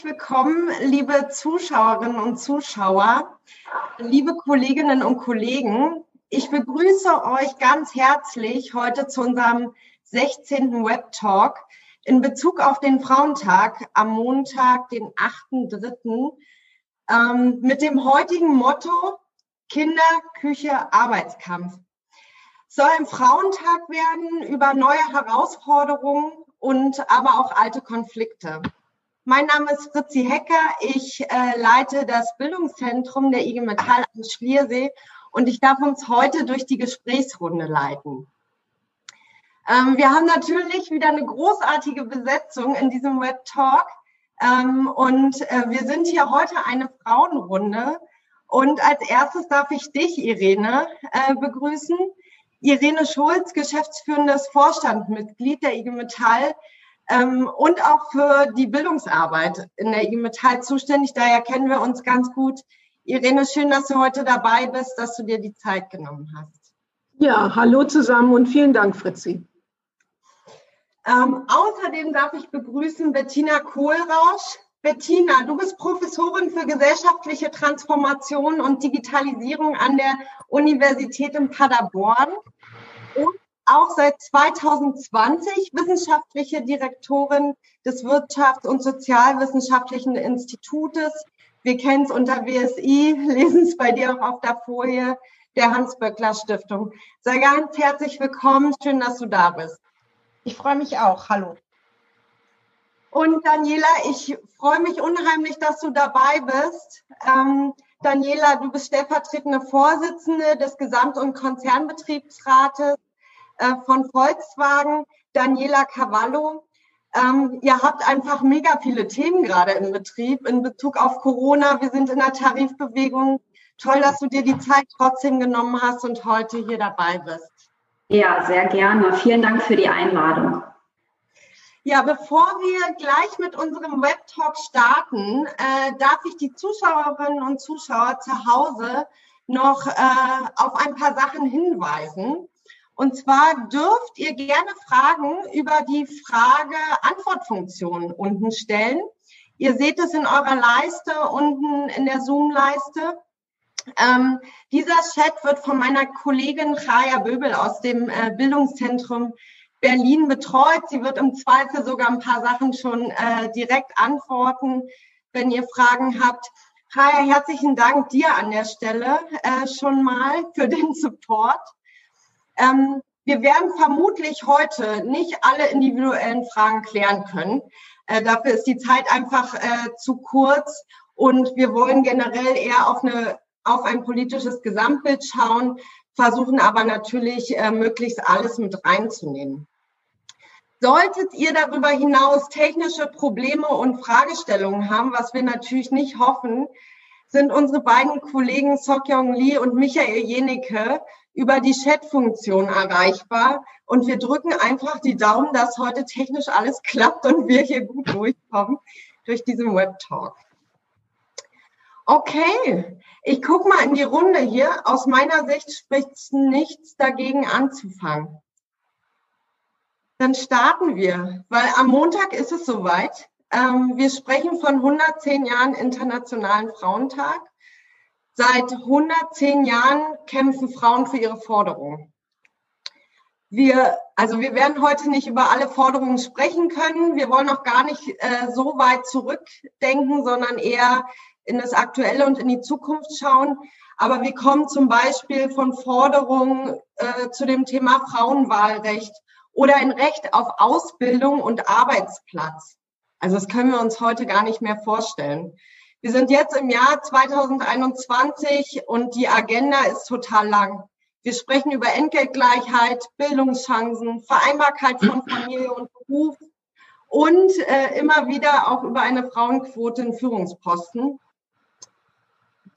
Herzlich willkommen, liebe Zuschauerinnen und Zuschauer, liebe Kolleginnen und Kollegen. Ich begrüße euch ganz herzlich heute zu unserem 16. Web Talk in Bezug auf den Frauentag am Montag, den 8.3. Ähm, mit dem heutigen Motto Kinder, Küche, Arbeitskampf. Soll ein Frauentag werden über neue Herausforderungen und aber auch alte Konflikte. Mein Name ist Fritzi Hecker. Ich äh, leite das Bildungszentrum der IG Metall am Schliersee und ich darf uns heute durch die Gesprächsrunde leiten. Ähm, wir haben natürlich wieder eine großartige Besetzung in diesem Web Talk ähm, und äh, wir sind hier heute eine Frauenrunde. Und als erstes darf ich dich, Irene, äh, begrüßen. Irene Schulz, geschäftsführendes Vorstandmitglied der IG Metall ähm, und auch für die Bildungsarbeit in der IG Metall zuständig. Daher kennen wir uns ganz gut. Irene, schön, dass du heute dabei bist, dass du dir die Zeit genommen hast. Ja, hallo zusammen und vielen Dank, Fritzi. Ähm, außerdem darf ich begrüßen Bettina Kohlrausch. Bettina, du bist Professorin für gesellschaftliche Transformation und Digitalisierung an der Universität in Paderborn und auch seit 2020 wissenschaftliche Direktorin des Wirtschafts- und Sozialwissenschaftlichen Institutes. Wir kennen es unter WSI, lesen es bei dir auch auf der Folie, der Hans-Böckler Stiftung. Sei ganz herzlich willkommen. Schön, dass du da bist. Ich freue mich auch. Hallo. Und Daniela, ich freue mich unheimlich, dass du dabei bist. Ähm, Daniela, du bist stellvertretende Vorsitzende des Gesamt- und Konzernbetriebsrates äh, von Volkswagen, Daniela Cavallo. Ähm, ihr habt einfach mega viele Themen gerade im Betrieb in Bezug auf Corona. Wir sind in der Tarifbewegung. Toll, dass du dir die Zeit trotzdem genommen hast und heute hier dabei bist. Ja, sehr gerne. Vielen Dank für die Einladung. Ja, bevor wir gleich mit unserem Web-Talk starten, äh, darf ich die Zuschauerinnen und Zuschauer zu Hause noch äh, auf ein paar Sachen hinweisen. Und zwar dürft ihr gerne Fragen über die Frage-Antwort-Funktion unten stellen. Ihr seht es in eurer Leiste unten in der Zoom-Leiste. Ähm, dieser Chat wird von meiner Kollegin Chaya Böbel aus dem äh, Bildungszentrum Berlin betreut. Sie wird im Zweifel sogar ein paar Sachen schon äh, direkt antworten, wenn ihr Fragen habt. Chaya, herzlichen Dank dir an der Stelle äh, schon mal für den Support. Ähm, wir werden vermutlich heute nicht alle individuellen Fragen klären können. Äh, dafür ist die Zeit einfach äh, zu kurz und wir wollen generell eher auf, eine, auf ein politisches Gesamtbild schauen, versuchen aber natürlich äh, möglichst alles mit reinzunehmen. Solltet ihr darüber hinaus technische Probleme und Fragestellungen haben, was wir natürlich nicht hoffen, sind unsere beiden Kollegen Sokyong Lee und Michael Jenecke über die Chat-Funktion erreichbar. Und wir drücken einfach die Daumen, dass heute technisch alles klappt und wir hier gut durchkommen durch diesen Web-Talk. Okay, ich gucke mal in die Runde hier. Aus meiner Sicht spricht nichts dagegen anzufangen. Dann starten wir, weil am Montag ist es soweit. Ähm, wir sprechen von 110 Jahren Internationalen Frauentag. Seit 110 Jahren kämpfen Frauen für ihre Forderungen. Wir, also wir werden heute nicht über alle Forderungen sprechen können. Wir wollen auch gar nicht äh, so weit zurückdenken, sondern eher in das Aktuelle und in die Zukunft schauen. Aber wir kommen zum Beispiel von Forderungen äh, zu dem Thema Frauenwahlrecht oder ein Recht auf Ausbildung und Arbeitsplatz. Also das können wir uns heute gar nicht mehr vorstellen. Wir sind jetzt im Jahr 2021 und die Agenda ist total lang. Wir sprechen über Entgeltgleichheit, Bildungschancen, Vereinbarkeit von Familie und Beruf und äh, immer wieder auch über eine Frauenquote in Führungsposten.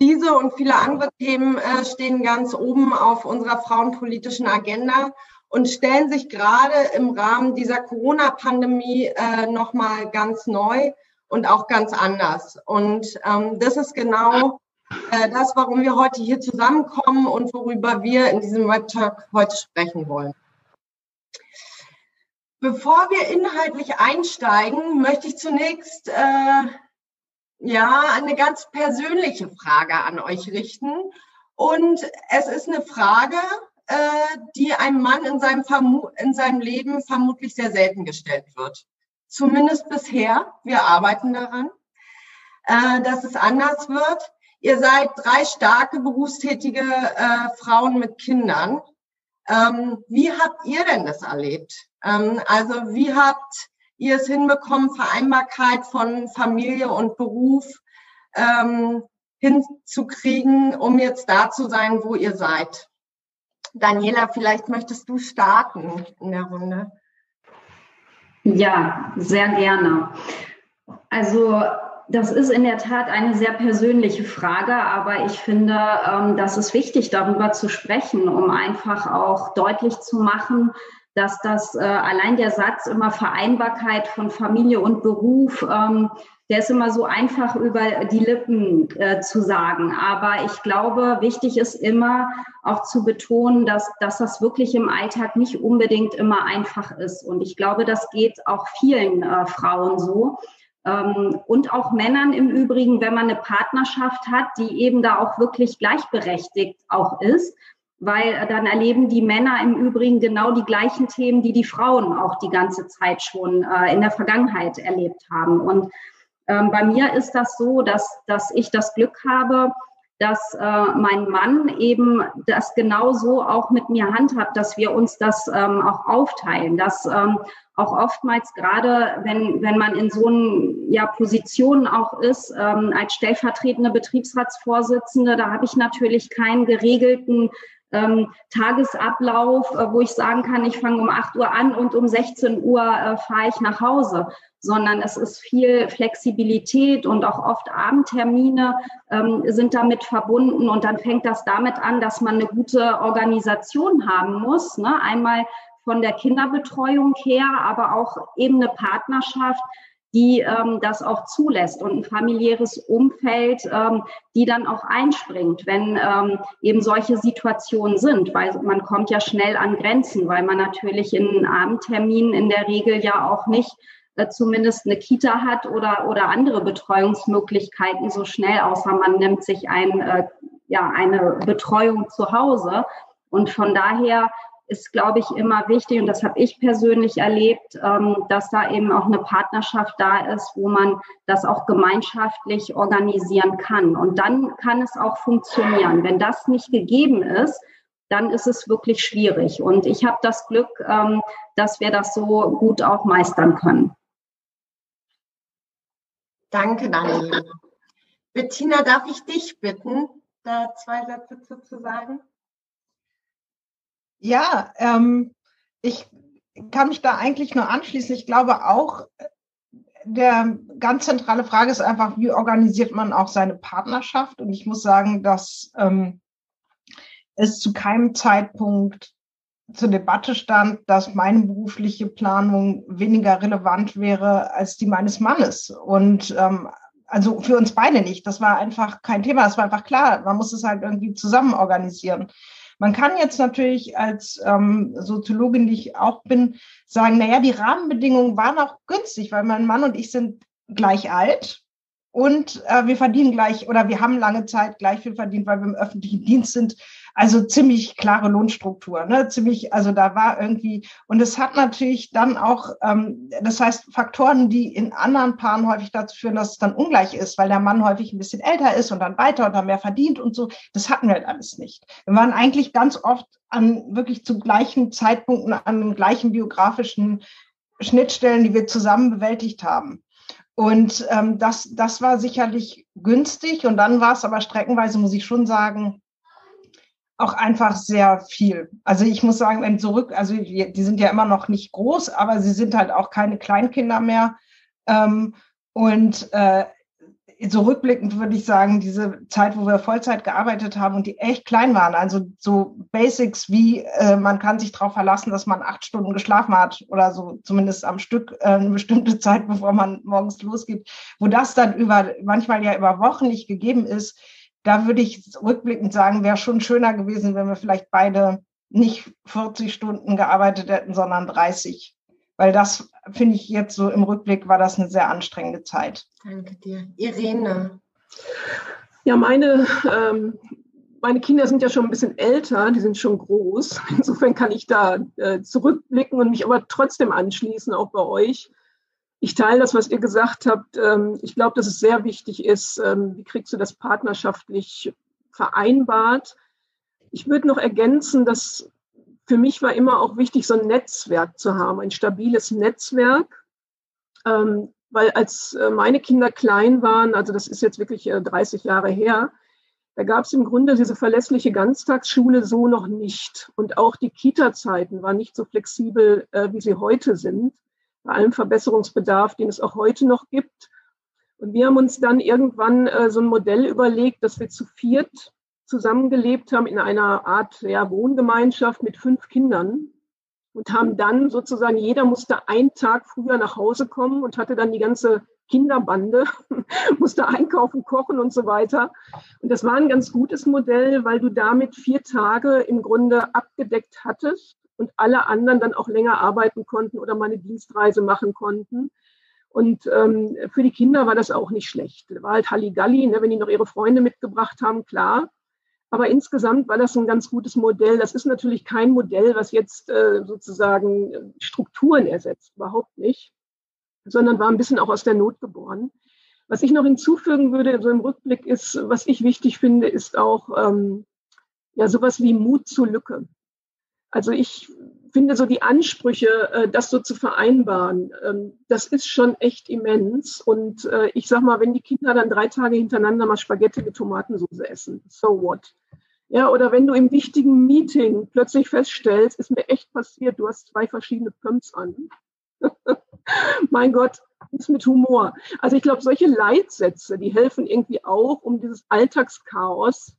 Diese und viele andere Themen äh, stehen ganz oben auf unserer frauenpolitischen Agenda und stellen sich gerade im Rahmen dieser Corona-Pandemie äh, nochmal ganz neu und auch ganz anders. Und ähm, das ist genau äh, das, warum wir heute hier zusammenkommen und worüber wir in diesem Webtalk heute sprechen wollen. Bevor wir inhaltlich einsteigen, möchte ich zunächst äh, ja eine ganz persönliche Frage an euch richten. Und es ist eine Frage, äh, die einem Mann in seinem, in seinem Leben vermutlich sehr selten gestellt wird. Zumindest bisher. Wir arbeiten daran, äh, dass es anders wird. Ihr seid drei starke berufstätige äh, Frauen mit Kindern. Ähm, wie habt ihr denn das erlebt? Ähm, also wie habt ihr es hinbekommen, Vereinbarkeit von Familie und Beruf ähm, hinzukriegen, um jetzt da zu sein, wo ihr seid? Daniela, vielleicht möchtest du starten in der Runde. Ja, sehr gerne. Also das ist in der Tat eine sehr persönliche Frage, aber ich finde, ähm, das ist wichtig, darüber zu sprechen, um einfach auch deutlich zu machen, dass das äh, allein der Satz immer Vereinbarkeit von Familie und Beruf ähm, der ist immer so einfach über die Lippen äh, zu sagen. Aber ich glaube, wichtig ist immer auch zu betonen, dass, dass das wirklich im Alltag nicht unbedingt immer einfach ist. Und ich glaube, das geht auch vielen äh, Frauen so. Ähm, und auch Männern im Übrigen, wenn man eine Partnerschaft hat, die eben da auch wirklich gleichberechtigt auch ist weil äh, dann erleben die Männer im Übrigen genau die gleichen Themen, die die Frauen auch die ganze Zeit schon äh, in der Vergangenheit erlebt haben. Und ähm, bei mir ist das so, dass, dass ich das Glück habe, dass äh, mein Mann eben das genauso auch mit mir handhabt, dass wir uns das ähm, auch aufteilen, dass ähm, auch oftmals gerade, wenn, wenn man in so einen ja, Positionen auch ist, ähm, als stellvertretende Betriebsratsvorsitzende, da habe ich natürlich keinen geregelten ähm, Tagesablauf, äh, wo ich sagen kann, ich fange um 8 Uhr an und um 16 Uhr äh, fahre ich nach Hause, sondern es ist viel Flexibilität und auch oft Abendtermine ähm, sind damit verbunden. Und dann fängt das damit an, dass man eine gute Organisation haben muss. Ne? Einmal von der Kinderbetreuung her, aber auch eben eine Partnerschaft, die ähm, das auch zulässt und ein familiäres Umfeld, ähm, die dann auch einspringt, wenn ähm, eben solche Situationen sind, weil man kommt ja schnell an Grenzen, weil man natürlich in Abendterminen in der Regel ja auch nicht äh, zumindest eine Kita hat oder, oder andere Betreuungsmöglichkeiten so schnell, außer man nimmt sich ein, äh, ja, eine Betreuung zu Hause. Und von daher ist, glaube ich, immer wichtig, und das habe ich persönlich erlebt, ähm, dass da eben auch eine Partnerschaft da ist, wo man das auch gemeinschaftlich organisieren kann. Und dann kann es auch funktionieren. Wenn das nicht gegeben ist, dann ist es wirklich schwierig. Und ich habe das Glück, ähm, dass wir das so gut auch meistern können. Danke, Daniela. Bettina, darf ich dich bitten, da zwei Sätze zu sagen? Ja, ähm, ich kann mich da eigentlich nur anschließen. Ich glaube auch, der ganz zentrale Frage ist einfach, wie organisiert man auch seine Partnerschaft? Und ich muss sagen, dass ähm, es zu keinem Zeitpunkt zur Debatte stand, dass meine berufliche Planung weniger relevant wäre als die meines Mannes. Und ähm, also für uns beide nicht. Das war einfach kein Thema. Das war einfach klar. Man muss es halt irgendwie zusammen organisieren. Man kann jetzt natürlich als ähm, Soziologin, die ich auch bin, sagen, naja, die Rahmenbedingungen waren auch günstig, weil mein Mann und ich sind gleich alt und äh, wir verdienen gleich oder wir haben lange Zeit gleich viel verdient, weil wir im öffentlichen Dienst sind. Also ziemlich klare Lohnstruktur, ne? Ziemlich, also da war irgendwie, und es hat natürlich dann auch, ähm, das heißt, Faktoren, die in anderen Paaren häufig dazu führen, dass es dann ungleich ist, weil der Mann häufig ein bisschen älter ist und dann weiter und dann mehr verdient und so. Das hatten wir halt alles nicht. Wir waren eigentlich ganz oft an wirklich zu gleichen Zeitpunkten an gleichen biografischen Schnittstellen, die wir zusammen bewältigt haben. Und ähm, das, das war sicherlich günstig. Und dann war es aber streckenweise, muss ich schon sagen, auch einfach sehr viel. Also ich muss sagen, wenn zurück, also die, sind ja immer noch nicht groß, aber sie sind halt auch keine Kleinkinder mehr. Ähm, und äh, so rückblickend würde ich sagen, diese Zeit, wo wir Vollzeit gearbeitet haben und die echt klein waren, also so Basics wie äh, man kann sich darauf verlassen, dass man acht Stunden geschlafen hat oder so zumindest am Stück äh, eine bestimmte Zeit, bevor man morgens losgeht, wo das dann über manchmal ja über Wochen nicht gegeben ist, da würde ich rückblickend sagen, wäre schon schöner gewesen, wenn wir vielleicht beide nicht 40 Stunden gearbeitet hätten, sondern 30 weil das finde ich jetzt so im Rückblick war das eine sehr anstrengende Zeit. Danke dir. Irene. Ja, meine, ähm, meine Kinder sind ja schon ein bisschen älter, die sind schon groß. Insofern kann ich da äh, zurückblicken und mich aber trotzdem anschließen, auch bei euch. Ich teile das, was ihr gesagt habt. Ähm, ich glaube, dass es sehr wichtig ist, ähm, wie kriegst du das partnerschaftlich vereinbart. Ich würde noch ergänzen, dass für mich war immer auch wichtig, so ein Netzwerk zu haben, ein stabiles Netzwerk. Ähm, weil als äh, meine Kinder klein waren, also das ist jetzt wirklich 30 äh, Jahre her, da gab es im Grunde diese verlässliche Ganztagsschule so noch nicht. Und auch die Kita-Zeiten waren nicht so flexibel, äh, wie sie heute sind, bei allem Verbesserungsbedarf, den es auch heute noch gibt. Und wir haben uns dann irgendwann äh, so ein Modell überlegt, dass wir zu viert zusammengelebt haben in einer Art ja, Wohngemeinschaft mit fünf Kindern und haben dann sozusagen, jeder musste einen Tag früher nach Hause kommen und hatte dann die ganze Kinderbande, musste einkaufen, kochen und so weiter. Und das war ein ganz gutes Modell, weil du damit vier Tage im Grunde abgedeckt hattest und alle anderen dann auch länger arbeiten konnten oder mal eine Dienstreise machen konnten. Und ähm, für die Kinder war das auch nicht schlecht. War halt Halligalli, ne, wenn die noch ihre Freunde mitgebracht haben, klar. Aber insgesamt war das ein ganz gutes Modell. Das ist natürlich kein Modell, was jetzt äh, sozusagen Strukturen ersetzt, überhaupt nicht, sondern war ein bisschen auch aus der Not geboren. Was ich noch hinzufügen würde, so im Rückblick ist, was ich wichtig finde, ist auch ähm, ja sowas wie Mut zur Lücke. Also ich finde so die Ansprüche, äh, das so zu vereinbaren, ähm, das ist schon echt immens. Und äh, ich sag mal, wenn die Kinder dann drei Tage hintereinander mal Spaghetti mit Tomatensauce essen, so what? Ja, oder wenn du im wichtigen Meeting plötzlich feststellst, ist mir echt passiert, du hast zwei verschiedene Pumps an. mein Gott, ist mit Humor. Also ich glaube, solche Leitsätze, die helfen irgendwie auch, um dieses Alltagschaos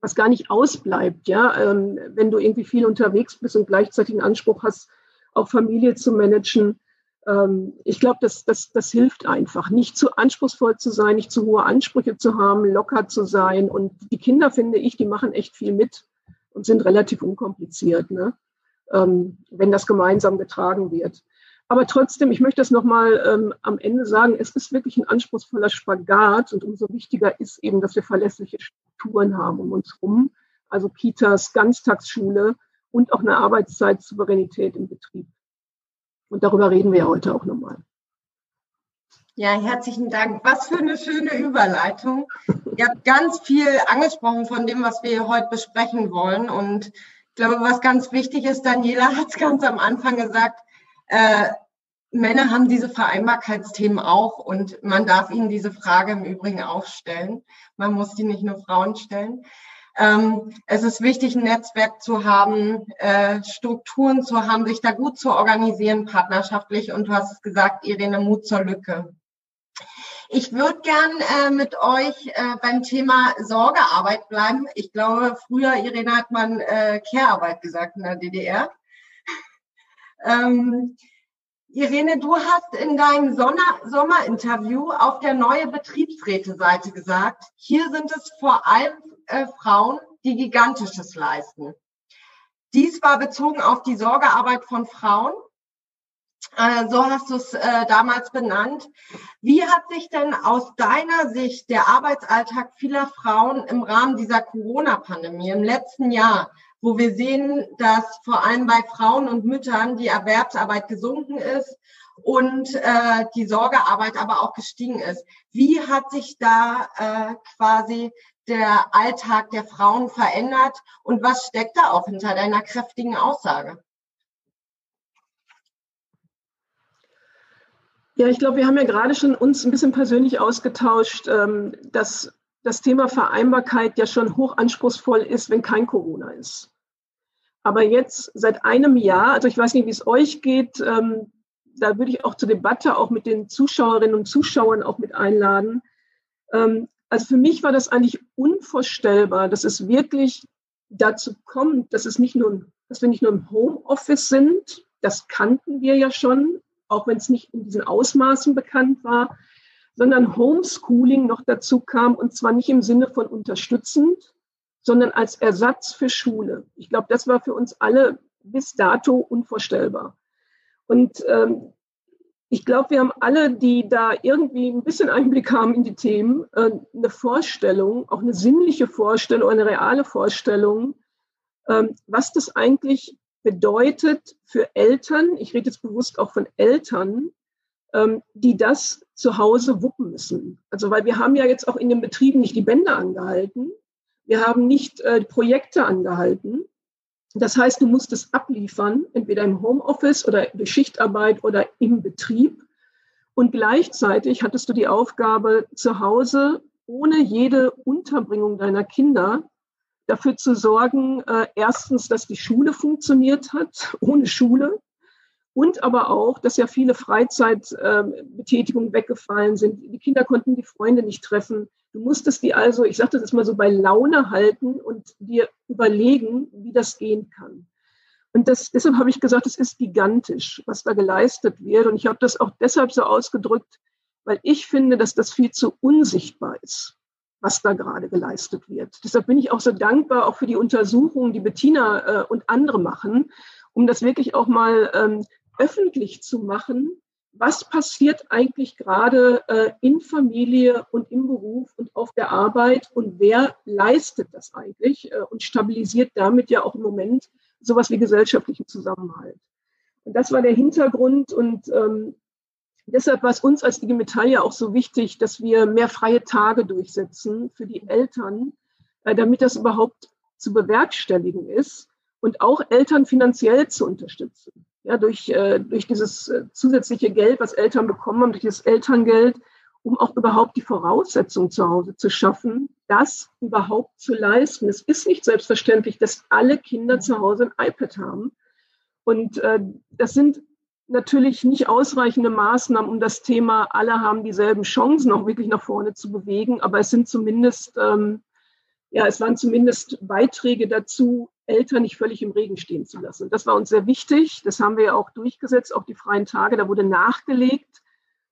was gar nicht ausbleibt, ja, ähm, wenn du irgendwie viel unterwegs bist und gleichzeitig einen Anspruch hast, auch Familie zu managen. Ähm, ich glaube, das, das, das hilft einfach, nicht zu anspruchsvoll zu sein, nicht zu hohe Ansprüche zu haben, locker zu sein. Und die Kinder, finde ich, die machen echt viel mit und sind relativ unkompliziert, ne? ähm, wenn das gemeinsam getragen wird. Aber trotzdem, ich möchte es nochmal ähm, am Ende sagen, es ist wirklich ein anspruchsvoller Spagat und umso wichtiger ist eben, dass wir verlässliche Strukturen haben um uns herum, also Kitas, Ganztagsschule und auch eine Arbeitszeit-Souveränität im Betrieb. Und darüber reden wir heute auch nochmal. Ja, herzlichen Dank. Was für eine schöne Überleitung. Ihr habt ganz viel angesprochen von dem, was wir heute besprechen wollen. Und ich glaube, was ganz wichtig ist, Daniela hat es ganz am Anfang gesagt, äh, Männer haben diese Vereinbarkeitsthemen auch und man darf ihnen diese Frage im Übrigen auch stellen. Man muss die nicht nur Frauen stellen. Ähm, es ist wichtig, ein Netzwerk zu haben, äh, Strukturen zu haben, sich da gut zu organisieren, partnerschaftlich. Und du hast es gesagt, Irene, Mut zur Lücke. Ich würde gern äh, mit euch äh, beim Thema Sorgearbeit bleiben. Ich glaube, früher, Irene, hat man äh, Care-Arbeit gesagt in der DDR. Ähm, Irene, du hast in deinem Sommerinterview auf der neue Betriebsräte-Seite gesagt, hier sind es vor allem äh, Frauen, die Gigantisches leisten. Dies war bezogen auf die Sorgearbeit von Frauen. Äh, so hast du es äh, damals benannt. Wie hat sich denn aus deiner Sicht der Arbeitsalltag vieler Frauen im Rahmen dieser Corona-Pandemie im letzten Jahr wo wir sehen, dass vor allem bei Frauen und Müttern die Erwerbsarbeit gesunken ist und äh, die Sorgearbeit aber auch gestiegen ist. Wie hat sich da äh, quasi der Alltag der Frauen verändert und was steckt da auch hinter deiner kräftigen Aussage? Ja, ich glaube, wir haben ja gerade schon uns ein bisschen persönlich ausgetauscht, ähm, dass das Thema Vereinbarkeit ja schon hochanspruchsvoll ist, wenn kein Corona ist. Aber jetzt seit einem Jahr, also ich weiß nicht, wie es euch geht, ähm, da würde ich auch zur Debatte auch mit den Zuschauerinnen und Zuschauern auch mit einladen. Ähm, also für mich war das eigentlich unvorstellbar, dass es wirklich dazu kommt, dass es nicht nur, dass wir nicht nur im Homeoffice sind, das kannten wir ja schon, auch wenn es nicht in diesen Ausmaßen bekannt war, sondern Homeschooling noch dazu kam und zwar nicht im Sinne von unterstützend, sondern als Ersatz für Schule. Ich glaube, das war für uns alle bis dato unvorstellbar. Und ähm, ich glaube, wir haben alle, die da irgendwie ein bisschen Einblick haben in die Themen, äh, eine Vorstellung, auch eine sinnliche Vorstellung, eine reale Vorstellung, ähm, was das eigentlich bedeutet für Eltern, ich rede jetzt bewusst auch von Eltern, die das zu Hause wuppen müssen. Also weil wir haben ja jetzt auch in den Betrieben nicht die Bänder angehalten, wir haben nicht äh, Projekte angehalten. Das heißt, du musst es abliefern, entweder im Homeoffice oder durch Schichtarbeit oder im Betrieb. Und gleichzeitig hattest du die Aufgabe, zu Hause ohne jede Unterbringung deiner Kinder dafür zu sorgen, äh, erstens, dass die Schule funktioniert hat, ohne Schule, und aber auch, dass ja viele Freizeitbetätigungen weggefallen sind. Die Kinder konnten die Freunde nicht treffen. Du musstest die also, ich sage das mal so, bei Laune halten und dir überlegen, wie das gehen kann. Und das, deshalb habe ich gesagt, es ist gigantisch, was da geleistet wird. Und ich habe das auch deshalb so ausgedrückt, weil ich finde, dass das viel zu unsichtbar ist, was da gerade geleistet wird. Deshalb bin ich auch so dankbar, auch für die Untersuchungen, die Bettina äh, und andere machen, um das wirklich auch mal ähm, öffentlich zu machen, was passiert eigentlich gerade äh, in Familie und im Beruf und auf der Arbeit und wer leistet das eigentlich äh, und stabilisiert damit ja auch im Moment sowas wie gesellschaftlichen Zusammenhalt. Und das war der Hintergrund und ähm, deshalb war es uns als IG Metall ja auch so wichtig, dass wir mehr freie Tage durchsetzen für die Eltern, äh, damit das überhaupt zu bewerkstelligen ist und auch Eltern finanziell zu unterstützen ja, durch, äh, durch dieses äh, zusätzliche Geld, was Eltern bekommen haben, durch das Elterngeld, um auch überhaupt die Voraussetzung zu Hause zu schaffen, das überhaupt zu leisten. Es ist nicht selbstverständlich, dass alle Kinder zu Hause ein iPad haben. Und äh, das sind natürlich nicht ausreichende Maßnahmen, um das Thema, alle haben dieselben Chancen auch wirklich nach vorne zu bewegen. Aber es sind zumindest, ähm, ja, es waren zumindest Beiträge dazu, Eltern nicht völlig im Regen stehen zu lassen. Das war uns sehr wichtig. Das haben wir ja auch durchgesetzt, auch die freien Tage. Da wurde nachgelegt.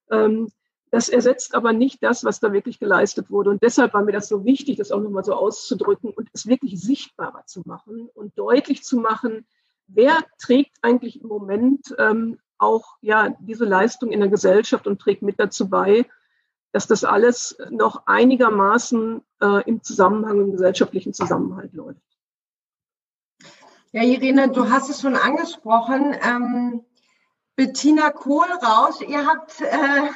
Ähm, das ersetzt aber nicht das, was da wirklich geleistet wurde. Und deshalb war mir das so wichtig, das auch nochmal so auszudrücken und es wirklich sichtbarer zu machen und deutlich zu machen, wer trägt eigentlich im Moment ähm, auch ja diese Leistung in der Gesellschaft und trägt mit dazu bei, dass das alles noch einigermaßen äh, im Zusammenhang, im gesellschaftlichen Zusammenhalt läuft. Ja, Irene, du hast es schon angesprochen. Ähm, Bettina Kohlrausch, ihr habt äh,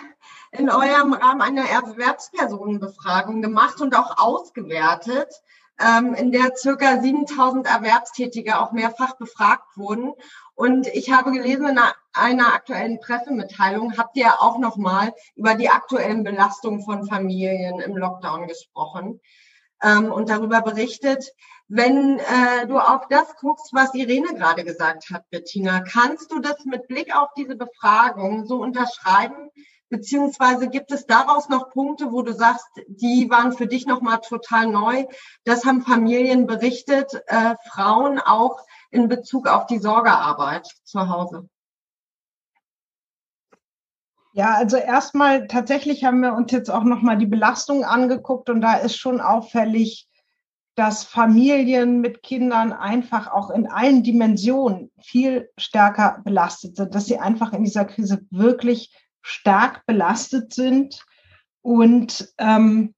in eurem Rahmen eine Erwerbspersonenbefragung gemacht und auch ausgewertet, ähm, in der circa 7000 Erwerbstätige auch mehrfach befragt wurden. Und ich habe gelesen in einer, aktuellen Pressemitteilung, habt ihr auch nochmal über die aktuellen Belastungen von Familien im Lockdown gesprochen ähm, und darüber berichtet. Wenn äh, du auf das guckst, was Irene gerade gesagt hat, Bettina, kannst du das mit Blick auf diese Befragung so unterschreiben? Beziehungsweise gibt es daraus noch Punkte, wo du sagst, die waren für dich nochmal total neu? Das haben Familien berichtet, äh, Frauen auch in Bezug auf die Sorgearbeit zu Hause. Ja, also erstmal tatsächlich haben wir uns jetzt auch nochmal die Belastung angeguckt und da ist schon auffällig, dass Familien mit Kindern einfach auch in allen Dimensionen viel stärker belastet sind, dass sie einfach in dieser Krise wirklich stark belastet sind. Und ähm,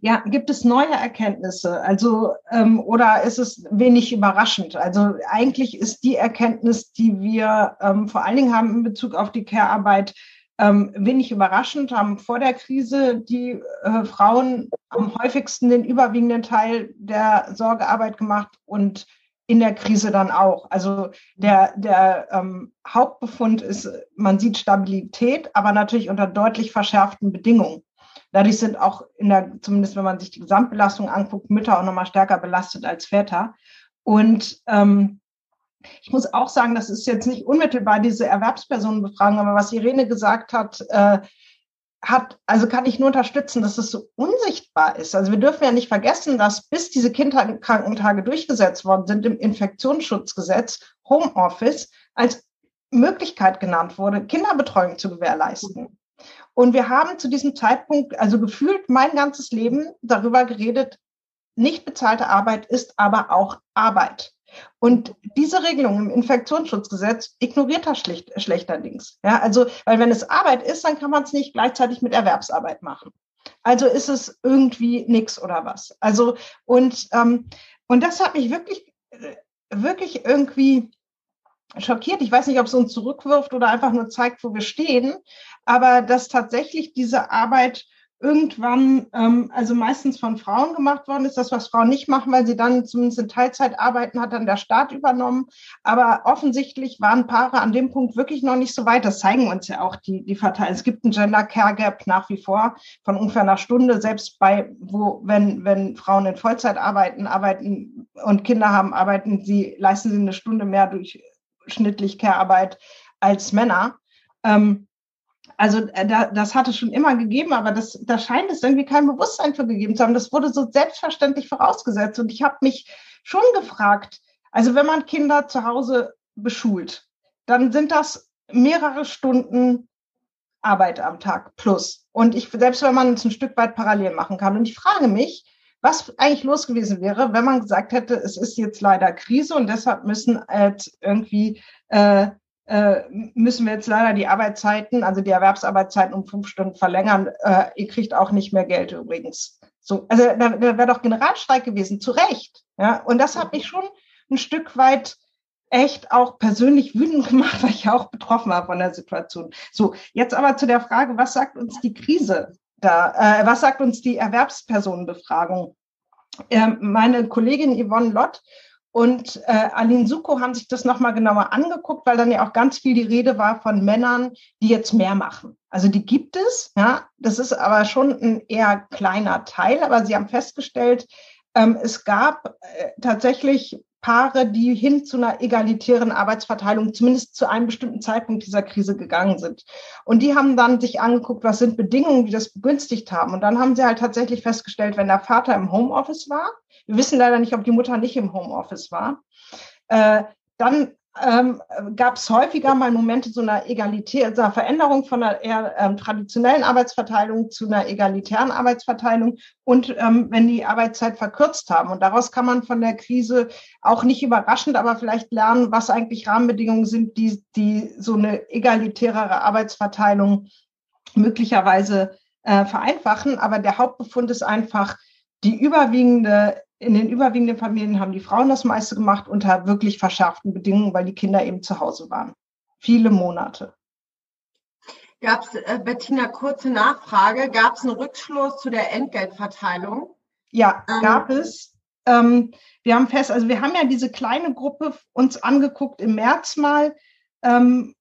ja, gibt es neue Erkenntnisse? Also ähm, oder ist es wenig überraschend? Also eigentlich ist die Erkenntnis, die wir ähm, vor allen Dingen haben in Bezug auf die Care-Arbeit, ähm, wenig überraschend, haben vor der Krise die äh, Frauen am häufigsten den überwiegenden Teil der Sorgearbeit gemacht und in der Krise dann auch. Also der, der ähm, Hauptbefund ist, man sieht Stabilität, aber natürlich unter deutlich verschärften Bedingungen. Dadurch sind auch in der, zumindest wenn man sich die Gesamtbelastung anguckt, Mütter auch nochmal stärker belastet als Väter. Und ähm, ich muss auch sagen, das ist jetzt nicht unmittelbar diese Erwerbspersonenbefragung, aber was Irene gesagt hat, äh, hat, also kann ich nur unterstützen, dass es so unsichtbar ist. Also wir dürfen ja nicht vergessen, dass bis diese Kinderkrankentage durchgesetzt worden sind im Infektionsschutzgesetz, Homeoffice als Möglichkeit genannt wurde, Kinderbetreuung zu gewährleisten. Und wir haben zu diesem Zeitpunkt, also gefühlt mein ganzes Leben darüber geredet, nicht bezahlte Arbeit ist aber auch Arbeit. Und diese Regelung im Infektionsschutzgesetz ignoriert das schlicht, schlechterdings. Ja, also, weil wenn es Arbeit ist, dann kann man es nicht gleichzeitig mit Erwerbsarbeit machen. Also ist es irgendwie nix oder was. Also, und, ähm, und das hat mich wirklich, äh, wirklich irgendwie schockiert. Ich weiß nicht, ob es uns zurückwirft oder einfach nur zeigt, wo wir stehen, aber dass tatsächlich diese Arbeit irgendwann, ähm, also meistens von Frauen gemacht worden ist, das, was Frauen nicht machen, weil sie dann zumindest in Teilzeit arbeiten, hat dann der Staat übernommen. Aber offensichtlich waren Paare an dem Punkt wirklich noch nicht so weit. Das zeigen uns ja auch die, die Verteilung. Es gibt ein Gender Care Gap nach wie vor von ungefähr einer Stunde, selbst bei, wo, wenn, wenn Frauen in Vollzeit arbeiten, arbeiten und Kinder haben, arbeiten sie, leisten sie eine Stunde mehr durchschnittlich Care-Arbeit als Männer. Ähm, also äh, da, das hatte schon immer gegeben, aber das, da scheint es irgendwie kein Bewusstsein für gegeben zu haben. Das wurde so selbstverständlich vorausgesetzt. Und ich habe mich schon gefragt, also wenn man Kinder zu Hause beschult, dann sind das mehrere Stunden Arbeit am Tag plus. Und ich, selbst wenn man es ein Stück weit parallel machen kann. Und ich frage mich, was eigentlich los gewesen wäre, wenn man gesagt hätte, es ist jetzt leider Krise und deshalb müssen halt irgendwie äh, äh, müssen wir jetzt leider die Arbeitszeiten, also die Erwerbsarbeitszeiten um fünf Stunden verlängern. Äh, ihr kriegt auch nicht mehr Geld übrigens. So, also da, da wäre doch Generalstreik gewesen, zu Recht. Ja, und das hat mich schon ein Stück weit echt auch persönlich wütend gemacht, weil ich auch betroffen war von der Situation. So, jetzt aber zu der Frage, was sagt uns die Krise da? Äh, was sagt uns die Erwerbspersonenbefragung? Ähm, meine Kollegin Yvonne Lott und äh, Aline Suko haben sich das nochmal genauer angeguckt, weil dann ja auch ganz viel die Rede war von Männern, die jetzt mehr machen. Also die gibt es, ja. Das ist aber schon ein eher kleiner Teil. Aber sie haben festgestellt, ähm, es gab äh, tatsächlich Paare, die hin zu einer egalitären Arbeitsverteilung, zumindest zu einem bestimmten Zeitpunkt dieser Krise gegangen sind. Und die haben dann sich angeguckt, was sind Bedingungen, die das begünstigt haben. Und dann haben sie halt tatsächlich festgestellt, wenn der Vater im Homeoffice war, wir wissen leider nicht, ob die Mutter nicht im Homeoffice war. Äh, dann ähm, gab es häufiger mal Momente so einer egalitären, so einer Veränderung von einer eher ähm, traditionellen Arbeitsverteilung zu einer egalitären Arbeitsverteilung und ähm, wenn die Arbeitszeit verkürzt haben. Und daraus kann man von der Krise auch nicht überraschend, aber vielleicht lernen, was eigentlich Rahmenbedingungen sind, die, die so eine egalitärere Arbeitsverteilung möglicherweise äh, vereinfachen. Aber der Hauptbefund ist einfach, die überwiegende in den überwiegenden Familien haben die Frauen das meiste gemacht unter wirklich verschärften Bedingungen, weil die Kinder eben zu Hause waren. Viele Monate. Gab es, äh, Bettina, kurze Nachfrage, gab es einen Rückschluss zu der Entgeltverteilung? Ja, ähm, gab es. Ähm, wir haben fest, also wir haben ja diese kleine Gruppe uns angeguckt im März mal. Ähm,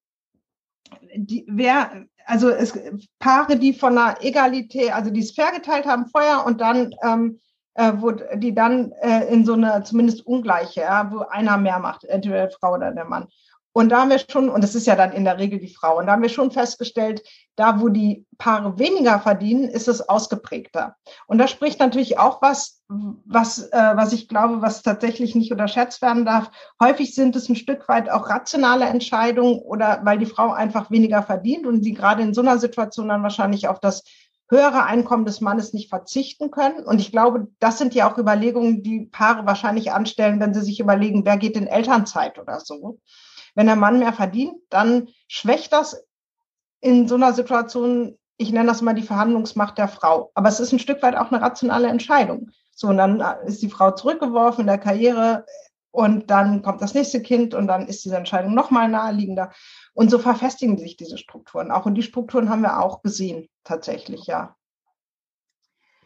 die, wer, also es, Paare, die von einer Egalität, also die es fair geteilt haben vorher und dann ähm, äh, wo die dann äh, in so eine zumindest ungleiche, ja, wo einer mehr macht, entweder die Frau oder der Mann. Und da haben wir schon, und das ist ja dann in der Regel die Frau, und da haben wir schon festgestellt, da wo die Paare weniger verdienen, ist es ausgeprägter. Und das spricht natürlich auch was, was, äh, was ich glaube, was tatsächlich nicht unterschätzt werden darf. Häufig sind es ein Stück weit auch rationale Entscheidungen oder weil die Frau einfach weniger verdient und sie gerade in so einer Situation dann wahrscheinlich auf das höhere Einkommen des Mannes nicht verzichten können. Und ich glaube, das sind ja auch Überlegungen, die Paare wahrscheinlich anstellen, wenn sie sich überlegen, wer geht in Elternzeit oder so. Wenn der Mann mehr verdient, dann schwächt das in so einer Situation, ich nenne das mal die Verhandlungsmacht der Frau. Aber es ist ein Stück weit auch eine rationale Entscheidung. So, und dann ist die Frau zurückgeworfen in der Karriere und dann kommt das nächste Kind und dann ist diese Entscheidung nochmal naheliegender. Und so verfestigen sich diese Strukturen auch. Und die Strukturen haben wir auch gesehen, tatsächlich, ja.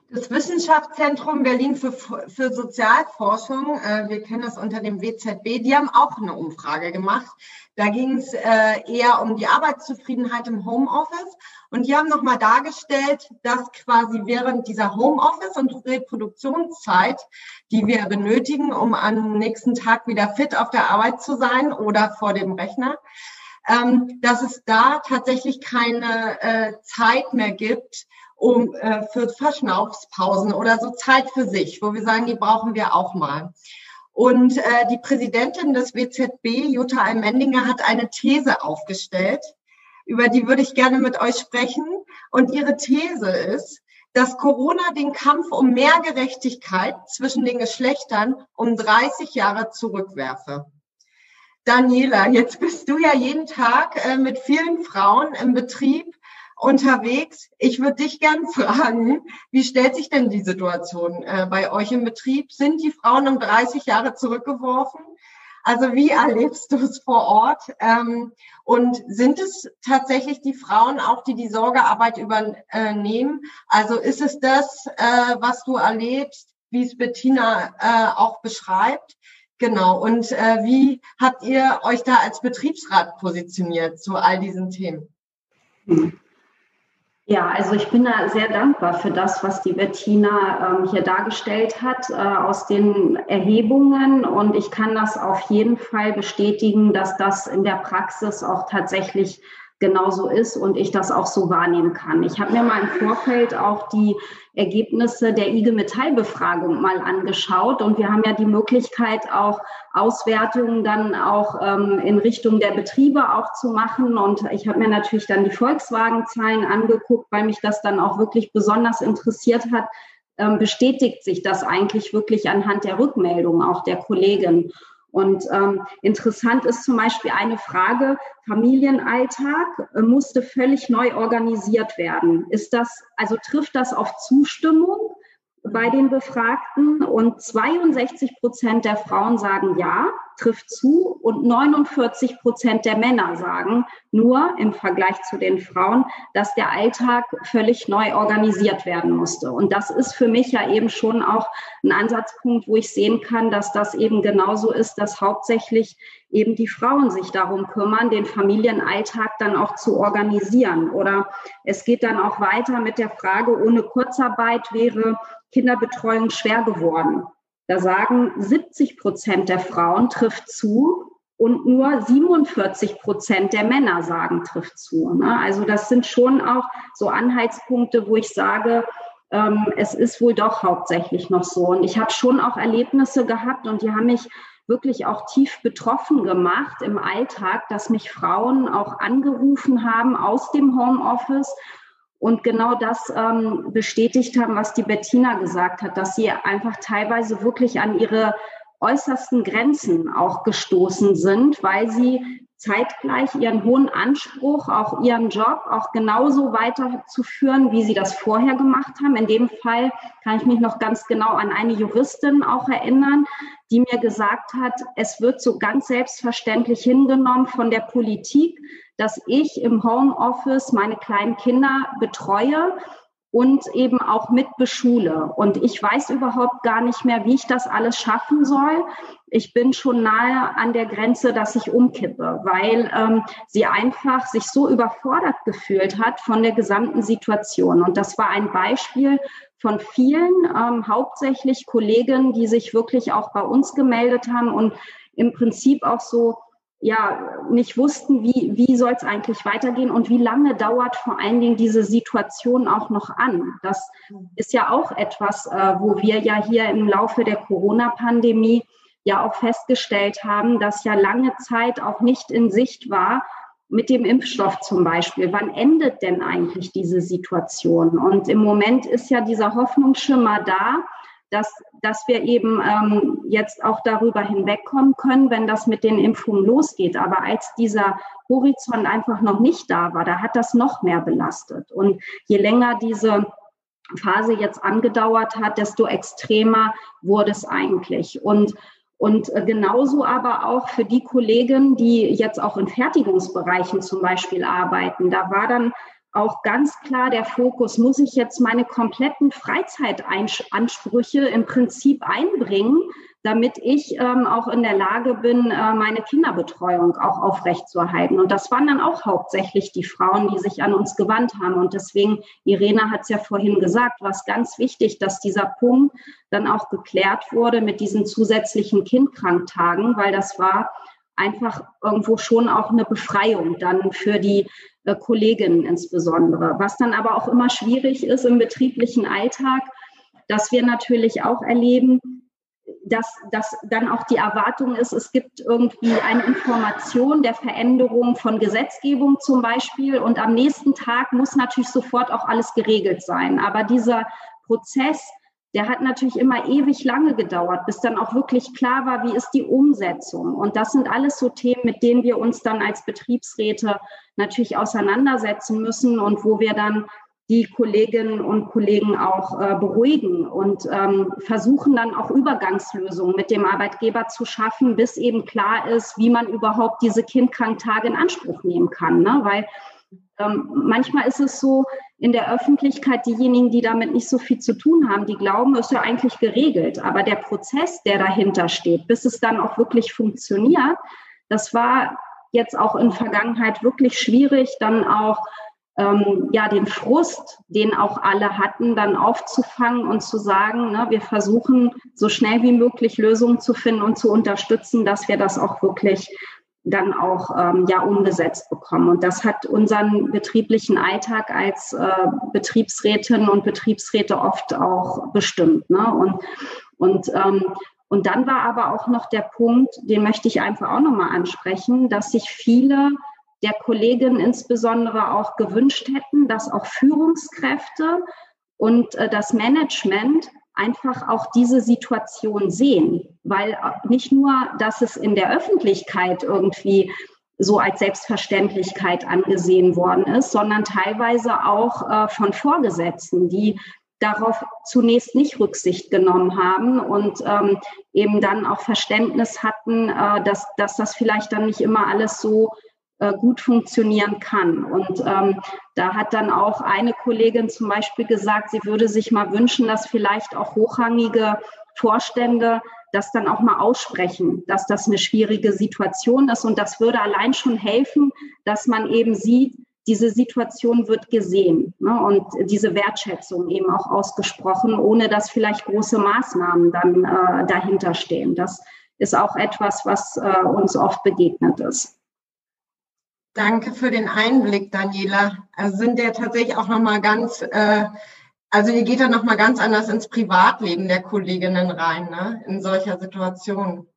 Das Wissenschaftszentrum Berlin für, für Sozialforschung, äh, wir kennen das unter dem WZB, die haben auch eine Umfrage gemacht. Da ging es äh, eher um die Arbeitszufriedenheit im Homeoffice. Und die haben nochmal dargestellt, dass quasi während dieser Homeoffice- und Reproduktionszeit, die wir benötigen, um am nächsten Tag wieder fit auf der Arbeit zu sein oder vor dem Rechner, ähm, dass es da tatsächlich keine äh, Zeit mehr gibt, um äh, für Verschnaufspausen oder so Zeit für sich, wo wir sagen, die brauchen wir auch mal. Und äh, die Präsidentin des WZB, Jutta Almendinger, hat eine These aufgestellt, über die würde ich gerne mit euch sprechen. Und ihre These ist, dass Corona den Kampf um mehr Gerechtigkeit zwischen den Geschlechtern um 30 Jahre zurückwerfe. Daniela, jetzt bist du ja jeden Tag äh, mit vielen Frauen im Betrieb unterwegs. Ich würde dich gern fragen, wie stellt sich denn die Situation äh, bei euch im Betrieb? Sind die Frauen um 30 Jahre zurückgeworfen? Also wie erlebst du es vor Ort? Ähm, und sind es tatsächlich die Frauen auch, die die Sorgearbeit übernehmen? Also ist es das, äh, was du erlebst, wie es Bettina auch beschreibt? Genau. Und äh, wie habt ihr euch da als Betriebsrat positioniert zu all diesen Themen? Hm. Ja, also ich bin da sehr dankbar für das, was die Bettina ähm, hier dargestellt hat äh, aus den Erhebungen. Und ich kann das auf jeden Fall bestätigen, dass das in der Praxis auch tatsächlich genauso ist und ich das auch so wahrnehmen kann. Ich habe mir mal im Vorfeld auch die Ergebnisse der IG Metall-Befragung mal angeschaut und wir haben ja die Möglichkeit auch Auswertungen dann auch ähm, in Richtung der Betriebe auch zu machen und ich habe mir natürlich dann die Volkswagen-Zahlen angeguckt, weil mich das dann auch wirklich besonders interessiert hat. Ähm, bestätigt sich das eigentlich wirklich anhand der Rückmeldungen auch der Kollegen? Und ähm, interessant ist zum Beispiel eine Frage, Familienalltag äh, musste völlig neu organisiert werden. Ist das, also trifft das auf Zustimmung? bei den Befragten und 62 Prozent der Frauen sagen ja, trifft zu und 49 Prozent der Männer sagen nur im Vergleich zu den Frauen, dass der Alltag völlig neu organisiert werden musste. Und das ist für mich ja eben schon auch ein Ansatzpunkt, wo ich sehen kann, dass das eben genauso ist, dass hauptsächlich eben die Frauen sich darum kümmern, den Familienalltag dann auch zu organisieren. Oder es geht dann auch weiter mit der Frage, ohne Kurzarbeit wäre Kinderbetreuung schwer geworden. Da sagen 70 Prozent der Frauen trifft zu und nur 47 Prozent der Männer sagen trifft zu. Ne? Also das sind schon auch so Anhaltspunkte, wo ich sage, ähm, es ist wohl doch hauptsächlich noch so. Und ich habe schon auch Erlebnisse gehabt und die haben mich wirklich auch tief betroffen gemacht im Alltag, dass mich Frauen auch angerufen haben aus dem Homeoffice und genau das ähm, bestätigt haben, was die Bettina gesagt hat, dass sie einfach teilweise wirklich an ihre äußersten Grenzen auch gestoßen sind, weil sie zeitgleich ihren hohen Anspruch, auch ihren Job auch genauso weiterzuführen, wie sie das vorher gemacht haben. In dem Fall kann ich mich noch ganz genau an eine Juristin auch erinnern, die mir gesagt hat, es wird so ganz selbstverständlich hingenommen von der Politik, dass ich im Homeoffice meine kleinen Kinder betreue und eben auch mit beschule. Und ich weiß überhaupt gar nicht mehr, wie ich das alles schaffen soll. Ich bin schon nahe an der Grenze, dass ich umkippe, weil ähm, sie einfach sich so überfordert gefühlt hat von der gesamten Situation. Und das war ein Beispiel von vielen, ähm, hauptsächlich Kollegen, die sich wirklich auch bei uns gemeldet haben und im Prinzip auch so ja nicht wussten, wie, wie soll es eigentlich weitergehen und wie lange dauert vor allen Dingen diese Situation auch noch an. Das ist ja auch etwas, äh, wo wir ja hier im Laufe der Corona-Pandemie ja auch festgestellt haben, dass ja lange Zeit auch nicht in Sicht war, mit dem Impfstoff zum Beispiel. Wann endet denn eigentlich diese Situation? Und im Moment ist ja dieser Hoffnungsschimmer da, dass, dass wir eben ähm, jetzt auch darüber hinwegkommen können, wenn das mit den Impfungen losgeht. Aber als dieser Horizont einfach noch nicht da war, da hat das noch mehr belastet. Und je länger diese Phase jetzt angedauert hat, desto extremer wurde es eigentlich. Und und äh, genauso aber auch für die Kollegen, die jetzt auch in Fertigungsbereichen zum Beispiel arbeiten. Da war dann auch ganz klar der Fokus, muss ich jetzt meine kompletten Freizeitansprüche im Prinzip einbringen, damit ich ähm, auch in der Lage bin, äh, meine Kinderbetreuung auch aufrechtzuerhalten. Und das waren dann auch hauptsächlich die Frauen, die sich an uns gewandt haben. Und deswegen, Irene hat es ja vorhin gesagt, war es ganz wichtig, dass dieser Punkt dann auch geklärt wurde mit diesen zusätzlichen Kindkranktagen, weil das war einfach irgendwo schon auch eine Befreiung dann für die äh, Kolleginnen insbesondere. Was dann aber auch immer schwierig ist im betrieblichen Alltag, dass wir natürlich auch erleben, dass, dass dann auch die Erwartung ist, es gibt irgendwie eine Information der Veränderung von Gesetzgebung zum Beispiel und am nächsten Tag muss natürlich sofort auch alles geregelt sein. Aber dieser Prozess, der hat natürlich immer ewig lange gedauert, bis dann auch wirklich klar war, wie ist die Umsetzung. Und das sind alles so Themen, mit denen wir uns dann als Betriebsräte natürlich auseinandersetzen müssen und wo wir dann die Kolleginnen und Kollegen auch äh, beruhigen und ähm, versuchen dann auch Übergangslösungen mit dem Arbeitgeber zu schaffen, bis eben klar ist, wie man überhaupt diese Kindkranktage in Anspruch nehmen kann. Ne? Weil ähm, manchmal ist es so, in der Öffentlichkeit, diejenigen, die damit nicht so viel zu tun haben, die glauben, es ist ja eigentlich geregelt. Aber der Prozess, der dahinter steht, bis es dann auch wirklich funktioniert, das war jetzt auch in Vergangenheit wirklich schwierig, dann auch ähm, ja, den Frust, den auch alle hatten, dann aufzufangen und zu sagen, ne, wir versuchen so schnell wie möglich Lösungen zu finden und zu unterstützen, dass wir das auch wirklich dann auch ähm, ja umgesetzt bekommen. Und das hat unseren betrieblichen Alltag als äh, Betriebsrätinnen und Betriebsräte oft auch bestimmt. Ne? Und, und, ähm, und dann war aber auch noch der Punkt, den möchte ich einfach auch nochmal ansprechen, dass sich viele der Kolleginnen insbesondere auch gewünscht hätten, dass auch Führungskräfte und äh, das Management einfach auch diese Situation sehen, weil nicht nur, dass es in der Öffentlichkeit irgendwie so als Selbstverständlichkeit angesehen worden ist, sondern teilweise auch äh, von Vorgesetzten, die darauf zunächst nicht Rücksicht genommen haben und ähm, eben dann auch Verständnis hatten, äh, dass, dass das vielleicht dann nicht immer alles so gut funktionieren kann. Und ähm, da hat dann auch eine Kollegin zum Beispiel gesagt, sie würde sich mal wünschen, dass vielleicht auch hochrangige Vorstände das dann auch mal aussprechen, dass das eine schwierige Situation ist. Und das würde allein schon helfen, dass man eben sieht, diese Situation wird gesehen ne, und diese Wertschätzung eben auch ausgesprochen, ohne dass vielleicht große Maßnahmen dann äh, dahinter stehen. Das ist auch etwas, was äh, uns oft begegnet ist. Danke für den Einblick, Daniela. Also sind ja tatsächlich auch nochmal ganz, äh, also ihr geht da nochmal ganz anders ins Privatleben der Kolleginnen rein, ne, in solcher Situation.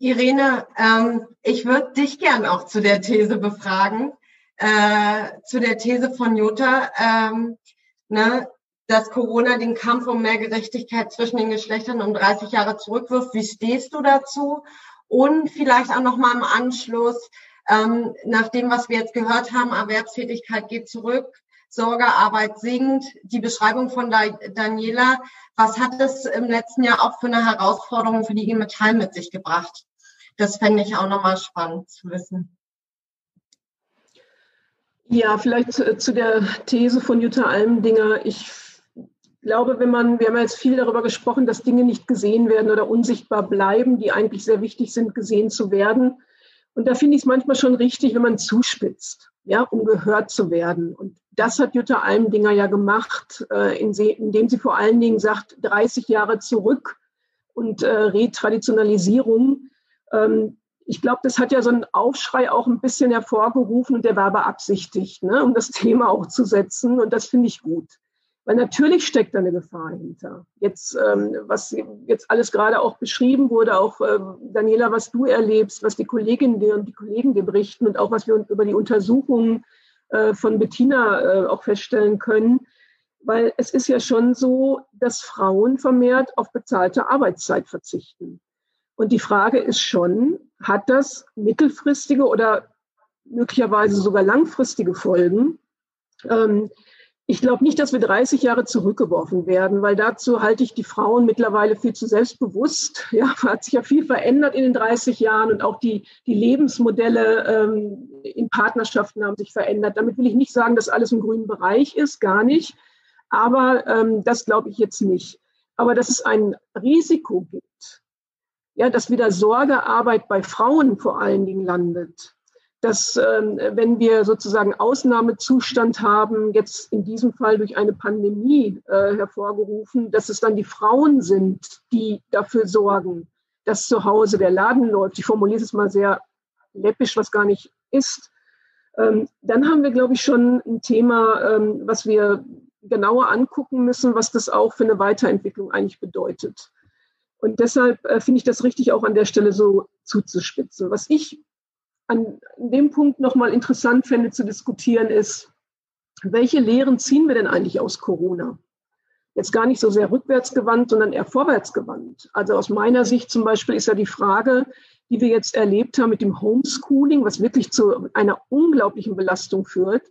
Irene, ähm, ich würde dich gern auch zu der These befragen, äh, zu der These von Jutta, ähm, ne, dass Corona den Kampf um mehr Gerechtigkeit zwischen den Geschlechtern um 30 Jahre zurückwirft. Wie stehst du dazu? Und vielleicht auch nochmal im Anschluss, ähm, nach dem, was wir jetzt gehört haben, Erwerbstätigkeit geht zurück, Sorgearbeit sinkt. Die Beschreibung von Daniela, was hat es im letzten Jahr auch für eine Herausforderung für die IG Metall mit sich gebracht? Das fände ich auch nochmal spannend zu wissen. Ja, vielleicht zu der These von Jutta Almdinger. Ich glaube, wenn man, wir haben jetzt viel darüber gesprochen, dass Dinge nicht gesehen werden oder unsichtbar bleiben, die eigentlich sehr wichtig sind, gesehen zu werden. Und da finde ich es manchmal schon richtig, wenn man zuspitzt, ja, um gehört zu werden. Und das hat Jutta Almdinger ja gemacht, äh, indem sie vor allen Dingen sagt, 30 Jahre zurück und äh, Retraditionalisierung. Ähm, ich glaube, das hat ja so einen Aufschrei auch ein bisschen hervorgerufen und der war beabsichtigt, ne, um das Thema auch zu setzen. Und das finde ich gut. Weil natürlich steckt da eine Gefahr hinter. Jetzt, ähm, was jetzt alles gerade auch beschrieben wurde, auch ähm, Daniela, was du erlebst, was die Kolleginnen und die Kollegen dir berichten und auch was wir über die Untersuchungen äh, von Bettina äh, auch feststellen können. Weil es ist ja schon so, dass Frauen vermehrt auf bezahlte Arbeitszeit verzichten. Und die Frage ist schon, hat das mittelfristige oder möglicherweise sogar langfristige Folgen? Ähm, ich glaube nicht, dass wir 30 Jahre zurückgeworfen werden, weil dazu halte ich die Frauen mittlerweile viel zu selbstbewusst. Ja, hat sich ja viel verändert in den 30 Jahren und auch die, die Lebensmodelle ähm, in Partnerschaften haben sich verändert. Damit will ich nicht sagen, dass alles im grünen Bereich ist, gar nicht. Aber ähm, das glaube ich jetzt nicht. Aber dass es ein Risiko gibt, ja, dass wieder Sorgearbeit bei Frauen vor allen Dingen landet, dass ähm, wenn wir sozusagen Ausnahmezustand haben, jetzt in diesem Fall durch eine Pandemie äh, hervorgerufen, dass es dann die Frauen sind, die dafür sorgen, dass zu Hause der Laden läuft. Ich formuliere es mal sehr läppisch, was gar nicht ist. Ähm, dann haben wir, glaube ich, schon ein Thema, ähm, was wir genauer angucken müssen, was das auch für eine Weiterentwicklung eigentlich bedeutet. Und deshalb äh, finde ich das richtig, auch an der Stelle so zuzuspitzen. Was ich an dem Punkt nochmal interessant fände zu diskutieren, ist, welche Lehren ziehen wir denn eigentlich aus Corona? Jetzt gar nicht so sehr rückwärtsgewandt, sondern eher vorwärtsgewandt. Also aus meiner Sicht zum Beispiel ist ja die Frage, die wir jetzt erlebt haben mit dem Homeschooling, was wirklich zu einer unglaublichen Belastung führt.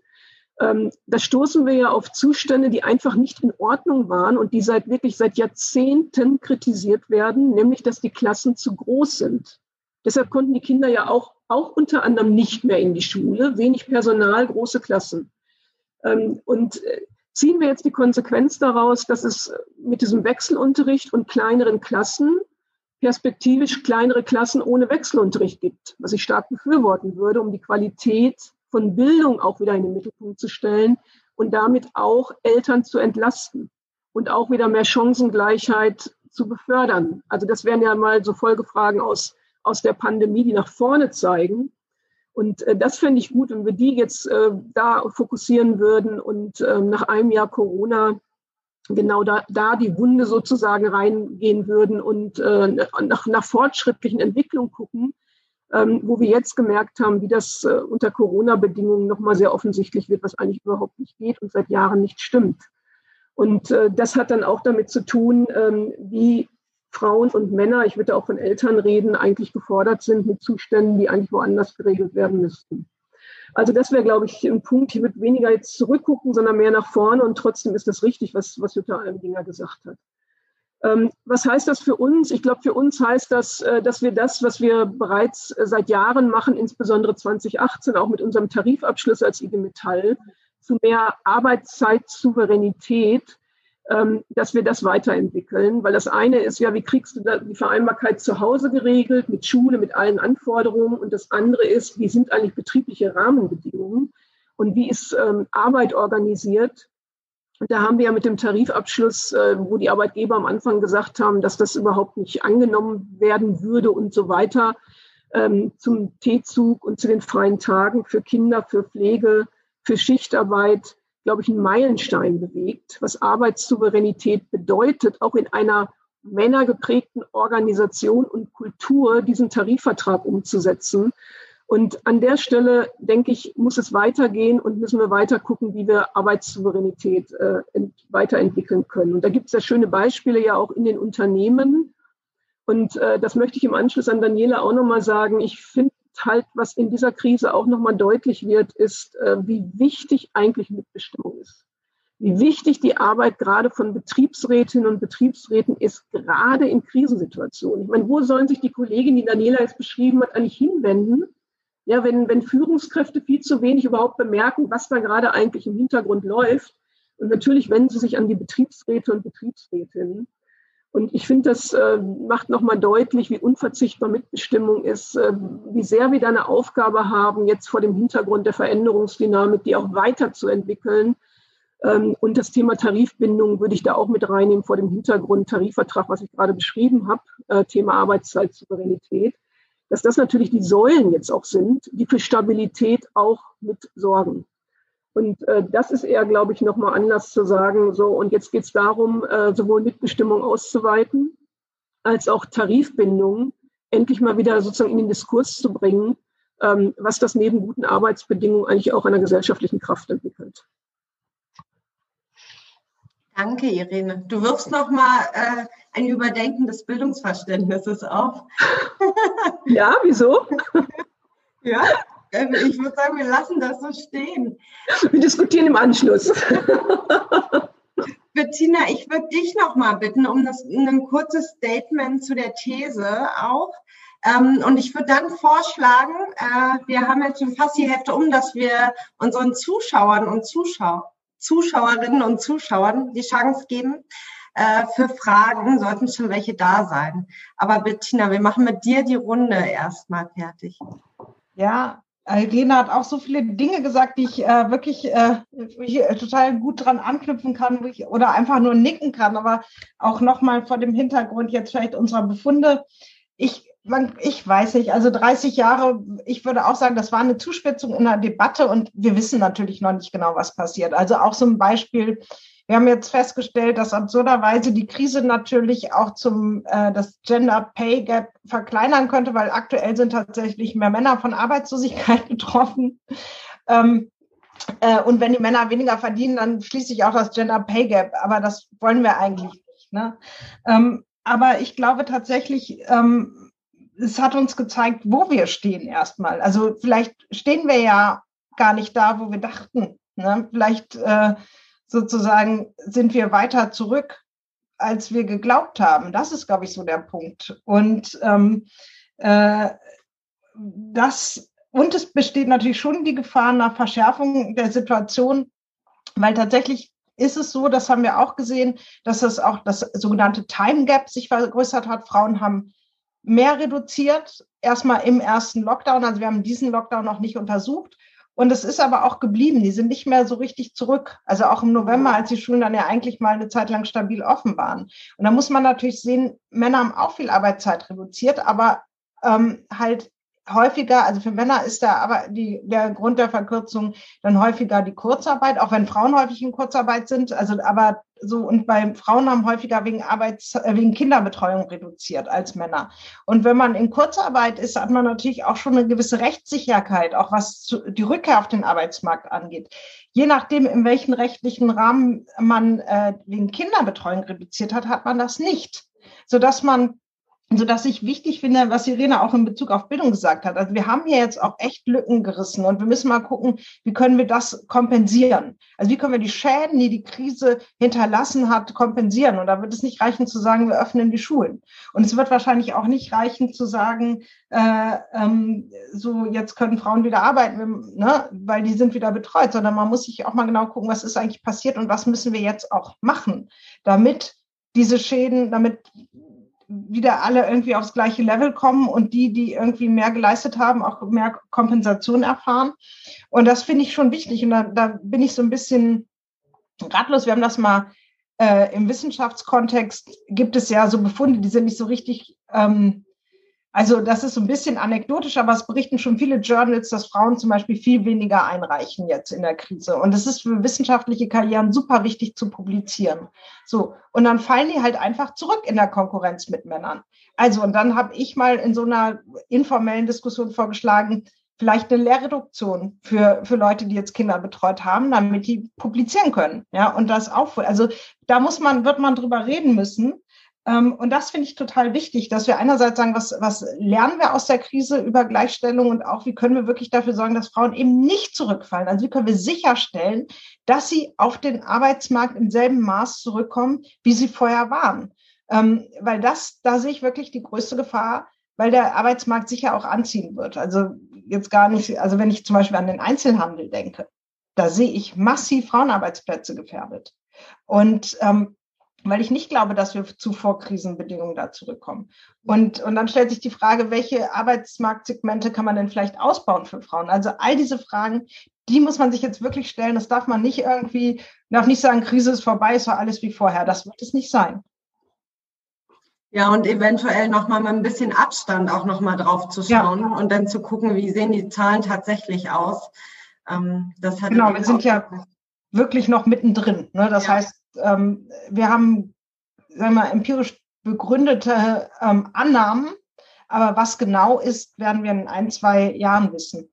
Ähm, da stoßen wir ja auf Zustände, die einfach nicht in Ordnung waren und die seit wirklich seit Jahrzehnten kritisiert werden, nämlich dass die Klassen zu groß sind. Deshalb konnten die Kinder ja auch, auch unter anderem nicht mehr in die Schule, wenig Personal, große Klassen. Ähm, und äh, ziehen wir jetzt die Konsequenz daraus, dass es mit diesem Wechselunterricht und kleineren Klassen perspektivisch kleinere Klassen ohne Wechselunterricht gibt, was ich stark befürworten würde, um die Qualität von Bildung auch wieder in den Mittelpunkt zu stellen und damit auch Eltern zu entlasten und auch wieder mehr Chancengleichheit zu befördern. Also das wären ja mal so Folgefragen aus, aus der Pandemie, die nach vorne zeigen. Und äh, das fände ich gut, wenn wir die jetzt äh, da fokussieren würden und äh, nach einem Jahr Corona genau da, da die Wunde sozusagen reingehen würden und äh, nach, nach fortschrittlichen Entwicklungen gucken, ähm, wo wir jetzt gemerkt haben, wie das äh, unter Corona-Bedingungen nochmal sehr offensichtlich wird, was eigentlich überhaupt nicht geht und seit Jahren nicht stimmt. Und äh, das hat dann auch damit zu tun, ähm, wie Frauen und Männer, ich würde auch von Eltern reden, eigentlich gefordert sind mit Zuständen, die eigentlich woanders geregelt werden müssten. Also das wäre, glaube ich, ein Punkt. Ich würde weniger jetzt zurückgucken, sondern mehr nach vorne. Und trotzdem ist das richtig, was, was Jutta Almdinger gesagt hat. Ähm, was heißt das für uns? Ich glaube, für uns heißt das, äh, dass wir das, was wir bereits äh, seit Jahren machen, insbesondere 2018, auch mit unserem Tarifabschluss als IG Metall, zu mehr Arbeitszeit-Souveränität, ähm, dass wir das weiterentwickeln. Weil das eine ist ja, wie kriegst du die Vereinbarkeit zu Hause geregelt, mit Schule, mit allen Anforderungen. Und das andere ist, wie sind eigentlich betriebliche Rahmenbedingungen und wie ist ähm, Arbeit organisiert? Und da haben wir ja mit dem Tarifabschluss, äh, wo die Arbeitgeber am Anfang gesagt haben, dass das überhaupt nicht angenommen werden würde und so weiter, ähm, zum T-Zug und zu den freien Tagen für Kinder, für Pflege, für Schichtarbeit glaube ich, einen Meilenstein bewegt, was Arbeitssouveränität bedeutet, auch in einer männergeprägten Organisation und Kultur diesen Tarifvertrag umzusetzen. Und an der Stelle, denke ich, muss es weitergehen und müssen wir weiter gucken, wie wir Arbeitssouveränität äh, weiterentwickeln können. Und da gibt es ja schöne Beispiele ja auch in den Unternehmen. Und äh, das möchte ich im Anschluss an Daniela auch nochmal sagen. Ich finde halt, was in dieser Krise auch nochmal deutlich wird, ist, äh, wie wichtig eigentlich Mitbestimmung ist. Wie wichtig die Arbeit gerade von Betriebsrätinnen und Betriebsräten ist, gerade in Krisensituationen. Ich meine, wo sollen sich die Kollegin, die Daniela jetzt beschrieben hat, eigentlich hinwenden? Ja, wenn, wenn Führungskräfte viel zu wenig überhaupt bemerken, was da gerade eigentlich im Hintergrund läuft. Und natürlich wenden sie sich an die Betriebsräte und Betriebsrätinnen. Und ich finde, das äh, macht nochmal deutlich, wie unverzichtbar Mitbestimmung ist, äh, wie sehr wir da eine Aufgabe haben, jetzt vor dem Hintergrund der Veränderungsdynamik, die auch weiterzuentwickeln. Ähm, und das Thema Tarifbindung würde ich da auch mit reinnehmen vor dem Hintergrund Tarifvertrag, was ich gerade beschrieben habe, äh, Thema Arbeitszeitsouveränität, dass das natürlich die Säulen jetzt auch sind, die für Stabilität auch mit sorgen. Und äh, das ist eher, glaube ich, nochmal Anlass zu sagen, so, und jetzt geht es darum, äh, sowohl Mitbestimmung auszuweiten, als auch Tarifbindung endlich mal wieder sozusagen in den Diskurs zu bringen, ähm, was das neben guten Arbeitsbedingungen eigentlich auch einer gesellschaftlichen Kraft entwickelt. Danke, Irene. Du wirfst nochmal äh, ein Überdenken des Bildungsverständnisses auf. ja, wieso? ja, ich würde sagen, wir lassen das so stehen. Wir diskutieren im Anschluss. Bettina, ich würde dich noch mal bitten um das, ein kurzes Statement zu der These auch. Ähm, und ich würde dann vorschlagen, äh, wir haben jetzt schon fast die Hälfte um, dass wir unseren Zuschauern und Zuschau Zuschauerinnen und Zuschauern die Chance geben, äh, für Fragen, sollten schon welche da sein. Aber Bettina, wir machen mit dir die Runde erstmal fertig. Ja, Algena hat auch so viele Dinge gesagt, die ich äh, wirklich äh, äh, total gut dran anknüpfen kann ich, oder einfach nur nicken kann, aber auch nochmal vor dem Hintergrund jetzt vielleicht unserer Befunde. Ich ich weiß nicht, also 30 Jahre, ich würde auch sagen, das war eine Zuspitzung in der Debatte und wir wissen natürlich noch nicht genau, was passiert. Also auch so ein Beispiel, wir haben jetzt festgestellt, dass absurderweise die Krise natürlich auch zum äh, das Gender Pay Gap verkleinern könnte, weil aktuell sind tatsächlich mehr Männer von Arbeitslosigkeit betroffen. Ähm, äh, und wenn die Männer weniger verdienen, dann schließt sich auch das Gender Pay Gap. Aber das wollen wir eigentlich nicht. Ne? Ähm, aber ich glaube tatsächlich, ähm, es hat uns gezeigt, wo wir stehen erstmal. Also vielleicht stehen wir ja gar nicht da, wo wir dachten. Ne? Vielleicht äh, sozusagen sind wir weiter zurück, als wir geglaubt haben. Das ist, glaube ich, so der Punkt. Und ähm, äh, das und es besteht natürlich schon die Gefahr nach Verschärfung der Situation, weil tatsächlich ist es so, das haben wir auch gesehen, dass es auch das sogenannte Time Gap sich vergrößert hat. Frauen haben mehr reduziert, erstmal im ersten Lockdown. Also wir haben diesen Lockdown noch nicht untersucht. Und es ist aber auch geblieben. Die sind nicht mehr so richtig zurück. Also auch im November, als die Schulen dann ja eigentlich mal eine Zeit lang stabil offen waren. Und da muss man natürlich sehen, Männer haben auch viel Arbeitszeit reduziert, aber ähm, halt häufiger, also für Männer ist da aber die, der Grund der Verkürzung dann häufiger die Kurzarbeit, auch wenn Frauen häufig in Kurzarbeit sind. Also aber so und bei Frauen haben häufiger wegen Arbeits, äh, wegen Kinderbetreuung reduziert als Männer. Und wenn man in Kurzarbeit ist, hat man natürlich auch schon eine gewisse Rechtssicherheit, auch was zu, die Rückkehr auf den Arbeitsmarkt angeht. Je nachdem, in welchen rechtlichen Rahmen man äh, wegen Kinderbetreuung reduziert hat, hat man das nicht, so dass man so dass ich wichtig finde, was Irene auch in Bezug auf Bildung gesagt hat. Also wir haben hier jetzt auch echt Lücken gerissen und wir müssen mal gucken, wie können wir das kompensieren? Also wie können wir die Schäden, die die Krise hinterlassen hat, kompensieren? Und da wird es nicht reichen zu sagen, wir öffnen die Schulen. Und es wird wahrscheinlich auch nicht reichen zu sagen, äh, ähm, so jetzt können Frauen wieder arbeiten, ne, weil die sind wieder betreut, sondern man muss sich auch mal genau gucken, was ist eigentlich passiert und was müssen wir jetzt auch machen, damit diese Schäden, damit wieder alle irgendwie aufs gleiche Level kommen und die, die irgendwie mehr geleistet haben, auch mehr Kompensation erfahren. Und das finde ich schon wichtig. Und da, da bin ich so ein bisschen ratlos. Wir haben das mal äh, im Wissenschaftskontext, gibt es ja so Befunde, die sind nicht so richtig ähm, also das ist so ein bisschen anekdotisch, aber es berichten schon viele Journals, dass Frauen zum Beispiel viel weniger einreichen jetzt in der Krise. Und es ist für wissenschaftliche Karrieren super wichtig zu publizieren. So, und dann fallen die halt einfach zurück in der Konkurrenz mit Männern. Also, und dann habe ich mal in so einer informellen Diskussion vorgeschlagen, vielleicht eine Lehrreduktion für, für Leute, die jetzt Kinder betreut haben, damit die publizieren können. Ja, und das auch, also da muss man, wird man drüber reden müssen. Ähm, und das finde ich total wichtig, dass wir einerseits sagen, was, was lernen wir aus der Krise über Gleichstellung und auch, wie können wir wirklich dafür sorgen, dass Frauen eben nicht zurückfallen. Also wie können wir sicherstellen, dass sie auf den Arbeitsmarkt im selben Maß zurückkommen, wie sie vorher waren. Ähm, weil das, da sehe ich wirklich die größte Gefahr, weil der Arbeitsmarkt sicher auch anziehen wird. Also jetzt gar nicht, also wenn ich zum Beispiel an den Einzelhandel denke, da sehe ich massiv Frauenarbeitsplätze gefährdet. Und ähm, weil ich nicht glaube, dass wir zu Vorkrisenbedingungen da zurückkommen. Und, und dann stellt sich die Frage, welche Arbeitsmarktsegmente kann man denn vielleicht ausbauen für Frauen? Also all diese Fragen, die muss man sich jetzt wirklich stellen. Das darf man nicht irgendwie, darf nicht sagen, Krise ist vorbei, es war alles wie vorher. Das wird es nicht sein. Ja, und eventuell nochmal mit ein bisschen Abstand auch nochmal drauf zu schauen ja. und dann zu gucken, wie sehen die Zahlen tatsächlich aus. Ähm, das hat genau, wir sind ja wirklich noch mittendrin. Ne? Das ja. heißt, ähm, wir haben sagen wir, empirisch begründete ähm, Annahmen, aber was genau ist, werden wir in ein, zwei Jahren wissen.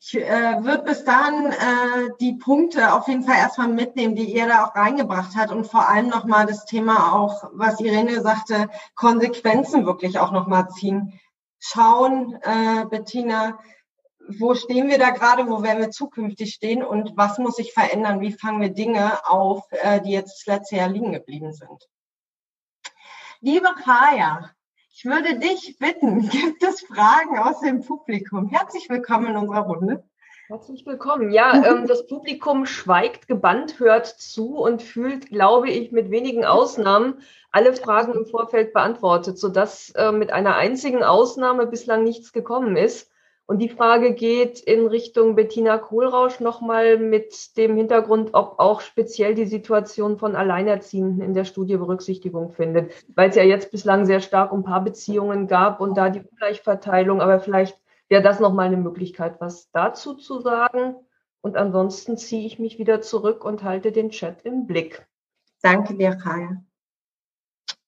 Ich äh, würde bis dahin äh, die Punkte auf jeden Fall erstmal mitnehmen, die ihr da auch reingebracht habt und vor allem nochmal das Thema auch, was Irene sagte, Konsequenzen wirklich auch nochmal ziehen. Schauen, äh, Bettina, wo stehen wir da gerade, wo werden wir zukünftig stehen und was muss sich verändern, wie fangen wir Dinge auf, äh, die jetzt das letzte Jahr liegen geblieben sind. Liebe Kaya, ich würde dich bitten, gibt es Fragen aus dem Publikum? Herzlich willkommen in unserer Runde. Herzlich willkommen. Ja, ähm, das Publikum schweigt gebannt, hört zu und fühlt, glaube ich, mit wenigen Ausnahmen alle Fragen im Vorfeld beantwortet, sodass äh, mit einer einzigen Ausnahme bislang nichts gekommen ist. Und die Frage geht in Richtung Bettina Kohlrausch nochmal mit dem Hintergrund, ob auch speziell die Situation von Alleinerziehenden in der Studie Berücksichtigung findet, weil es ja jetzt bislang sehr stark um Paarbeziehungen gab und da die Ungleichverteilung, aber vielleicht wäre das nochmal eine Möglichkeit, was dazu zu sagen. Und ansonsten ziehe ich mich wieder zurück und halte den Chat im Blick. Danke dir, Kaya.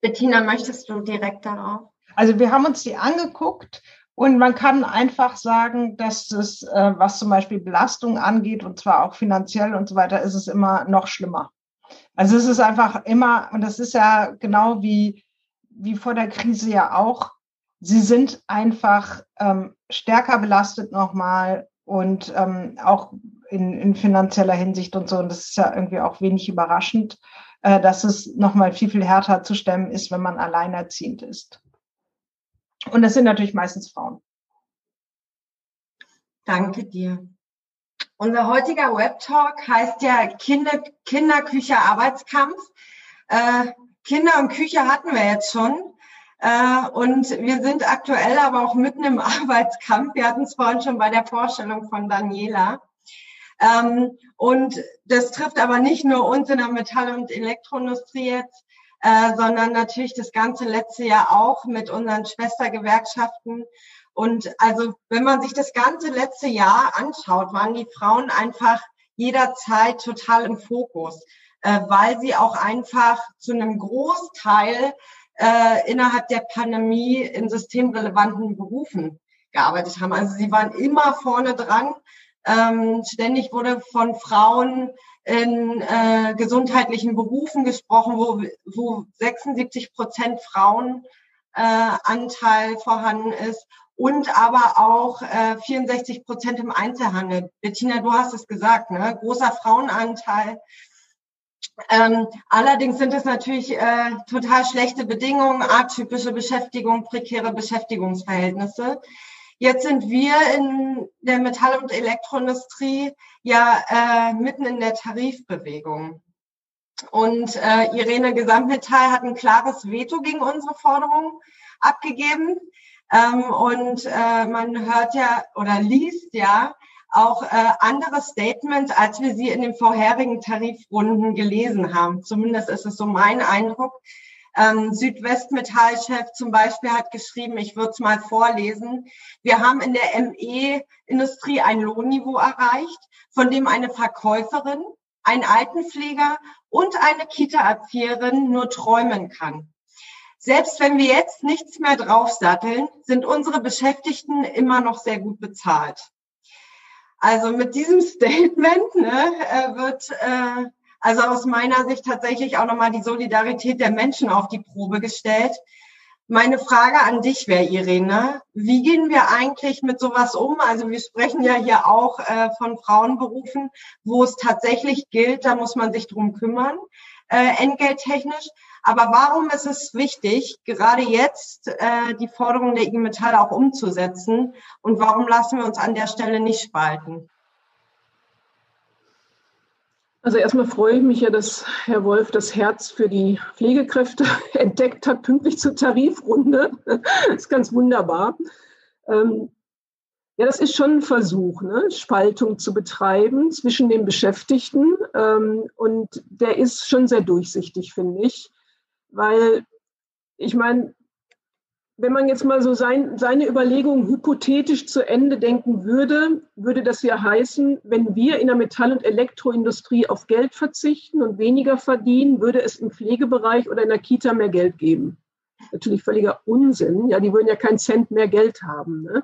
Bettina, möchtest du direkt darauf? Also wir haben uns die angeguckt und man kann einfach sagen, dass es, äh, was zum Beispiel Belastung angeht, und zwar auch finanziell und so weiter, ist es immer noch schlimmer. Also es ist einfach immer, und das ist ja genau wie, wie vor der Krise ja auch, sie sind einfach ähm, stärker belastet nochmal und ähm, auch in, in finanzieller Hinsicht und so. Und das ist ja irgendwie auch wenig überraschend, äh, dass es nochmal viel, viel härter zu stemmen ist, wenn man alleinerziehend ist. Und das sind natürlich meistens Frauen. Danke dir. Unser heutiger Web-Talk heißt ja Kinder, Kinderküche Arbeitskampf. Äh, Kinder und Küche hatten wir jetzt schon. Äh, und wir sind aktuell aber auch mitten im Arbeitskampf. Wir hatten es vorhin schon bei der Vorstellung von Daniela. Ähm, und das trifft aber nicht nur uns in der Metall- und Elektroindustrie jetzt, äh, sondern natürlich das ganze letzte Jahr auch mit unseren Schwestergewerkschaften. Und also, wenn man sich das ganze letzte Jahr anschaut, waren die Frauen einfach jederzeit total im Fokus, äh, weil sie auch einfach zu einem Großteil äh, innerhalb der Pandemie in systemrelevanten Berufen gearbeitet haben. Also sie waren immer vorne dran. Ähm, ständig wurde von Frauen in äh, gesundheitlichen Berufen gesprochen, wo, wo 76 Prozent Frauenanteil äh, vorhanden ist und aber auch äh, 64 Prozent im Einzelhandel. Bettina, du hast es gesagt, ne? großer Frauenanteil. Ähm, allerdings sind es natürlich äh, total schlechte Bedingungen, atypische Beschäftigung, prekäre Beschäftigungsverhältnisse. Jetzt sind wir in der Metall- und Elektroindustrie ja äh, mitten in der Tarifbewegung. Und äh, Irene Gesamtmetall hat ein klares Veto gegen unsere Forderungen abgegeben. Ähm, und äh, man hört ja oder liest ja auch äh, andere Statements, als wir sie in den vorherigen Tarifrunden gelesen haben. Zumindest ist es so mein Eindruck. Ähm, Südwestmetallchef zum Beispiel hat geschrieben, ich würde es mal vorlesen, wir haben in der ME-Industrie ein Lohnniveau erreicht, von dem eine Verkäuferin, ein Altenpfleger und eine Kita-Erzieherin nur träumen kann. Selbst wenn wir jetzt nichts mehr draufsatteln, sind unsere Beschäftigten immer noch sehr gut bezahlt. Also mit diesem Statement ne, äh, wird äh, also aus meiner Sicht tatsächlich auch nochmal die Solidarität der Menschen auf die Probe gestellt. Meine Frage an dich wäre, Irene, wie gehen wir eigentlich mit sowas um? Also wir sprechen ja hier auch äh, von Frauenberufen, wo es tatsächlich gilt, da muss man sich drum kümmern, äh, entgelttechnisch. Aber warum ist es wichtig, gerade jetzt äh, die Forderungen der IG Metall auch umzusetzen? Und warum lassen wir uns an der Stelle nicht spalten? Also erstmal freue ich mich ja, dass Herr Wolf das Herz für die Pflegekräfte entdeckt hat, pünktlich zur Tarifrunde. Das ist ganz wunderbar. Ähm, ja, das ist schon ein Versuch, ne? Spaltung zu betreiben zwischen den Beschäftigten. Ähm, und der ist schon sehr durchsichtig, finde ich. Weil ich meine, wenn man jetzt mal so sein, seine Überlegungen hypothetisch zu Ende denken würde, würde das ja heißen, wenn wir in der Metall- und Elektroindustrie auf Geld verzichten und weniger verdienen, würde es im Pflegebereich oder in der Kita mehr Geld geben. Natürlich völliger Unsinn. Ja, die würden ja keinen Cent mehr Geld haben. Ne?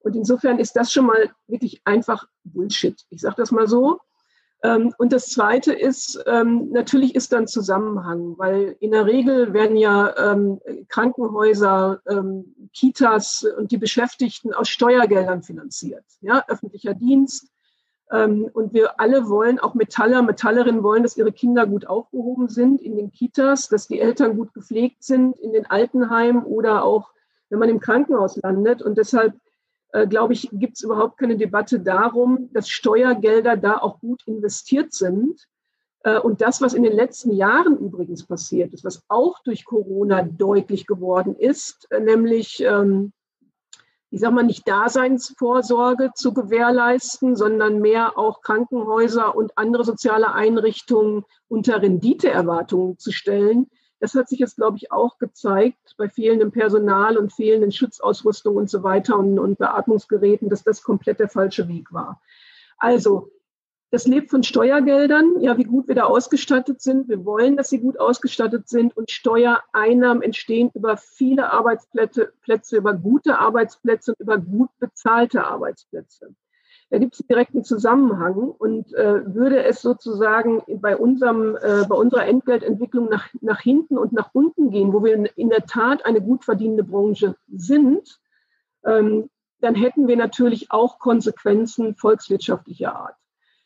Und insofern ist das schon mal wirklich einfach Bullshit. Ich sage das mal so. Ähm, und das Zweite ist, ähm, natürlich ist dann Zusammenhang, weil in der Regel werden ja ähm, Krankenhäuser, Kitas und die Beschäftigten aus Steuergeldern finanziert, ja, öffentlicher Dienst. Und wir alle wollen, auch Metaller, Metallerinnen wollen, dass ihre Kinder gut aufgehoben sind in den Kitas, dass die Eltern gut gepflegt sind in den Altenheimen oder auch, wenn man im Krankenhaus landet. Und deshalb äh, glaube ich, gibt es überhaupt keine Debatte darum, dass Steuergelder da auch gut investiert sind. Äh, und das, was in den letzten Jahren übrigens passiert ist, was auch durch Corona deutlich geworden ist, äh, nämlich ähm, ich sag mal, nicht Daseinsvorsorge zu gewährleisten, sondern mehr auch Krankenhäuser und andere soziale Einrichtungen unter Renditeerwartungen zu stellen. Das hat sich jetzt, glaube ich, auch gezeigt bei fehlendem Personal und fehlenden Schutzausrüstung und so weiter und, und Beatmungsgeräten, dass das komplett der falsche Weg war. Also das lebt von Steuergeldern, ja, wie gut wir da ausgestattet sind. Wir wollen, dass sie gut ausgestattet sind und Steuereinnahmen entstehen über viele Arbeitsplätze, Plätze, über gute Arbeitsplätze und über gut bezahlte Arbeitsplätze. Da gibt es einen direkten Zusammenhang und äh, würde es sozusagen bei, unserem, äh, bei unserer Entgeltentwicklung nach, nach hinten und nach unten gehen, wo wir in, der Tat eine gut verdienende Branche sind, ähm, dann hätten wir natürlich auch Konsequenzen volkswirtschaftlicher Art.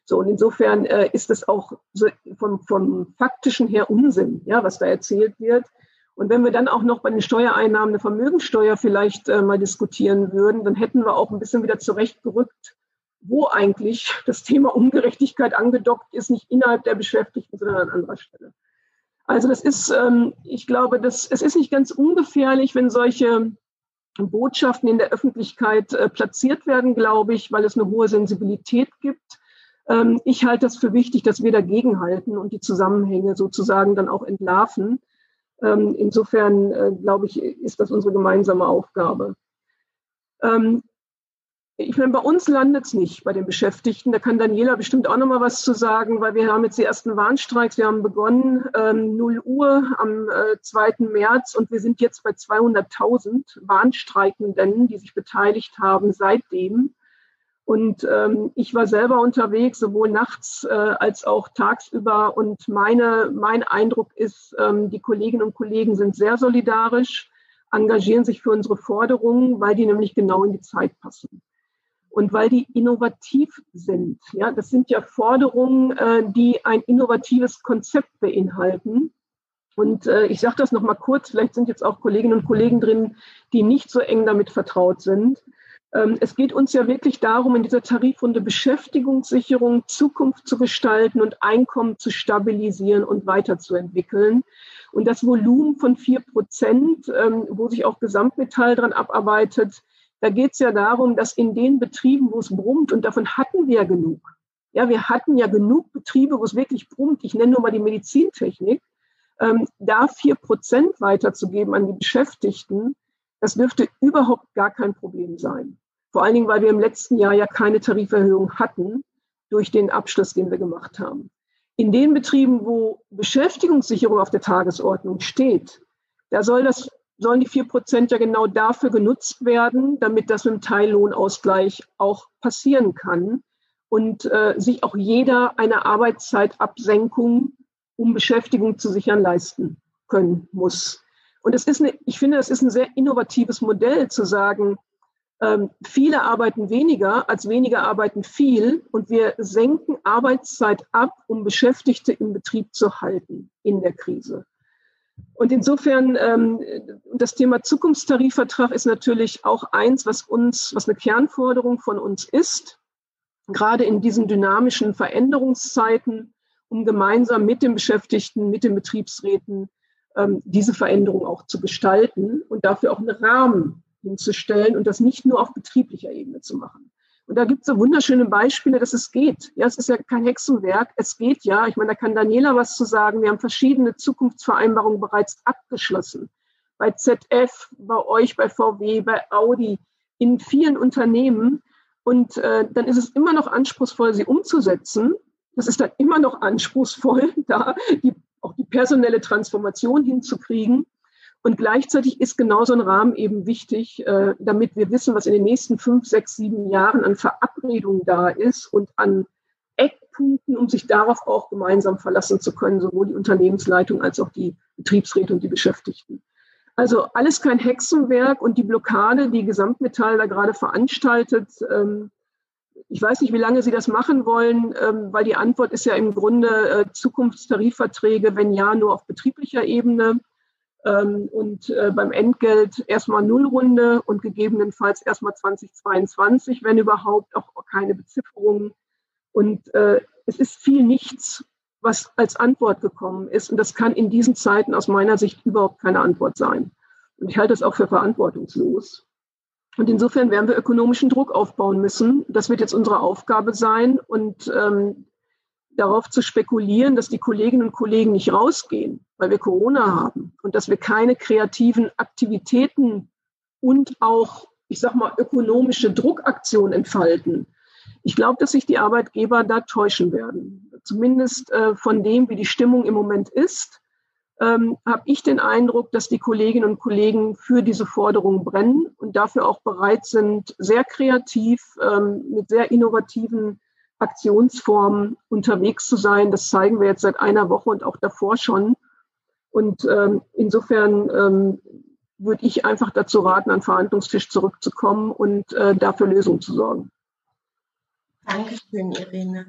So, und insofern äh, ist es auch so vom, vom faktischen her Unsinn, ja, was da erzählt wird. Und wenn wir dann auch noch bei den Steuereinnahmen eine Vermögensteuer vielleicht äh, mal diskutieren würden, dann hätten wir auch ein bisschen wieder zurechtgerückt, wo eigentlich das Thema Ungerechtigkeit angedockt ist, nicht innerhalb der Beschäftigten, sondern an anderer Stelle. Also das ist, ähm, ich glaube, das, es ist nicht ganz ungefährlich, wenn solche Botschaften in der Öffentlichkeit äh, platziert werden, glaube ich, weil es eine hohe Sensibilität gibt. Ähm, ich halte das für wichtig, dass wir dagegenhalten und die Zusammenhänge sozusagen dann auch entlarven. Ähm, insofern, äh, glaube ich, ist das unsere gemeinsame Aufgabe. Ich meine, bei uns landet es nicht bei den Beschäftigten. Da kann Daniela bestimmt auch noch mal was zu sagen, weil wir haben jetzt die ersten Warnstreiks. Wir haben begonnen ähm, 0 Uhr am äh, 2. März und wir sind jetzt bei 200.000 Warnstreikenden, die sich beteiligt haben seitdem. Und ähm, ich war selber unterwegs, sowohl nachts äh, als auch tagsüber. Und meine, mein Eindruck ist, ähm, die Kolleginnen und Kollegen sind sehr solidarisch, engagieren sich für unsere Forderungen, weil die nämlich genau in die Zeit passen. Und weil die innovativ sind. Ja, das sind ja Forderungen, äh, die ein innovatives Konzept beinhalten. Und äh, ich sage das nochmal kurz, vielleicht sind jetzt auch Kolleginnen und Kollegen drin, die nicht so eng damit vertraut sind. Ähm, es geht uns ja wirklich darum, in dieser Tarifrunde Beschäftigungssicherung, Zukunft zu gestalten und Einkommen zu stabilisieren und weiterzuentwickeln. Und das Volumen von vier Prozent, ähm, wo sich auch Gesamtmetall dran abarbeitet, da geht es ja darum, dass in den Betrieben, wo es brummt, und davon hatten wir ja genug. Ja, wir hatten ja genug Betriebe, wo es wirklich brummt. Ich nenne nur mal die Medizintechnik. Ähm, da vier Prozent weiterzugeben an die Beschäftigten, das dürfte überhaupt gar kein Problem sein. Vor allen Dingen, weil wir im letzten Jahr ja keine Tariferhöhung hatten durch den Abschluss, den wir gemacht haben. In den Betrieben, wo Beschäftigungssicherung auf der Tagesordnung steht, da soll das, sollen die vier Prozent ja genau dafür genutzt werden, damit das mit dem Teillohnausgleich auch passieren kann und äh, sich auch jeder eine Arbeitszeitabsenkung, um Beschäftigung zu sichern, leisten können muss. Und es ist eine, ich finde, es ist ein sehr innovatives Modell zu sagen, ähm, viele arbeiten weniger, als weniger arbeiten viel und wir senken Arbeitszeit ab, um Beschäftigte im Betrieb zu halten in der Krise. Und insofern, ähm, das Thema Zukunftstarifvertrag ist natürlich auch eins, was uns, was eine Kernforderung von uns ist, gerade in diesen dynamischen Veränderungszeiten, um gemeinsam mit den Beschäftigten, mit den Betriebsräten ähm, diese Veränderung auch zu gestalten und dafür auch einen Rahmen hinzustellen und das nicht nur auf betrieblicher Ebene zu machen. Und da gibt es so wunderschöne Beispiele, dass es geht. Ja, es ist ja kein Hexenwerk. Es geht ja. Ich meine, da kann Daniela was zu sagen. Wir haben verschiedene Zukunftsvereinbarungen bereits abgeschlossen. Bei ZF, bei euch, bei VW, bei Audi, in vielen Unternehmen. Und äh, dann ist es immer noch anspruchsvoll, sie umzusetzen. Das ist dann immer noch anspruchsvoll, da die auch die personelle Transformation hinzukriegen. Und gleichzeitig ist genau so ein Rahmen eben wichtig, äh, damit wir wissen, was in den nächsten fünf, sechs, sieben Jahren an Verabredungen da ist und an Eckpunkten, um sich darauf auch gemeinsam verlassen zu können, sowohl die Unternehmensleitung als auch die Betriebsräte und die Beschäftigten. Also alles kein Hexenwerk und die Blockade, die Gesamtmetall da gerade veranstaltet, ähm, ich weiß nicht, wie lange Sie das machen wollen, ähm, weil die Antwort ist ja im Grunde äh, Zukunftstarifverträge, wenn ja, nur auf betrieblicher Ebene. Ähm, und äh, beim Entgelt erstmal Nullrunde und gegebenenfalls erstmal 2022, wenn überhaupt, auch keine Bezifferung. Und äh, es ist viel nichts, was als Antwort gekommen ist. Und das kann in diesen Zeiten aus meiner Sicht überhaupt keine Antwort sein. Und ich halte es auch für verantwortungslos. Und insofern werden wir ökonomischen Druck aufbauen müssen. Das wird jetzt unsere Aufgabe sein. Und ähm, darauf zu spekulieren, dass die Kolleginnen und Kollegen nicht rausgehen, weil wir Corona haben und dass wir keine kreativen Aktivitäten und auch, ich sag mal, ökonomische Druckaktionen entfalten. Ich glaube, dass sich die Arbeitgeber da täuschen werden. Zumindest äh, von dem, wie die Stimmung im Moment ist, ähm, habe ich den Eindruck, dass die Kolleginnen und Kollegen für diese Forderungen brennen und dafür auch bereit sind, sehr kreativ, ähm, mit sehr innovativen Aktionsformen unterwegs zu sein. Das zeigen wir jetzt seit einer Woche und auch davor schon. Und ähm, insofern ähm, würde ich einfach dazu raten, an Verhandlungstisch zurückzukommen und äh, dafür Lösungen zu sorgen. Dankeschön, Irene.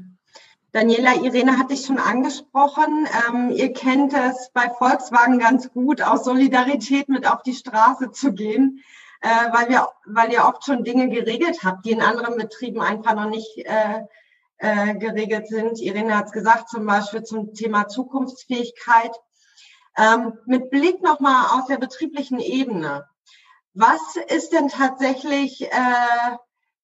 Daniela, Irene hat dich schon angesprochen. Ähm, ihr kennt es bei Volkswagen ganz gut, aus Solidarität mit auf die Straße zu gehen, äh, weil, wir, weil ihr oft schon Dinge geregelt habt, die in anderen Betrieben einfach noch nicht äh, äh, geregelt sind. Irene hat es gesagt, zum Beispiel zum Thema Zukunftsfähigkeit. Ähm, mit Blick nochmal aus der betrieblichen Ebene. Was ist denn tatsächlich äh,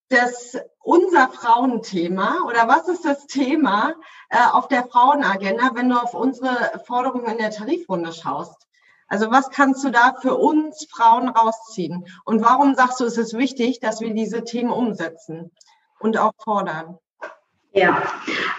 das unser Frauenthema oder was ist das Thema äh, auf der Frauenagenda, wenn du auf unsere Forderungen in der Tarifrunde schaust? Also was kannst du da für uns Frauen rausziehen? Und warum sagst du, es ist wichtig, dass wir diese Themen umsetzen und auch fordern? Ja,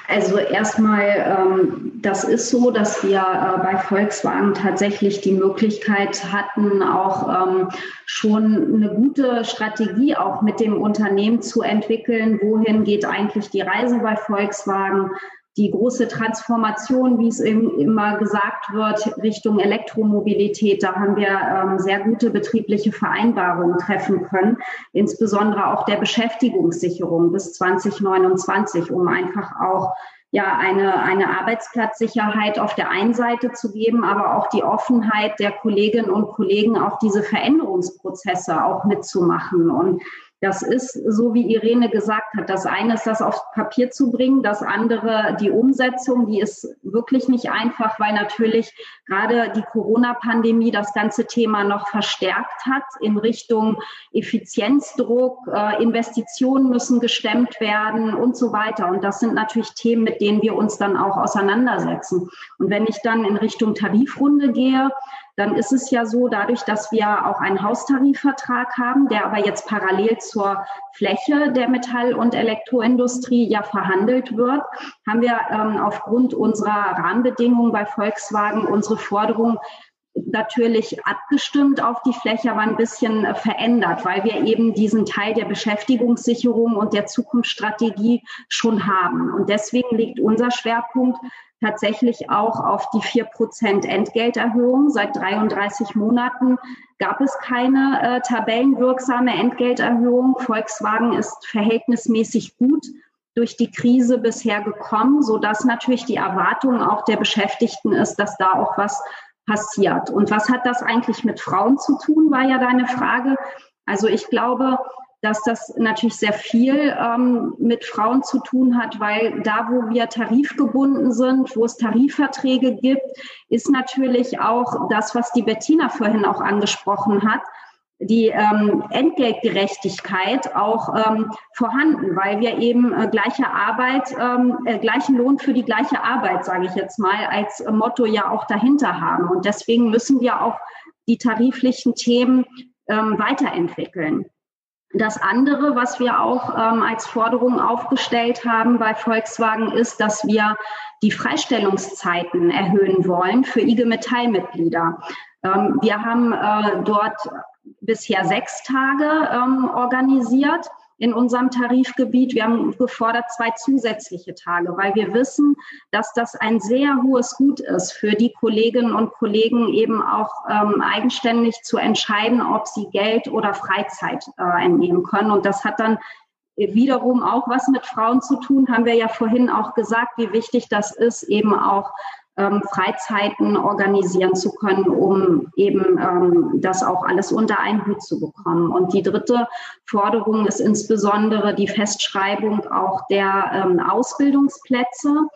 also erstmal, ähm, das ist so, dass wir äh, bei Volkswagen tatsächlich die Möglichkeit hatten, auch ähm, schon eine gute Strategie auch mit dem Unternehmen zu entwickeln. Wohin geht eigentlich die Reise bei Volkswagen? Die große Transformation, wie es immer gesagt wird, Richtung Elektromobilität, da haben wir ähm, sehr gute betriebliche Vereinbarungen treffen können, insbesondere auch der Beschäftigungssicherung bis 2029, um einfach auch ja, eine, eine Arbeitsplatzsicherheit auf der einen Seite zu geben, aber auch die Offenheit der Kolleginnen und Kollegen, auch diese Veränderungsprozesse auch mitzumachen. Und das ist, so wie Irene gesagt hat, das eine ist das aufs Papier zu bringen, das andere die Umsetzung, die ist wirklich nicht einfach, weil natürlich gerade die Corona-Pandemie das ganze Thema noch verstärkt hat in Richtung Effizienzdruck, äh, Investitionen müssen gestemmt werden und so weiter. Und das sind natürlich Themen, mit denen wir uns dann auch auseinandersetzen. Und wenn ich dann in Richtung Tarifrunde gehe, dann ist es ja so, dadurch, dass wir auch einen Haustarifvertrag haben, der aber jetzt parallel zur Fläche der Metall- und Elektroindustrie ja verhandelt wird, haben wir ähm, aufgrund unserer Rahmenbedingungen bei Volkswagen unsere Forderung natürlich abgestimmt auf die Fläche, aber ein bisschen äh, verändert, weil wir eben diesen Teil der Beschäftigungssicherung und der Zukunftsstrategie schon haben. Und deswegen liegt unser Schwerpunkt tatsächlich auch auf die vier Prozent Entgelterhöhung. Seit 33 Monaten gab es keine äh, tabellenwirksame Entgelterhöhung. Volkswagen ist verhältnismäßig gut durch die Krise bisher gekommen, so dass natürlich die Erwartung auch der Beschäftigten ist, dass da auch was passiert. Und was hat das eigentlich mit Frauen zu tun, war ja deine Frage. Also ich glaube, dass das natürlich sehr viel ähm, mit Frauen zu tun hat, weil da, wo wir tarifgebunden sind, wo es Tarifverträge gibt, ist natürlich auch das, was die Bettina vorhin auch angesprochen hat, die ähm, Entgeltgerechtigkeit auch ähm, vorhanden, weil wir eben äh, gleiche Arbeit, ähm, äh, gleichen Lohn für die gleiche Arbeit, sage ich jetzt mal, als Motto ja auch dahinter haben. Und deswegen müssen wir auch die tariflichen Themen ähm, weiterentwickeln. Das andere, was wir auch ähm, als Forderung aufgestellt haben bei Volkswagen, ist, dass wir die Freistellungszeiten erhöhen wollen für IG Metall-Mitglieder. Ähm, wir haben äh, dort bisher sechs Tage ähm, organisiert in unserem Tarifgebiet. Wir haben gefordert zwei zusätzliche Tage, weil wir wissen, dass das ein sehr hohes Gut ist für die Kolleginnen und Kollegen eben auch ähm, eigenständig zu entscheiden, ob sie Geld oder Freizeit äh, entnehmen können. Und das hat dann wiederum auch was mit Frauen zu tun, haben wir ja vorhin auch gesagt, wie wichtig das ist, eben auch ähm, Freizeiten organisieren zu können, um eben ähm, das auch alles unter einen Hut zu bekommen. Und die dritte Forderung ist insbesondere die Festschreibung auch der ähm, Ausbildungsplätze.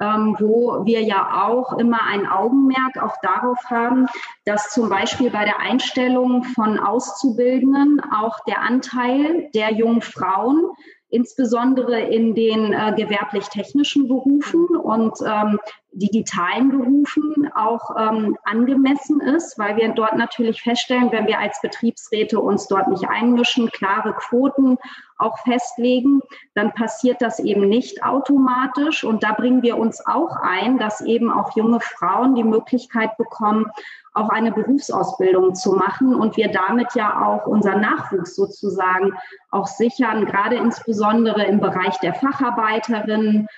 ähm, wo wir ja auch immer ein Augenmerk auch darauf haben, dass zum Beispiel bei der Einstellung von Auszubildenden auch der Anteil der jungen Frauen insbesondere in den äh, gewerblich-technischen Berufen und ähm, digitalen Berufen auch ähm, angemessen ist, weil wir dort natürlich feststellen, wenn wir als Betriebsräte uns dort nicht einmischen, klare Quoten auch festlegen, dann passiert das eben nicht automatisch. Und da bringen wir uns auch ein, dass eben auch junge Frauen die Möglichkeit bekommen, auch eine Berufsausbildung zu machen und wir damit ja auch unseren Nachwuchs sozusagen auch sichern, gerade insbesondere im Bereich der Facharbeiterin,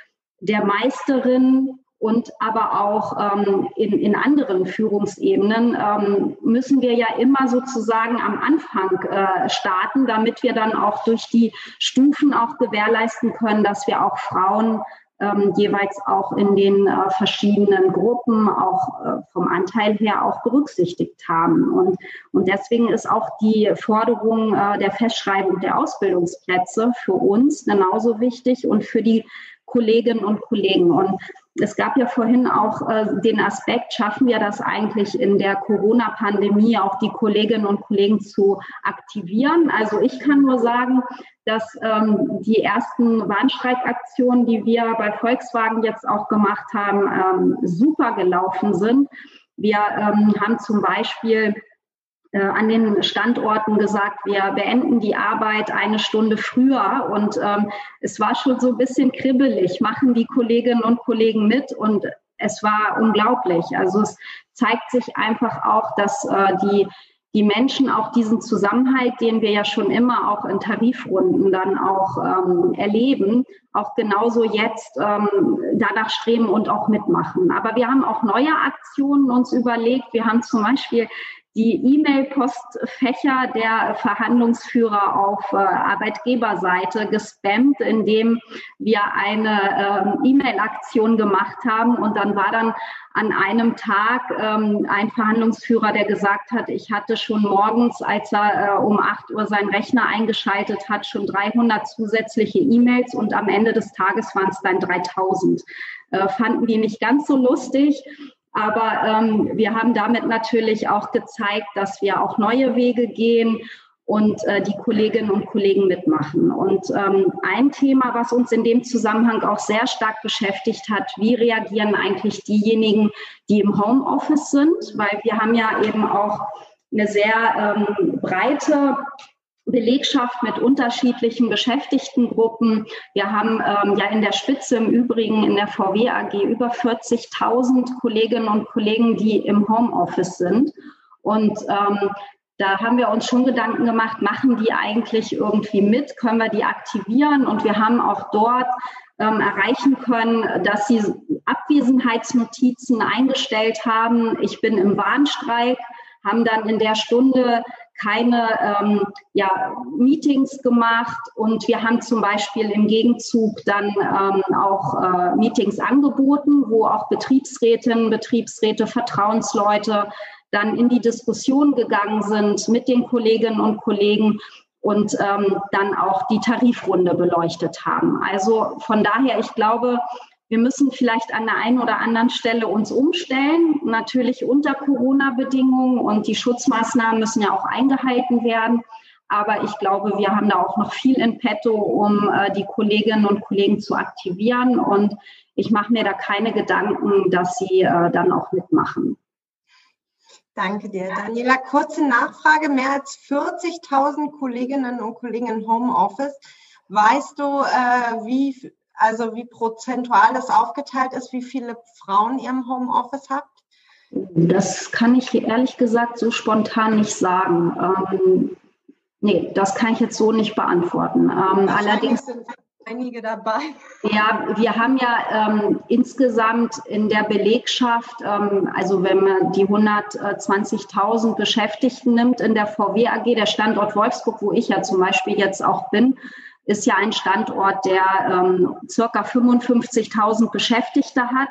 der Meisterin und aber auch ähm, in, in anderen Führungsebenen ähm, müssen wir ja immer sozusagen am Anfang äh, starten, damit wir dann auch durch die Stufen auch gewährleisten können, dass wir auch Frauen ähm, jeweils auch in den äh, verschiedenen Gruppen auch äh, vom Anteil her auch berücksichtigt haben. Und, und deswegen ist auch die Forderung äh, der Festschreibung der Ausbildungsplätze für uns genauso wichtig und für die Kolleginnen und Kollegen. Und es gab ja vorhin auch äh, den Aspekt, schaffen wir das eigentlich in der Corona-Pandemie auch die Kolleginnen und Kollegen zu aktivieren? Also ich kann nur sagen, dass ähm, die ersten Warnstreikaktionen, die wir bei Volkswagen jetzt auch gemacht haben, ähm, super gelaufen sind. Wir ähm, haben zum Beispiel an den Standorten gesagt, wir beenden die Arbeit eine Stunde früher. Und ähm, es war schon so ein bisschen kribbelig, machen die Kolleginnen und Kollegen mit und es war unglaublich. Also es zeigt sich einfach auch, dass äh, die, die Menschen auch diesen Zusammenhalt, den wir ja schon immer auch in Tarifrunden dann auch ähm, erleben, auch genauso jetzt ähm, danach streben und auch mitmachen. Aber wir haben auch neue Aktionen uns überlegt. Wir haben zum Beispiel die E-Mail-Postfächer der Verhandlungsführer auf äh, Arbeitgeberseite gespammt, indem wir eine äh, E-Mail-Aktion gemacht haben. Und dann war dann an einem Tag ähm, ein Verhandlungsführer, der gesagt hat, ich hatte schon morgens, als er äh, um 8 Uhr seinen Rechner eingeschaltet hat, schon 300 zusätzliche E-Mails und am Ende des Tages waren es dann 3000. Äh, fanden die nicht ganz so lustig. Aber ähm, wir haben damit natürlich auch gezeigt, dass wir auch neue Wege gehen und äh, die Kolleginnen und Kollegen mitmachen. Und ähm, ein Thema, was uns in dem Zusammenhang auch sehr stark beschäftigt hat, wie reagieren eigentlich diejenigen, die im Homeoffice sind, weil wir haben ja eben auch eine sehr ähm, breite Belegschaft mit unterschiedlichen Beschäftigtengruppen. Wir haben ähm, ja in der Spitze im Übrigen in der VW AG über 40.000 Kolleginnen und Kollegen, die im Homeoffice sind. Und ähm, da haben wir uns schon Gedanken gemacht, machen die eigentlich irgendwie mit, können wir die aktivieren? Und wir haben auch dort ähm, erreichen können, dass sie Abwesenheitsnotizen eingestellt haben. Ich bin im Warnstreik, haben dann in der Stunde keine ähm, ja, Meetings gemacht und wir haben zum Beispiel im Gegenzug dann ähm, auch äh, Meetings angeboten, wo auch Betriebsrätinnen, Betriebsräte, Vertrauensleute dann in die Diskussion gegangen sind mit den Kolleginnen und Kollegen und ähm, dann auch die Tarifrunde beleuchtet haben. Also von daher, ich glaube, wir müssen vielleicht an der einen oder anderen Stelle uns umstellen, natürlich unter Corona-Bedingungen und die Schutzmaßnahmen müssen ja auch eingehalten werden. Aber ich glaube, wir haben da auch noch viel in petto, um äh, die Kolleginnen und Kollegen zu aktivieren. Und ich mache mir da keine Gedanken, dass sie äh, dann auch mitmachen. Danke dir. Daniela, kurze Nachfrage. Mehr als 40.000 Kolleginnen und Kollegen im Homeoffice. Weißt du, äh, wie also wie prozentual das aufgeteilt ist, wie viele Frauen ihr im Homeoffice habt? Das kann ich ehrlich gesagt so spontan nicht sagen. Ähm, nee, das kann ich jetzt so nicht beantworten. Ähm, allerdings sind einige dabei. Ja, wir haben ja ähm, insgesamt in der Belegschaft, ähm, also wenn man die 120.000 Beschäftigten nimmt in der VW AG, der Standort Wolfsburg, wo ich ja zum Beispiel jetzt auch bin, ist ja ein Standort, der ähm, circa 55.000 Beschäftigte hat.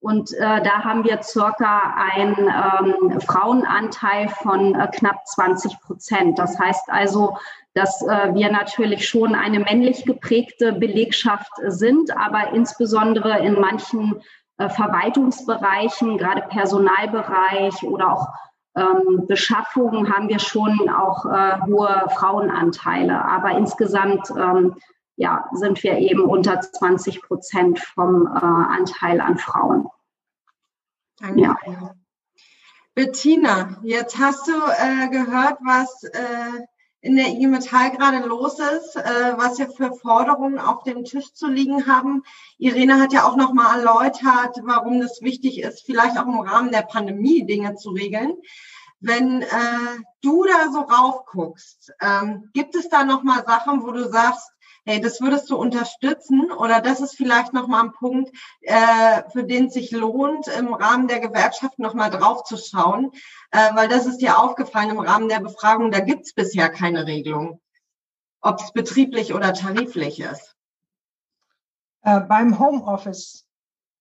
Und äh, da haben wir circa einen ähm, Frauenanteil von äh, knapp 20 Prozent. Das heißt also, dass äh, wir natürlich schon eine männlich geprägte Belegschaft sind, aber insbesondere in manchen äh, Verwaltungsbereichen, gerade Personalbereich oder auch ähm, Beschaffung haben wir schon auch äh, hohe Frauenanteile. Aber insgesamt ähm, ja, sind wir eben unter 20 Prozent vom äh, Anteil an Frauen. Danke. Ja. Bettina, jetzt hast du äh, gehört, was äh, in der IG Metall gerade los ist, äh, was wir für Forderungen auf dem Tisch zu liegen haben. Irene hat ja auch nochmal erläutert, warum es wichtig ist, vielleicht auch im Rahmen der Pandemie Dinge zu regeln. Wenn äh, du da so raufguckst, ähm, gibt es da nochmal Sachen, wo du sagst, hey, das würdest du unterstützen oder das ist vielleicht nochmal ein Punkt, äh, für den es sich lohnt, im Rahmen der Gewerkschaft nochmal drauf zu schauen, äh, weil das ist dir aufgefallen im Rahmen der Befragung, da gibt es bisher keine Regelung, ob es betrieblich oder tariflich ist. Äh, beim Homeoffice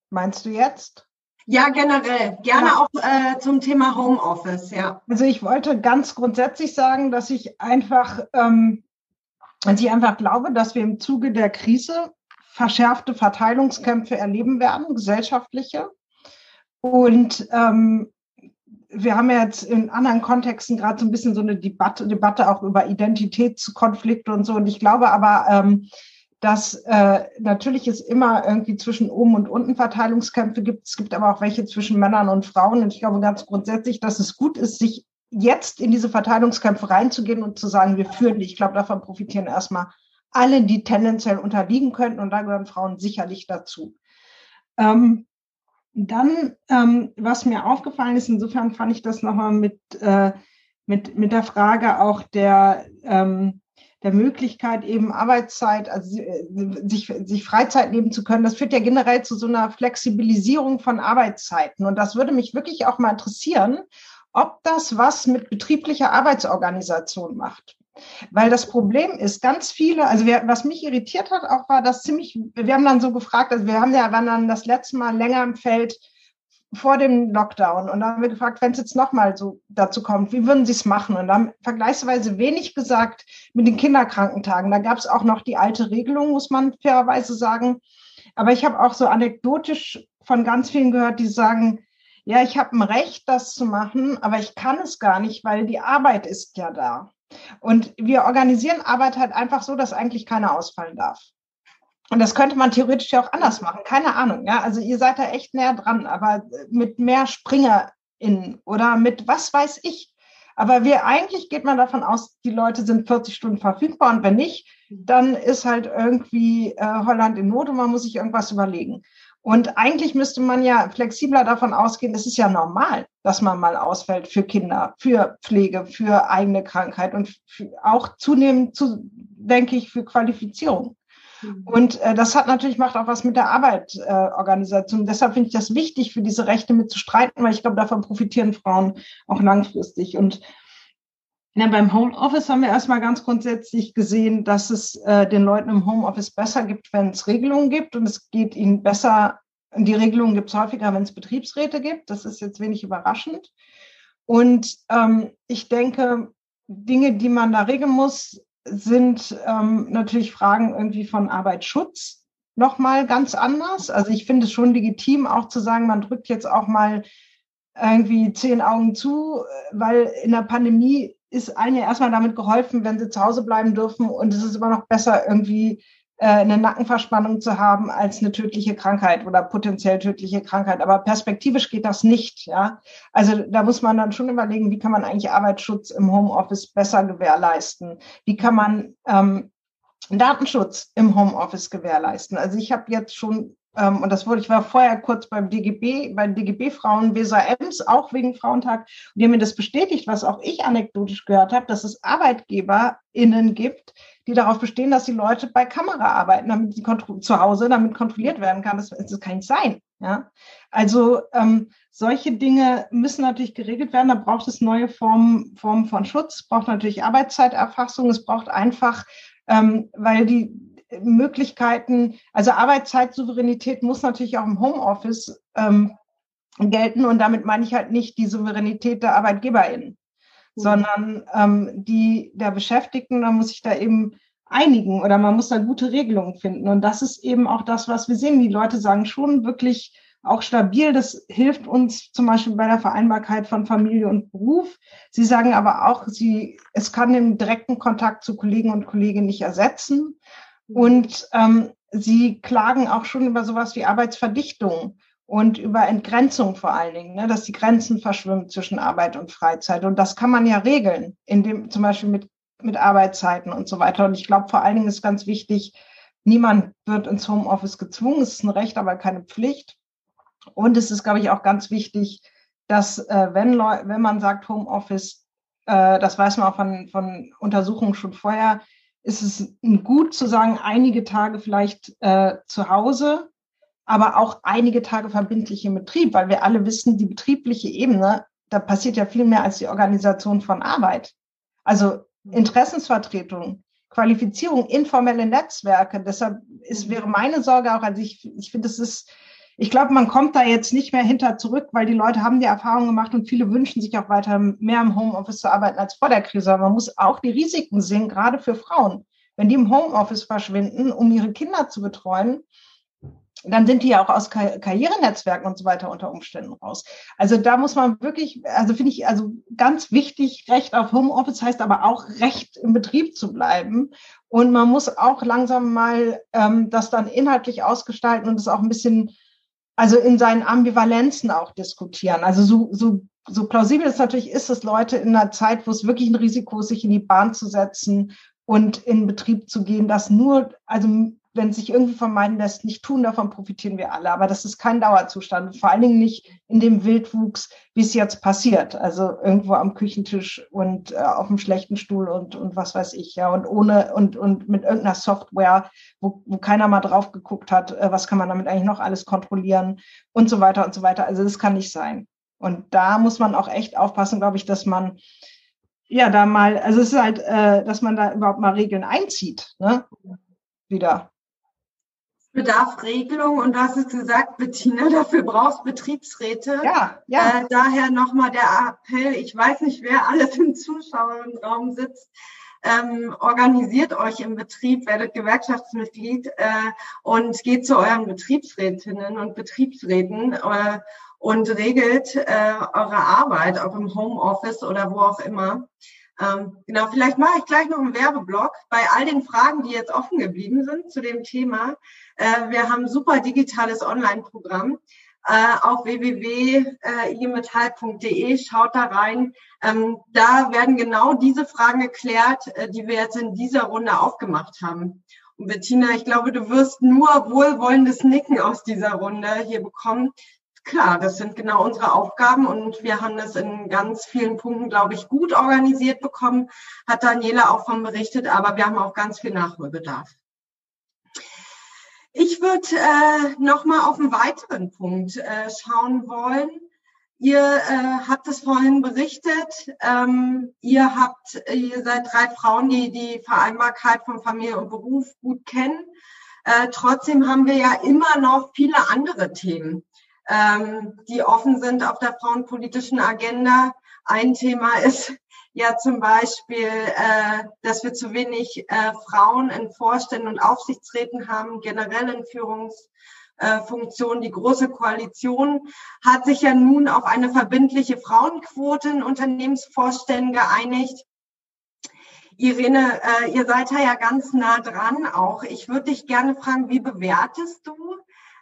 meinst du jetzt? Ja, generell. Gerne ja. auch äh, zum Thema Homeoffice, ja. Also ich wollte ganz grundsätzlich sagen, dass ich einfach ähm, und ich einfach glaube, dass wir im Zuge der Krise verschärfte Verteilungskämpfe erleben werden, gesellschaftliche. Und ähm, wir haben ja jetzt in anderen Kontexten gerade so ein bisschen so eine Debatte, Debatte auch über Identitätskonflikte und so. Und ich glaube aber, ähm, dass äh, natürlich es immer irgendwie zwischen oben und unten Verteilungskämpfe gibt. Es gibt aber auch welche zwischen Männern und Frauen. Und ich glaube ganz grundsätzlich, dass es gut ist, sich jetzt in diese Verteilungskämpfe reinzugehen und zu sagen, wir führen die. Ich glaube, davon profitieren erstmal alle, die tendenziell unterliegen könnten. Und da gehören Frauen sicherlich dazu. Ähm, dann, ähm, was mir aufgefallen ist, insofern fand ich das nochmal mit, äh, mit, mit der Frage auch der, ähm, der Möglichkeit, eben Arbeitszeit, also äh, sich, sich Freizeit nehmen zu können. Das führt ja generell zu so einer Flexibilisierung von Arbeitszeiten. Und das würde mich wirklich auch mal interessieren, ob das was mit betrieblicher Arbeitsorganisation macht. Weil das Problem ist, ganz viele, also wir, was mich irritiert hat, auch war das ziemlich, wir haben dann so gefragt, also wir haben ja, waren dann das letzte Mal länger im Feld vor dem Lockdown und da haben wir gefragt, wenn es jetzt nochmal so dazu kommt, wie würden Sie es machen? Und haben vergleichsweise wenig gesagt mit den Kinderkrankentagen. Da gab es auch noch die alte Regelung, muss man fairerweise sagen. Aber ich habe auch so anekdotisch von ganz vielen gehört, die sagen, ja, ich habe ein Recht, das zu machen, aber ich kann es gar nicht, weil die Arbeit ist ja da. Und wir organisieren Arbeit halt einfach so, dass eigentlich keiner ausfallen darf. Und das könnte man theoretisch ja auch anders machen. Keine Ahnung. Ja, also ihr seid da echt näher dran, aber mit mehr SpringerInnen oder mit was weiß ich. Aber wir eigentlich geht man davon aus, die Leute sind 40 Stunden verfügbar und wenn nicht, dann ist halt irgendwie äh, Holland in Not und man muss sich irgendwas überlegen. Und eigentlich müsste man ja flexibler davon ausgehen, es ist ja normal, dass man mal ausfällt für Kinder, für Pflege, für eigene Krankheit und auch zunehmend zu, denke ich, für Qualifizierung. Mhm. Und äh, das hat natürlich macht auch was mit der Arbeitorganisation. Äh, Deshalb finde ich das wichtig, für diese Rechte mitzustreiten, weil ich glaube, davon profitieren Frauen auch langfristig. Und ja, beim Homeoffice haben wir erstmal ganz grundsätzlich gesehen, dass es äh, den Leuten im Homeoffice besser gibt, wenn es Regelungen gibt und es geht ihnen besser. Die Regelungen gibt es häufiger, wenn es Betriebsräte gibt. Das ist jetzt wenig überraschend. Und ähm, ich denke, Dinge, die man da regeln muss, sind ähm, natürlich Fragen irgendwie von Arbeitsschutz nochmal ganz anders. Also ich finde es schon legitim, auch zu sagen, man drückt jetzt auch mal irgendwie zehn Augen zu, weil in der Pandemie ist allen ja erstmal damit geholfen, wenn sie zu Hause bleiben dürfen. Und es ist immer noch besser, irgendwie äh, eine Nackenverspannung zu haben als eine tödliche Krankheit oder potenziell tödliche Krankheit. Aber perspektivisch geht das nicht. Ja, also da muss man dann schon überlegen, wie kann man eigentlich Arbeitsschutz im Homeoffice besser gewährleisten? Wie kann man ähm, Datenschutz im Homeoffice gewährleisten? Also ich habe jetzt schon ähm, und das wurde, ich war vorher kurz beim DGB, bei DGB Frauen Weser Ems, auch wegen Frauentag, und die haben mir das bestätigt, was auch ich anekdotisch gehört habe, dass es ArbeitgeberInnen gibt, die darauf bestehen, dass die Leute bei Kamera arbeiten, damit sie zu Hause, damit kontrolliert werden kann. Das, das kann nicht sein. Ja? Also ähm, solche Dinge müssen natürlich geregelt werden. Da braucht es neue Formen, Formen von Schutz, braucht natürlich Arbeitszeiterfassung, es braucht einfach, ähm, weil die Möglichkeiten, also Arbeitszeitsouveränität muss natürlich auch im Homeoffice ähm, gelten und damit meine ich halt nicht die Souveränität der ArbeitgeberInnen, mhm. sondern ähm, die der Beschäftigten, da muss ich da eben einigen oder man muss da gute Regelungen finden. Und das ist eben auch das, was wir sehen. Die Leute sagen schon wirklich auch stabil. Das hilft uns zum Beispiel bei der Vereinbarkeit von Familie und Beruf. Sie sagen aber auch, sie, es kann den direkten Kontakt zu Kollegen und Kolleginnen nicht ersetzen. Und ähm, sie klagen auch schon über sowas wie Arbeitsverdichtung und über Entgrenzung vor allen Dingen, ne, dass die Grenzen verschwimmen zwischen Arbeit und Freizeit. Und das kann man ja regeln, indem zum Beispiel mit, mit Arbeitszeiten und so weiter. Und ich glaube, vor allen Dingen ist ganz wichtig, niemand wird ins Homeoffice gezwungen. Es ist ein Recht, aber keine Pflicht. Und es ist, glaube ich, auch ganz wichtig, dass äh, wenn, wenn man sagt Homeoffice, äh, das weiß man auch von, von Untersuchungen schon vorher, ist es gut zu sagen, einige Tage vielleicht äh, zu Hause, aber auch einige Tage verbindlich im Betrieb, weil wir alle wissen, die betriebliche Ebene, da passiert ja viel mehr als die Organisation von Arbeit. Also Interessensvertretung, Qualifizierung, informelle Netzwerke. Deshalb ist, wäre meine Sorge auch, also ich, ich finde, es ist ich glaube, man kommt da jetzt nicht mehr hinter zurück, weil die Leute haben die Erfahrung gemacht und viele wünschen sich auch weiter mehr im Homeoffice zu arbeiten als vor der Krise. Aber man muss auch die Risiken sehen, gerade für Frauen. Wenn die im Homeoffice verschwinden, um ihre Kinder zu betreuen, dann sind die ja auch aus Karrierenetzwerken und so weiter unter Umständen raus. Also da muss man wirklich, also finde ich, also ganz wichtig, Recht auf Homeoffice heißt aber auch Recht im Betrieb zu bleiben. Und man muss auch langsam mal ähm, das dann inhaltlich ausgestalten und es auch ein bisschen also in seinen Ambivalenzen auch diskutieren. Also so, so, so plausibel es natürlich ist, dass Leute in einer Zeit, wo es wirklich ein Risiko ist, sich in die Bahn zu setzen und in Betrieb zu gehen, das nur, also wenn sich irgendwie vermeiden lässt, nicht tun, davon profitieren wir alle. Aber das ist kein Dauerzustand, vor allen Dingen nicht in dem Wildwuchs, wie es jetzt passiert. Also irgendwo am Küchentisch und äh, auf dem schlechten Stuhl und, und was weiß ich, ja, und ohne und, und mit irgendeiner Software, wo, wo keiner mal drauf geguckt hat, äh, was kann man damit eigentlich noch alles kontrollieren und so weiter und so weiter. Also das kann nicht sein. Und da muss man auch echt aufpassen, glaube ich, dass man ja da mal, also es ist halt, äh, dass man da überhaupt mal Regeln einzieht, ne? Wieder bedarf Regelung und du hast es gesagt, Bettina, dafür brauchst Betriebsräte. Ja, ja. Äh, daher nochmal der Appell, ich weiß nicht, wer alles im Zuschauerraum sitzt. Ähm, organisiert euch im Betrieb, werdet Gewerkschaftsmitglied äh, und geht zu euren Betriebsrätinnen und Betriebsräten äh, und regelt äh, eure Arbeit, auch im Homeoffice oder wo auch immer. Ähm, genau, vielleicht mache ich gleich noch einen Werbeblock bei all den Fragen, die jetzt offen geblieben sind zu dem Thema. Äh, wir haben super digitales Online-Programm äh, auf www.igemetall.de. Schaut da rein. Ähm, da werden genau diese Fragen geklärt, äh, die wir jetzt in dieser Runde aufgemacht haben. Und Bettina, ich glaube, du wirst nur wohlwollendes Nicken aus dieser Runde hier bekommen. Klar, das sind genau unsere Aufgaben und wir haben das in ganz vielen Punkten, glaube ich, gut organisiert bekommen, hat Daniela auch von berichtet, aber wir haben auch ganz viel Nachholbedarf. Ich würde äh, noch mal auf einen weiteren Punkt äh, schauen wollen. Ihr äh, habt es vorhin berichtet. Ähm, ihr habt, ihr seid drei Frauen, die die Vereinbarkeit von Familie und Beruf gut kennen. Äh, trotzdem haben wir ja immer noch viele andere Themen, ähm, die offen sind auf der frauenpolitischen Agenda. Ein Thema ist ja zum Beispiel, äh, dass wir zu wenig äh, Frauen in Vorständen und Aufsichtsräten haben, generell in Führungsfunktionen. Die Große Koalition hat sich ja nun auf eine verbindliche Frauenquote in Unternehmensvorständen geeinigt. Irene, äh, ihr seid da ja ganz nah dran auch. Ich würde dich gerne fragen, wie bewertest du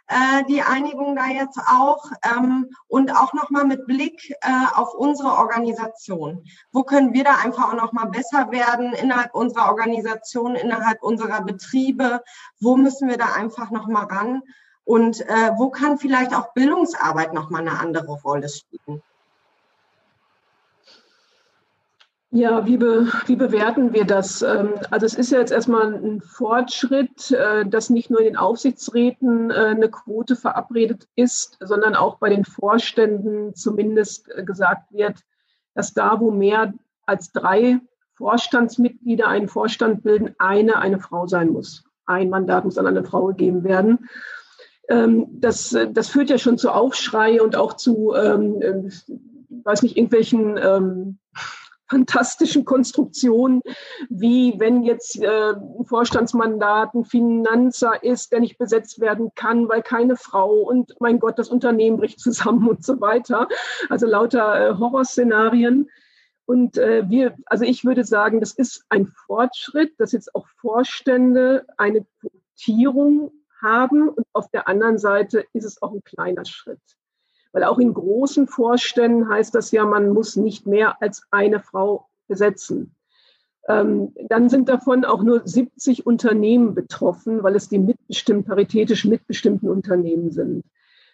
äh, die Einigung da jetzt auch ähm, und auch nochmal mit Blick äh, auf unsere Organisation. Wo können wir da einfach auch nochmal besser werden innerhalb unserer Organisation, innerhalb unserer Betriebe? Wo müssen wir da einfach nochmal ran? Und äh, wo kann vielleicht auch Bildungsarbeit nochmal eine andere Rolle spielen? Ja, wie, be, wie bewerten wir das? Ähm, also es ist ja jetzt erstmal ein Fortschritt, äh, dass nicht nur in den Aufsichtsräten äh, eine Quote verabredet ist, sondern auch bei den Vorständen zumindest äh, gesagt wird, dass da, wo mehr als drei Vorstandsmitglieder einen Vorstand bilden, eine eine Frau sein muss. ein Mandat muss an eine Frau gegeben werden. Ähm, das, das führt ja schon zu Aufschrei und auch zu, ähm, äh, weiß nicht, irgendwelchen ähm, fantastischen Konstruktionen, wie wenn jetzt äh, ein Vorstandsmandat ein Finanzer ist, der nicht besetzt werden kann, weil keine Frau und mein Gott, das Unternehmen bricht zusammen und so weiter. Also lauter äh, Horrorszenarien. Und äh, wir, also ich würde sagen, das ist ein Fortschritt, dass jetzt auch Vorstände eine Quotierung haben. Und auf der anderen Seite ist es auch ein kleiner Schritt. Weil auch in großen Vorständen heißt das ja, man muss nicht mehr als eine Frau besetzen. Ähm, dann sind davon auch nur 70 Unternehmen betroffen, weil es die mitbestimmt, paritätisch mitbestimmten Unternehmen sind.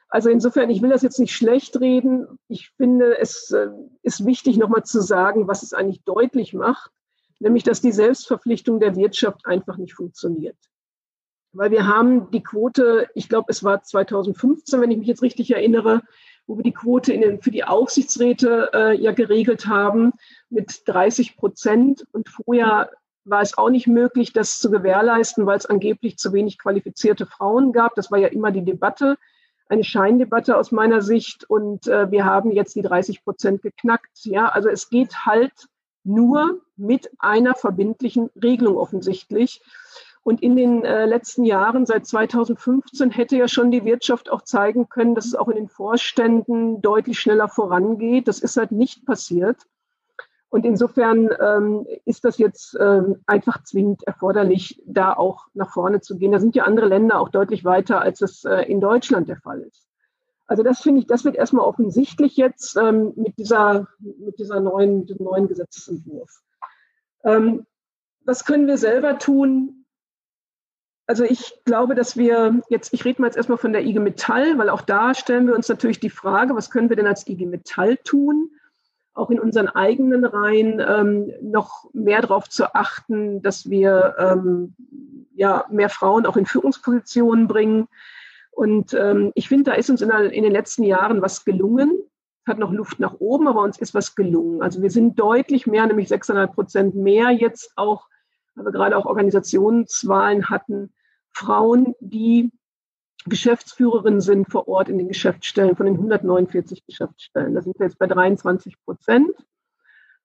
Also insofern, ich will das jetzt nicht schlecht reden. Ich finde, es äh, ist wichtig, nochmal zu sagen, was es eigentlich deutlich macht, nämlich, dass die Selbstverpflichtung der Wirtschaft einfach nicht funktioniert. Weil wir haben die Quote, ich glaube, es war 2015, wenn ich mich jetzt richtig erinnere, wo wir die Quote den, für die Aufsichtsräte äh, ja geregelt haben mit 30 Prozent. Und vorher war es auch nicht möglich, das zu gewährleisten, weil es angeblich zu wenig qualifizierte Frauen gab. Das war ja immer die Debatte eine Scheindebatte aus meiner Sicht und äh, wir haben jetzt die 30 Prozent geknackt. Ja, also es geht halt nur mit einer verbindlichen Regelung offensichtlich. Und in den äh, letzten Jahren, seit 2015, hätte ja schon die Wirtschaft auch zeigen können, dass es auch in den Vorständen deutlich schneller vorangeht. Das ist halt nicht passiert. Und insofern ähm, ist das jetzt ähm, einfach zwingend erforderlich, da auch nach vorne zu gehen. Da sind ja andere Länder auch deutlich weiter, als es äh, in Deutschland der Fall ist. Also das finde ich, das wird erstmal offensichtlich jetzt ähm, mit dieser, mit dieser neuen, neuen Gesetzesentwurf. Ähm, was können wir selber tun? Also ich glaube, dass wir jetzt, ich rede mal jetzt erstmal von der IG Metall, weil auch da stellen wir uns natürlich die Frage, was können wir denn als IG Metall tun? auch in unseren eigenen Reihen ähm, noch mehr darauf zu achten, dass wir ähm, ja, mehr Frauen auch in Führungspositionen bringen. Und ähm, ich finde, da ist uns in, in, den letzten Jahren was gelungen. Hat noch Luft nach oben, aber uns ist was gelungen. Also wir sind deutlich mehr, nämlich 600 Prozent mehr jetzt auch, weil wir gerade auch Organisationswahlen hatten, Frauen, die Geschäftsführerinnen sind vor Ort in den Geschäftsstellen von den 149 Geschäftsstellen. Da sind wir jetzt bei 23 Prozent.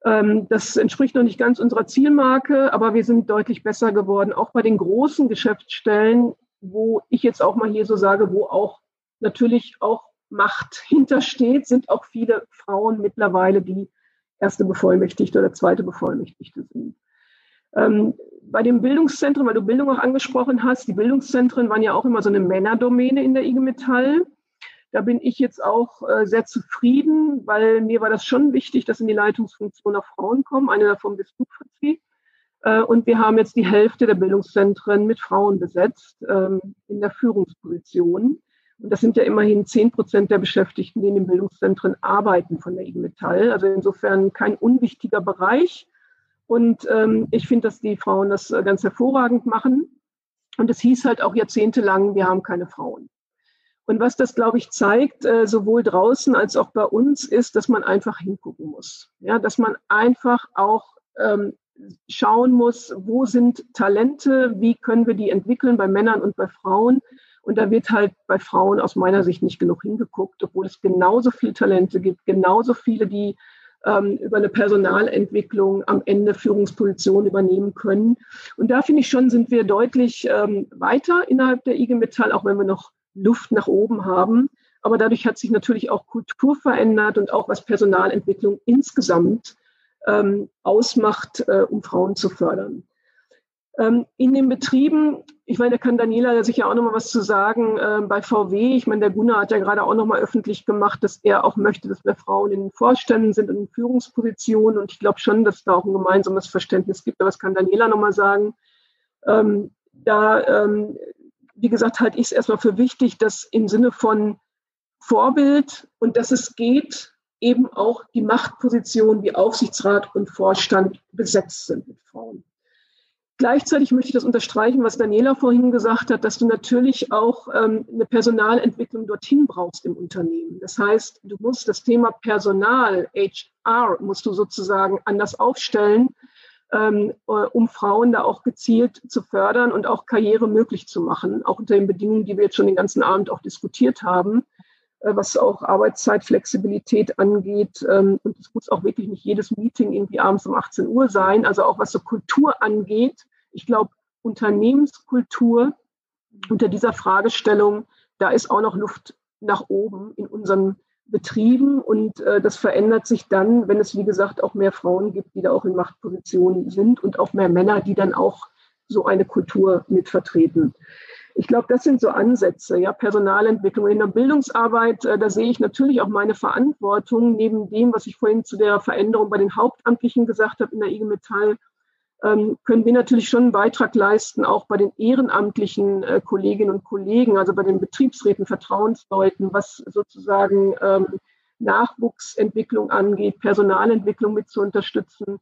Ähm, das entspricht noch nicht ganz unserer Zielmarke, aber wir sind deutlich besser geworden, auch bei den großen Geschäftsstellen, wo ich jetzt auch mal hier so sage, wo auch natürlich auch Macht hintersteht, sind auch viele Frauen mittlerweile, die erste Bevollmächtigte oder zweite Bevollmächtigte sind. Ähm, bei den Bildungszentren, weil du Bildung auch angesprochen hast, die Bildungszentren waren ja auch immer so eine Männerdomäne in der IG Metall. Da bin ich jetzt auch äh, sehr zufrieden, weil mir war das schon wichtig, dass in die Leitungsfunktion auch Frauen kommen. Eine davon bist du, Fritzi. Äh, und wir haben jetzt die Hälfte der Bildungszentren mit Frauen besetzt ähm, in der Führungsposition. Und das sind ja immerhin zehn Prozent der Beschäftigten, die in den Bildungszentren arbeiten von der IG Metall. Also insofern kein unwichtiger Bereich. Und ähm, ich finde, dass die Frauen das äh, ganz hervorragend machen. Und es hieß halt auch jahrzehntelang, wir haben keine Frauen. Und was das, glaube ich, zeigt, äh, sowohl draußen als auch bei uns, ist, dass man einfach hingucken muss. Ja, dass man einfach auch ähm, schauen muss, wo sind Talente, wie können wir die entwickeln bei Männern und bei Frauen. Und da wird halt bei Frauen aus meiner Sicht nicht genug hingeguckt, obwohl es genauso viele Talente gibt, genauso viele, die ähm, über eine Personalentwicklung am Ende Führungspositionen übernehmen können. Und da finde ich schon, sind wir deutlich ähm, weiter innerhalb der IG Metall, auch wenn wir noch Luft nach oben haben. Aber dadurch hat sich natürlich auch Kultur verändert und auch was Personalentwicklung insgesamt ähm, ausmacht, äh, um Frauen zu fördern. Ähm, in den Betrieben, ich meine, da kann Daniela sicher auch noch mal was zu sagen, äh, bei VW, ich meine, der Gunnar hat ja gerade auch noch mal öffentlich gemacht, dass er auch möchte, dass mehr Frauen in den Vorständen sind und in Führungspositionen und ich glaube schon, dass da auch ein gemeinsames Verständnis gibt, aber das kann Daniela noch mal sagen. Ähm, da, ähm, wie gesagt, halte ich es erstmal für wichtig, dass im Sinne von Vorbild und dass es geht, eben auch die Machtpositionen wie Aufsichtsrat und Vorstand besetzt sind mit Frauen. Gleichzeitig möchte ich das unterstreichen, was Daniela vorhin gesagt hat, dass du natürlich auch ähm, eine Personalentwicklung dorthin brauchst im Unternehmen. Das heißt, du musst das Thema Personal, HR, musst du sozusagen anders aufstellen, ähm, äh, um Frauen da auch gezielt zu fördern und auch Karriere möglich zu machen, auch unter den Bedingungen, die wir jetzt schon den ganzen Abend auch diskutiert haben, äh, was auch Arbeitszeitflexibilität angeht. Ähm, und es muss auch wirklich nicht jedes Meeting irgendwie abends um 18 Uhr sein, also auch was so Kultur angeht. Ich glaube, Unternehmenskultur unter dieser Fragestellung, da ist auch noch Luft nach oben in unseren Betrieben und äh, das verändert sich dann, wenn es, wie gesagt, auch mehr Frauen gibt, die da auch in Machtpositionen sind und auch mehr Männer, die dann auch so eine Kultur mit vertreten. Ich glaube, das sind so Ansätze, ja, Personalentwicklung. In der Bildungsarbeit, äh, da sehe ich natürlich auch meine Verantwortung neben dem, was ich vorhin zu der Veränderung bei den Hauptamtlichen gesagt habe in der IG Metall, können wir natürlich schon einen Beitrag leisten, auch bei den ehrenamtlichen äh, Kolleginnen und Kollegen, also bei den Betriebsräten, Vertrauensleuten, was sozusagen ähm, Nachwuchsentwicklung angeht, Personalentwicklung mit zu unterstützen.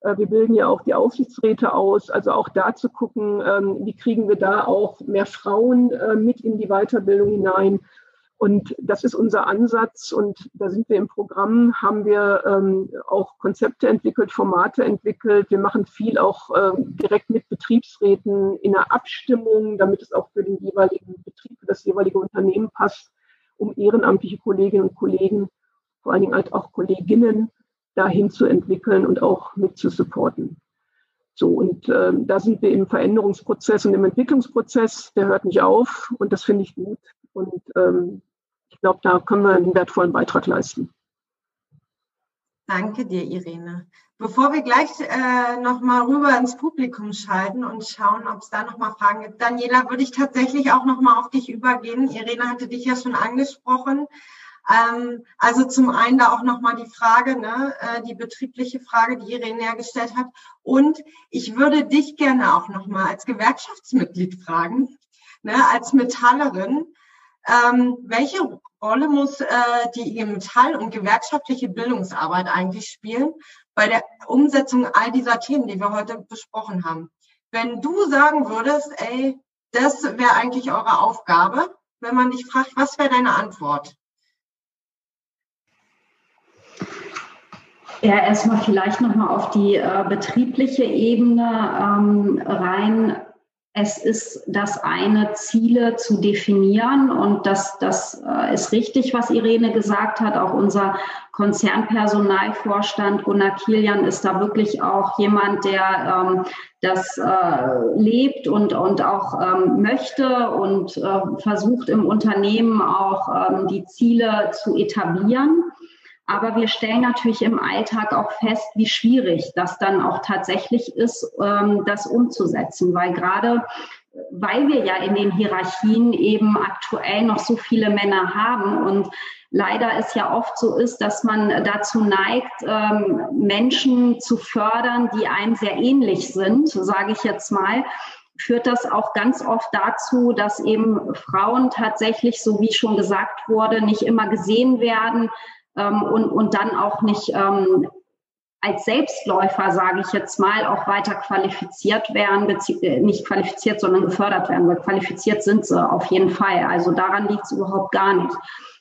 Äh, wir bilden ja auch die Aufsichtsräte aus, also auch da zu gucken, ähm, wie kriegen wir da auch mehr Frauen äh, mit in die Weiterbildung hinein und das ist unser Ansatz und da sind wir im Programm, haben wir ähm, auch Konzepte entwickelt, Formate entwickelt. Wir machen viel auch ähm, direkt mit Betriebsräten in der Abstimmung, damit es auch für den jeweiligen Betrieb, für das jeweilige Unternehmen passt, um ehrenamtliche Kolleginnen und Kollegen, vor allen Dingen halt auch Kolleginnen, dahin zu entwickeln und auch mit zu supporten. So, und äh, da sind wir im Veränderungsprozess und im Entwicklungsprozess, der hört nicht auf und das finde ich gut. Und ähm, ich glaube, da können wir einen wertvollen Beitrag leisten. Danke dir, Irene. Bevor wir gleich äh, nochmal rüber ins Publikum schalten und schauen, ob es da nochmal Fragen gibt, Daniela, würde ich tatsächlich auch nochmal auf dich übergehen. Irene hatte dich ja schon angesprochen. Ähm, also zum einen da auch nochmal die Frage, ne, äh, die betriebliche Frage, die Irene ja gestellt hat. Und ich würde dich gerne auch nochmal als Gewerkschaftsmitglied fragen, ne, als Metallerin. Ähm, welche Rolle muss äh, die IG Metall und gewerkschaftliche Bildungsarbeit eigentlich spielen bei der Umsetzung all dieser Themen, die wir heute besprochen haben? Wenn du sagen würdest, ey, das wäre eigentlich eure Aufgabe, wenn man dich fragt, was wäre deine Antwort? Ja, erstmal vielleicht nochmal auf die äh, betriebliche Ebene ähm, rein. Es ist das eine, Ziele zu definieren und das, das äh, ist richtig, was Irene gesagt hat. Auch unser Konzernpersonalvorstand Gunnar Kilian ist da wirklich auch jemand, der ähm, das äh, lebt und, und auch ähm, möchte und äh, versucht im Unternehmen auch ähm, die Ziele zu etablieren. Aber wir stellen natürlich im Alltag auch fest, wie schwierig das dann auch tatsächlich ist, ähm, das umzusetzen, weil gerade weil wir ja in den Hierarchien eben aktuell noch so viele Männer haben und leider es ja oft so ist, dass man dazu neigt, ähm, Menschen zu fördern, die einem sehr ähnlich sind, sage ich jetzt mal, führt das auch ganz oft dazu, dass eben Frauen tatsächlich, so wie schon gesagt wurde, nicht immer gesehen werden, ähm, und, und dann auch nicht ähm, als Selbstläufer, sage ich jetzt mal, auch weiter qualifiziert werden, äh, nicht qualifiziert, sondern gefördert werden, weil qualifiziert sind sie auf jeden Fall. Also daran liegt es überhaupt gar nicht.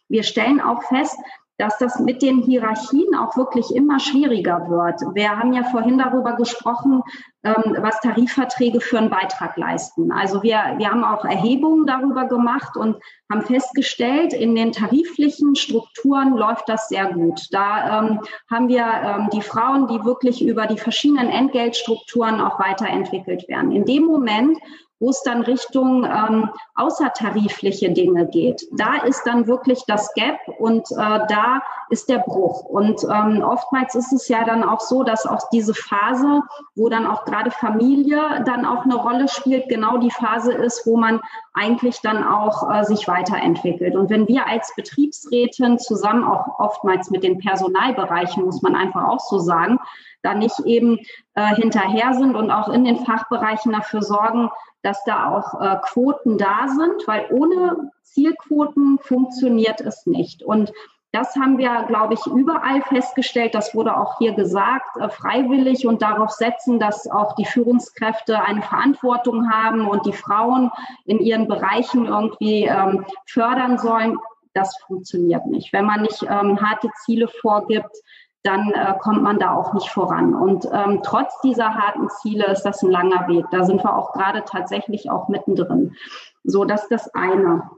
Wir stellen auch fest, dass das mit den Hierarchien auch wirklich immer schwieriger wird. Wir haben ja vorhin darüber gesprochen, was Tarifverträge für einen Beitrag leisten. Also wir, wir haben auch Erhebungen darüber gemacht und haben festgestellt, in den tariflichen Strukturen läuft das sehr gut. Da ähm, haben wir ähm, die Frauen, die wirklich über die verschiedenen Entgeltstrukturen auch weiterentwickelt werden. In dem Moment, wo es dann Richtung ähm, außertarifliche Dinge geht. Da ist dann wirklich das Gap und äh, da ist der Bruch. Und ähm, oftmals ist es ja dann auch so, dass auch diese Phase, wo dann auch gerade Familie dann auch eine Rolle spielt, genau die Phase ist, wo man eigentlich dann auch äh, sich weiterentwickelt. Und wenn wir als Betriebsrätin zusammen auch oftmals mit den Personalbereichen, muss man einfach auch so sagen, da nicht eben äh, hinterher sind und auch in den Fachbereichen dafür sorgen, dass da auch äh, Quoten da sind, weil ohne Zielquoten funktioniert es nicht. Und das haben wir, glaube ich, überall festgestellt. Das wurde auch hier gesagt, äh, freiwillig und darauf setzen, dass auch die Führungskräfte eine Verantwortung haben und die Frauen in ihren Bereichen irgendwie ähm, fördern sollen. Das funktioniert nicht. Wenn man nicht ähm, harte Ziele vorgibt, dann äh, kommt man da auch nicht voran. Und ähm, trotz dieser harten Ziele ist das ein langer Weg. Da sind wir auch gerade tatsächlich auch mittendrin. So, das ist das eine.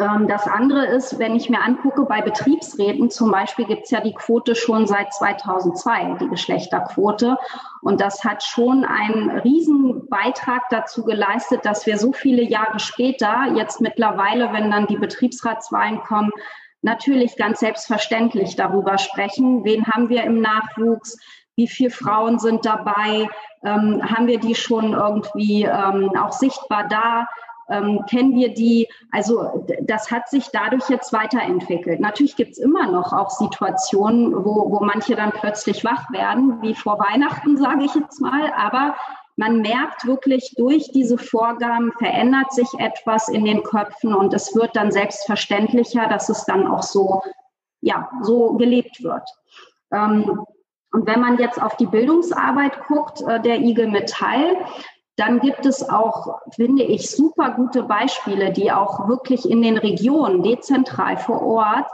Ähm, das andere ist, wenn ich mir angucke, bei Betriebsräten zum Beispiel gibt es ja die Quote schon seit 2002, die Geschlechterquote. Und das hat schon einen riesen Beitrag dazu geleistet, dass wir so viele Jahre später, jetzt mittlerweile, wenn dann die Betriebsratswahlen kommen, natürlich ganz selbstverständlich darüber sprechen, wen haben wir im Nachwuchs, wie viele Frauen sind dabei, ähm, haben wir die schon irgendwie ähm, auch sichtbar da, ähm, kennen wir die. Also das hat sich dadurch jetzt weiterentwickelt. Natürlich gibt es immer noch auch Situationen, wo, wo manche dann plötzlich wach werden, wie vor Weihnachten, sage ich jetzt mal, aber man merkt wirklich, durch diese Vorgaben verändert sich etwas in den Köpfen und es wird dann selbstverständlicher, dass es dann auch so, ja, so gelebt wird. Ähm, und wenn man jetzt auf die Bildungsarbeit guckt, äh, der IG Metall, dann gibt es auch, finde ich, super gute Beispiele, die auch wirklich in den Regionen dezentral vor Ort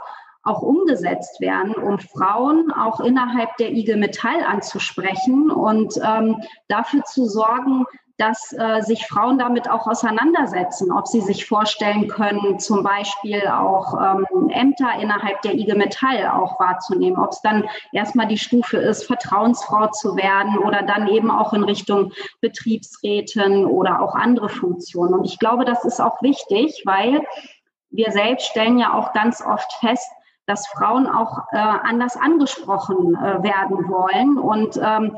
auch umgesetzt werden, um Frauen auch innerhalb der IG Metall anzusprechen und ähm, dafür zu sorgen, dass äh, sich Frauen damit auch auseinandersetzen, ob sie sich vorstellen können, zum Beispiel auch ähm, Ämter innerhalb der IG Metall auch wahrzunehmen, ob es dann erstmal die Stufe ist, Vertrauensfrau zu werden oder dann eben auch in Richtung Betriebsräten oder auch andere Funktionen. Und ich glaube, das ist auch wichtig, weil wir selbst stellen ja auch ganz oft fest, dass Frauen auch äh, anders angesprochen äh, werden wollen und ähm,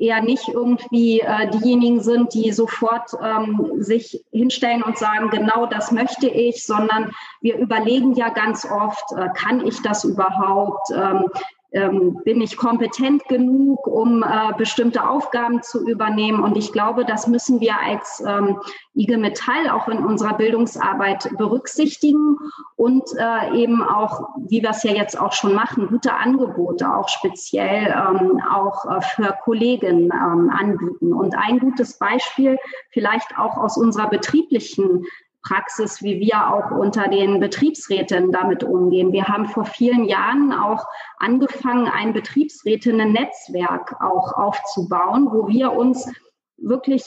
eher nicht irgendwie äh, diejenigen sind, die sofort ähm, sich hinstellen und sagen, genau das möchte ich, sondern wir überlegen ja ganz oft, äh, kann ich das überhaupt? Ähm, ähm, bin ich kompetent genug, um äh, bestimmte Aufgaben zu übernehmen. Und ich glaube, das müssen wir als ähm, IG Metall auch in unserer Bildungsarbeit berücksichtigen und äh, eben auch, wie wir es ja jetzt auch schon machen, gute Angebote auch speziell ähm, auch äh, für Kollegen ähm, anbieten. Und ein gutes Beispiel vielleicht auch aus unserer betrieblichen Praxis, wie wir auch unter den Betriebsräten damit umgehen. Wir haben vor vielen Jahren auch angefangen, ein Betriebsrätinnen-Netzwerk auch aufzubauen, wo wir uns wirklich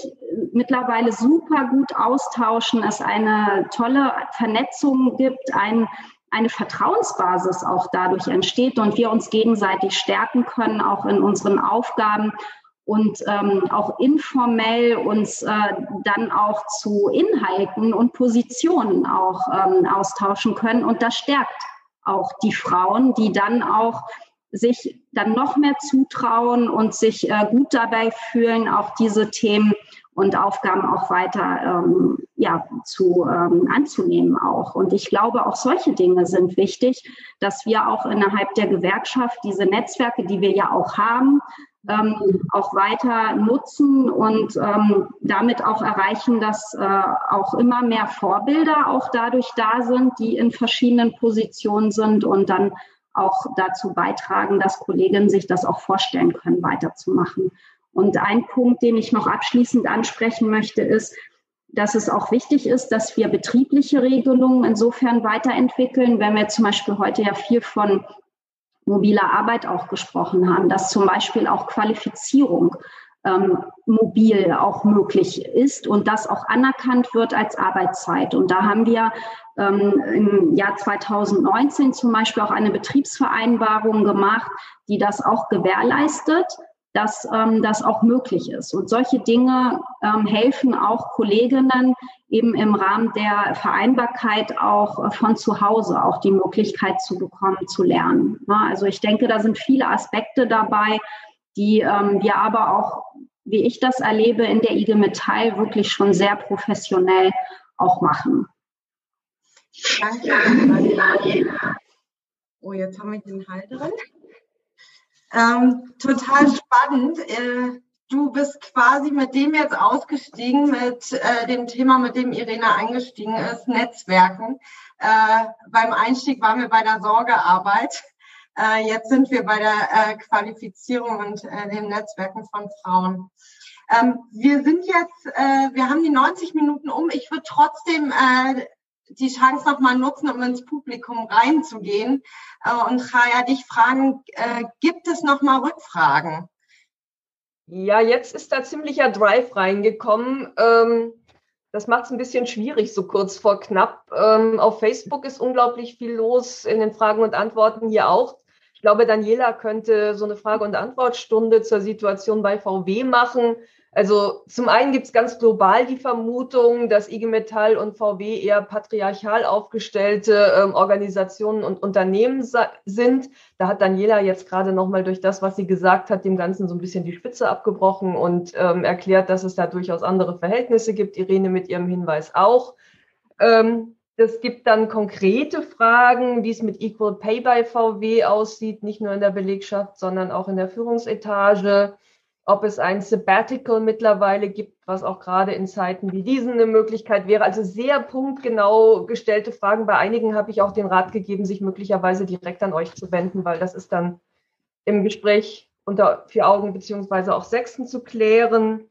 mittlerweile super gut austauschen, es eine tolle Vernetzung gibt, ein, eine Vertrauensbasis auch dadurch entsteht und wir uns gegenseitig stärken können, auch in unseren Aufgaben und ähm, auch informell uns äh, dann auch zu Inhalten und Positionen auch ähm, austauschen können. Und das stärkt auch die Frauen, die dann auch sich dann noch mehr zutrauen und sich äh, gut dabei fühlen, auch diese Themen und Aufgaben auch weiter ähm, ja, zu, ähm, anzunehmen auch. Und ich glaube, auch solche Dinge sind wichtig, dass wir auch innerhalb der Gewerkschaft diese Netzwerke, die wir ja auch haben, ähm, auch weiter nutzen und ähm, damit auch erreichen, dass äh, auch immer mehr Vorbilder auch dadurch da sind, die in verschiedenen Positionen sind und dann auch dazu beitragen, dass Kolleginnen sich das auch vorstellen können, weiterzumachen. Und ein Punkt, den ich noch abschließend ansprechen möchte, ist, dass es auch wichtig ist, dass wir betriebliche Regelungen insofern weiterentwickeln, wenn wir zum Beispiel heute ja viel von mobiler Arbeit auch gesprochen haben, dass zum Beispiel auch Qualifizierung ähm, mobil auch möglich ist und das auch anerkannt wird als Arbeitszeit. Und da haben wir ähm, im Jahr 2019 zum Beispiel auch eine Betriebsvereinbarung gemacht, die das auch gewährleistet dass ähm, das auch möglich ist. Und solche Dinge ähm, helfen auch Kolleginnen eben im Rahmen der Vereinbarkeit auch von zu Hause auch die Möglichkeit zu bekommen, zu lernen. Ja, also ich denke, da sind viele Aspekte dabei, die ähm, wir aber auch, wie ich das erlebe, in der IG Metall wirklich schon sehr professionell auch machen. Danke. Oh, jetzt haben wir den Halt drin. Ähm, total spannend. Äh, du bist quasi mit dem jetzt ausgestiegen, mit äh, dem Thema, mit dem Irene eingestiegen ist, Netzwerken. Äh, beim Einstieg waren wir bei der Sorgearbeit. Äh, jetzt sind wir bei der äh, Qualifizierung und äh, dem Netzwerken von Frauen. Ähm, wir sind jetzt, wir haben die 90 Minuten um. Ich würde trotzdem die Chance nochmal nutzen, um ins Publikum reinzugehen äh, und Chaya dich fragen, äh, gibt es nochmal Rückfragen? Ja, jetzt ist da ziemlicher Drive reingekommen. Ähm, das macht es ein bisschen schwierig, so kurz vor knapp. Ähm, auf Facebook ist unglaublich viel los, in den Fragen und Antworten hier auch. Ich glaube, Daniela könnte so eine Frage- und Antwortstunde zur Situation bei VW machen. Also zum einen gibt es ganz global die Vermutung, dass IG Metall und VW eher patriarchal aufgestellte ähm, Organisationen und Unternehmen sind. Da hat Daniela jetzt gerade nochmal durch das, was sie gesagt hat, dem Ganzen so ein bisschen die Spitze abgebrochen und ähm, erklärt, dass es da durchaus andere Verhältnisse gibt. Irene mit ihrem Hinweis auch. Ähm, es gibt dann konkrete Fragen, wie es mit Equal Pay bei VW aussieht, nicht nur in der Belegschaft, sondern auch in der Führungsetage ob es ein Sabbatical mittlerweile gibt, was auch gerade in Zeiten wie diesen eine Möglichkeit wäre. Also sehr punktgenau gestellte Fragen. Bei einigen habe ich auch den Rat gegeben, sich möglicherweise direkt an euch zu wenden, weil das ist dann im Gespräch unter vier Augen beziehungsweise auch Sechsten zu klären.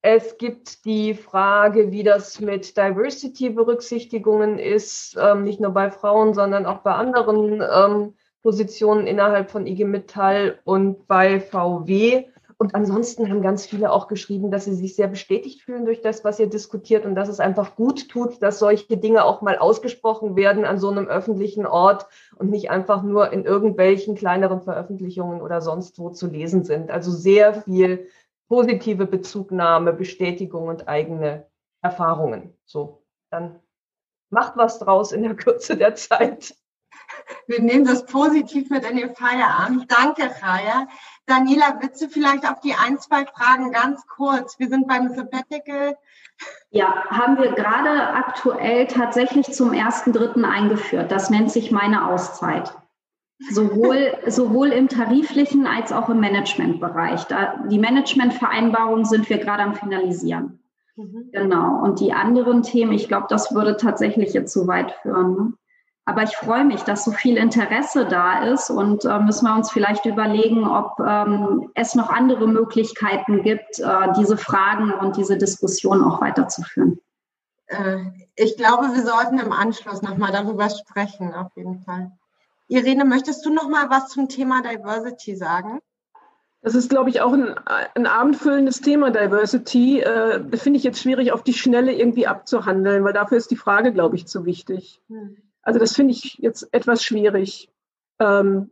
Es gibt die Frage, wie das mit Diversity-Berücksichtigungen ist, ähm, nicht nur bei Frauen, sondern auch bei anderen ähm, Positionen innerhalb von IG Metall und bei VW. Und ansonsten haben ganz viele auch geschrieben, dass sie sich sehr bestätigt fühlen durch das, was ihr diskutiert und dass es einfach gut tut, dass solche Dinge auch mal ausgesprochen werden an so einem öffentlichen Ort und nicht einfach nur in irgendwelchen kleineren Veröffentlichungen oder sonst wo zu lesen sind. Also sehr viel positive Bezugnahme, Bestätigung und eigene Erfahrungen. So, dann macht was draus in der Kürze der Zeit. Wir nehmen das positiv mit in den Feierabend. Danke, Raya. Daniela, willst du vielleicht auf die ein, zwei Fragen ganz kurz? Wir sind beim Sabbatical. Ja, haben wir gerade aktuell tatsächlich zum ersten Dritten eingeführt. Das nennt sich meine Auszeit. Sowohl, sowohl im tariflichen als auch im Managementbereich. Da, die Managementvereinbarungen sind wir gerade am Finalisieren. Mhm. Genau. Und die anderen Themen, ich glaube, das würde tatsächlich jetzt zu weit führen. Aber ich freue mich, dass so viel Interesse da ist und äh, müssen wir uns vielleicht überlegen, ob ähm, es noch andere Möglichkeiten gibt, äh, diese Fragen und diese Diskussion auch weiterzuführen. Äh, ich glaube, wir sollten im Anschluss nochmal darüber sprechen, auf jeden Fall. Irene, möchtest du noch mal was zum Thema Diversity sagen? Das ist, glaube ich, auch ein, ein abendfüllendes Thema Diversity. Äh, das finde ich jetzt schwierig auf die Schnelle irgendwie abzuhandeln, weil dafür ist die Frage, glaube ich, zu wichtig. Hm. Also das finde ich jetzt etwas schwierig. Ähm,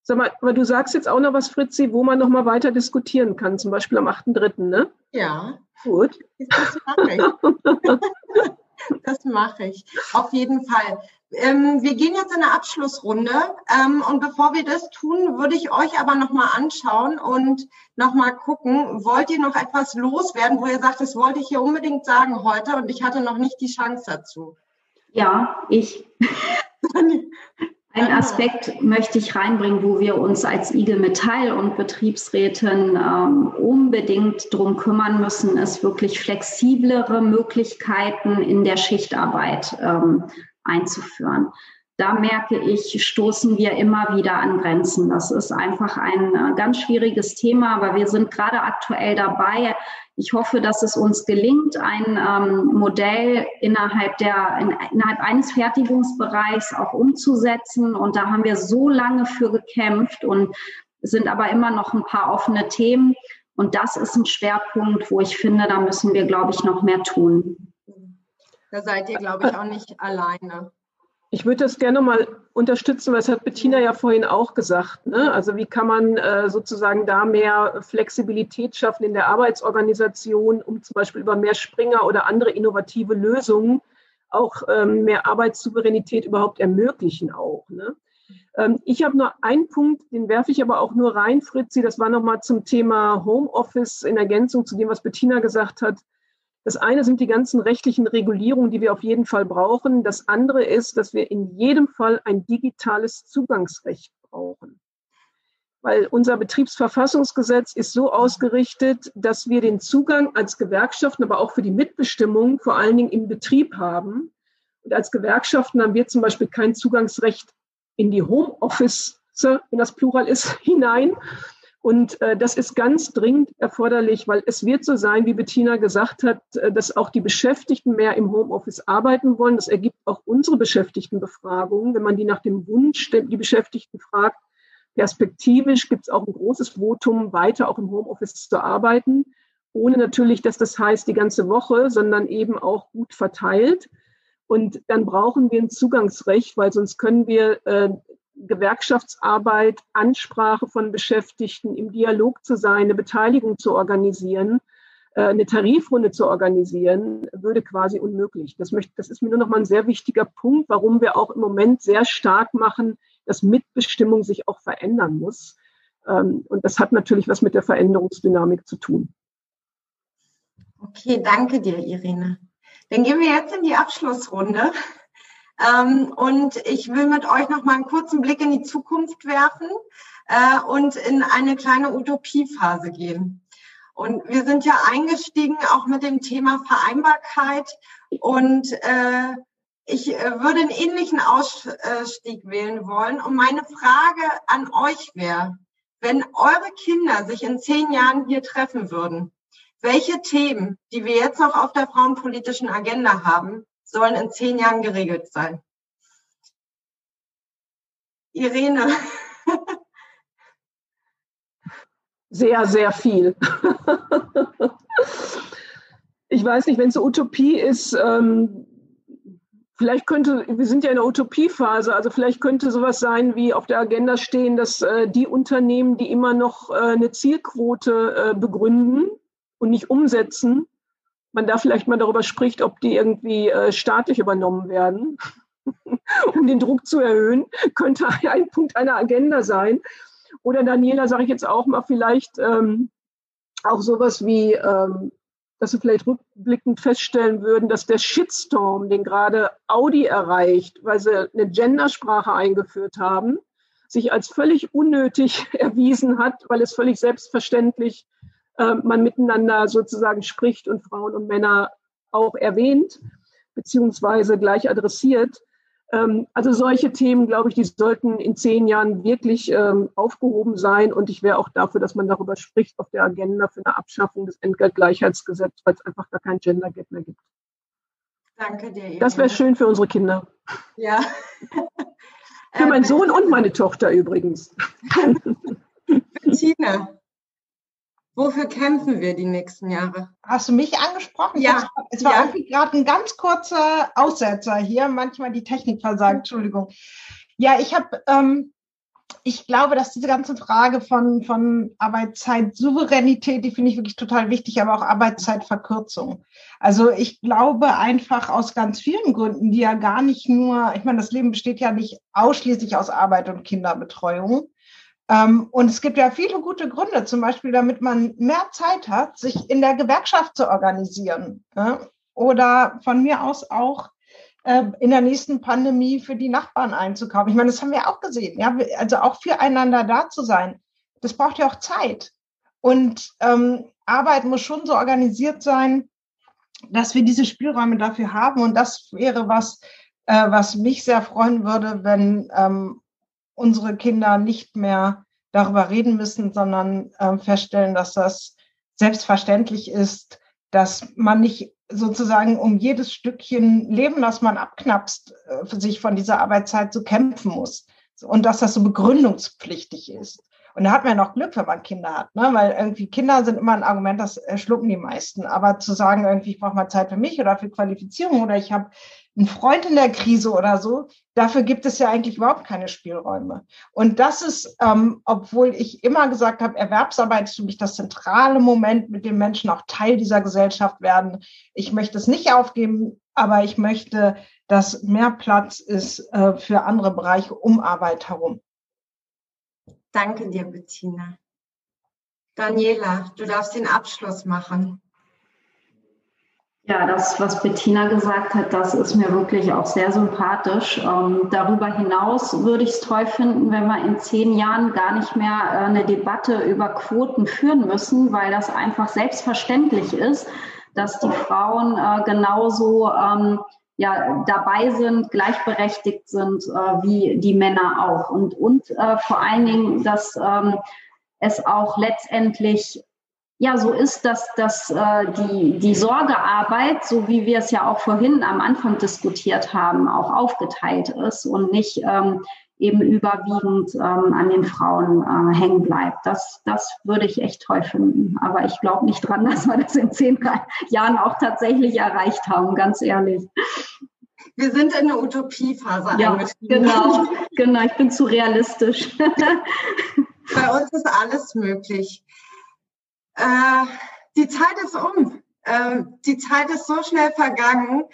sag mal, aber du sagst jetzt auch noch was, Fritzi, wo man noch mal weiter diskutieren kann, zum Beispiel am 8.3., ne? Ja. Gut. Das mache ich. das mache ich. Auf jeden Fall. Ähm, wir gehen jetzt in eine Abschlussrunde ähm, und bevor wir das tun, würde ich euch aber noch mal anschauen und noch mal gucken, wollt ihr noch etwas loswerden, wo ihr sagt, das wollte ich hier unbedingt sagen heute und ich hatte noch nicht die Chance dazu? Ja, ich. Ein Aspekt möchte ich reinbringen, wo wir uns als IG Metall und Betriebsräten ähm, unbedingt drum kümmern müssen, ist wirklich flexiblere Möglichkeiten in der Schichtarbeit ähm, einzuführen. Da merke ich, stoßen wir immer wieder an Grenzen. Das ist einfach ein äh, ganz schwieriges Thema, aber wir sind gerade aktuell dabei, ich hoffe, dass es uns gelingt, ein ähm, Modell innerhalb, der, in, innerhalb eines Fertigungsbereichs auch umzusetzen. Und da haben wir so lange für gekämpft und sind aber immer noch ein paar offene Themen. Und das ist ein Schwerpunkt, wo ich finde, da müssen wir, glaube ich, noch mehr tun. Da seid ihr, glaube ich, auch nicht alleine. Ich würde das gerne mal unterstützen, was hat Bettina ja vorhin auch gesagt. Ne? Also wie kann man äh, sozusagen da mehr Flexibilität schaffen in der Arbeitsorganisation, um zum Beispiel über mehr Springer oder andere innovative Lösungen auch ähm, mehr Arbeitssouveränität überhaupt ermöglichen auch. Ne? Ähm, ich habe nur einen Punkt, den werfe ich aber auch nur rein, Fritzi. Das war nochmal zum Thema Homeoffice in Ergänzung zu dem, was Bettina gesagt hat. Das eine sind die ganzen rechtlichen Regulierungen, die wir auf jeden Fall brauchen. Das andere ist, dass wir in jedem Fall ein digitales Zugangsrecht brauchen. Weil unser Betriebsverfassungsgesetz ist so ausgerichtet, dass wir den Zugang als Gewerkschaften, aber auch für die Mitbestimmung vor allen Dingen im Betrieb haben. Und als Gewerkschaften haben wir zum Beispiel kein Zugangsrecht in die Homeoffice, wenn das Plural ist, hinein Und äh, das ist ganz dringend erforderlich, weil es wird so sein, wie Bettina gesagt hat, äh, dass auch die Beschäftigten mehr im Homeoffice arbeiten wollen. Das ergibt auch unsere Beschäftigtenbefragung. Wenn man die nach dem Wunsch die Beschäftigten fragt, perspektivisch gibt es auch ein großes Votum, weiter auch im Homeoffice zu arbeiten, ohne natürlich, dass das heißt die ganze Woche, sondern eben auch gut verteilt. Und dann brauchen wir ein Zugangsrecht, weil sonst können wir äh, Gewerkschaftsarbeit, Ansprache von Beschäftigten, im Dialog zu sein, eine Beteiligung zu organisieren, äh, eine Tarifrunde zu organisieren, würde quasi unmöglich. Das, möchte, das ist mir nur noch mal ein sehr wichtiger Punkt, warum wir auch im Moment sehr stark machen, dass Mitbestimmung sich auch verändern muss. Ähm, und das hat natürlich was mit der Veränderungsdynamik zu tun. Okay, danke dir, Irene. Dann gehen wir jetzt in die Abschlussrunde. Ähm, und ich will mit euch noch mal einen kurzen Blick in die Zukunft werfen äh, und in eine kleine Utopiephase gehen. Und wir sind ja eingestiegen auch mit dem Thema Vereinbarkeit und äh, ich äh, würde einen ähnlichen Ausstieg wählen wollen. Und meine Frage an euch wäre, wenn eure Kinder sich in zehn Jahren hier treffen würden, welche Themen, die wir jetzt noch auf der frauenpolitischen Agenda haben, sollen in zehn Jahren geregelt sein. Irene. Sehr, sehr viel. Ich weiß nicht, wenn es eine Utopie ist, ähm, vielleicht könnte, wir sind ja in der Utopiephase, also vielleicht könnte sowas sein wie auf der Agenda stehen, dass äh, die Unternehmen, die immer noch äh, eine Zielquote äh, begründen und nicht umsetzen, man da vielleicht mal darüber spricht, ob die irgendwie äh, staatlich übernommen werden, um den Druck zu erhöhen, könnte ein Punkt einer Agenda sein. Oder Daniela, sage ich jetzt auch mal, vielleicht ähm, auch sowas wie, ähm, dass wir vielleicht rückblickend feststellen würden, dass der Shitstorm, den gerade Audi erreicht, weil sie eine Gendersprache eingeführt haben, sich als völlig unnötig erwiesen hat, weil es völlig selbstverständlich äh, man miteinander sozusagen spricht und Frauen und Männer auch erwähnt, beziehungsweise gleich adressiert. Ähm, also solche Themen, glaube ich, die sollten in zehn Jahren wirklich ähm, aufgehoben sein. Und ich wäre auch dafür, dass man darüber spricht auf der Agenda für eine Abschaffung des Entgeltgleichheitsgesetzes, weil es einfach gar kein Gender Gap mehr gibt. Danke dir. Das wäre schön für unsere Kinder. Ja. für meinen Sohn und meine Tochter übrigens. Bettina, Wofür kämpfen wir die nächsten Jahre? Hast du mich angesprochen? Ja. Es war ja. irgendwie gerade ein ganz kurzer Aussetzer hier. Manchmal die Technik versagt. Entschuldigung. Ja, ich habe, ähm, ich glaube, dass diese ganze Frage von, von Arbeitszeitsouveränität, die finde ich wirklich total wichtig, aber auch Arbeitszeitverkürzung. Also ich glaube einfach aus ganz vielen Gründen, die ja gar nicht nur, ich meine, das Leben besteht ja nicht ausschließlich aus Arbeit und Kinderbetreuung, und es gibt ja viele gute Gründe, zum Beispiel, damit man mehr Zeit hat, sich in der Gewerkschaft zu organisieren. Oder von mir aus auch ähm, in der nächsten Pandemie für die Nachbarn einzukaufen. Ich meine, das haben wir auch gesehen. Ja, also auch füreinander da zu sein. Das braucht ja auch Zeit. Und ähm, Arbeit muss schon so organisiert sein, dass wir diese Spielräume dafür haben. Und das wäre was, äh, was mich sehr freuen würde, wenn ähm, unsere Kinder nicht mehr darüber reden müssen, sondern äh, feststellen, dass das selbstverständlich ist, dass man nicht sozusagen um jedes Stückchen Leben, das man abknapst, äh, sich von dieser Arbeitszeit zu kämpfen muss. Und dass das so begründungspflichtig ist. Und da hat man ja noch Glück, wenn man Kinder hat, ne? weil irgendwie Kinder sind immer ein Argument, das schlucken die meisten. Aber zu sagen, irgendwie, ich brauche mal Zeit für mich oder für Qualifizierung oder ich habe einen Freund in der Krise oder so, dafür gibt es ja eigentlich überhaupt keine Spielräume. Und das ist, ähm, obwohl ich immer gesagt habe, Erwerbsarbeit ist für mich das zentrale Moment, mit dem Menschen auch Teil dieser Gesellschaft werden. Ich möchte es nicht aufgeben, aber ich möchte, dass mehr Platz ist äh, für andere Bereiche um Arbeit herum. Danke dir, Bettina. Daniela, du darfst den Abschluss machen. Ja, das, was Bettina gesagt hat, das ist mir wirklich auch sehr sympathisch. Ähm, darüber hinaus würde ich es toll finden, wenn wir in zehn Jahren gar nicht mehr äh, eine Debatte über Quoten führen müssen, weil das einfach selbstverständlich ist, dass die Frauen äh, genauso ähm, ja, dabei sind, gleichberechtigt sind äh, wie die Männer auch. Und, und äh, vor allen Dingen, dass ähm, es auch letztendlich ja so ist, dass, dass äh, die, die Sorgearbeit, so wie wir es ja auch vorhin am Anfang diskutiert haben, auch aufgeteilt ist und nicht ähm, eben überwiegend ähm, an den Frauen äh, hängen bleibt. Das, das würde ich echt toll finden. Aber ich glaube nicht dran, dass wir das in zehn Jahren auch tatsächlich erreicht haben, ganz ehrlich. Wir sind in der Utopiephase ja, Genau, genau, ich bin zu realistisch. Bei uns ist alles möglich. Äh, die Zeit ist um. Äh, die Zeit ist so schnell vergangen.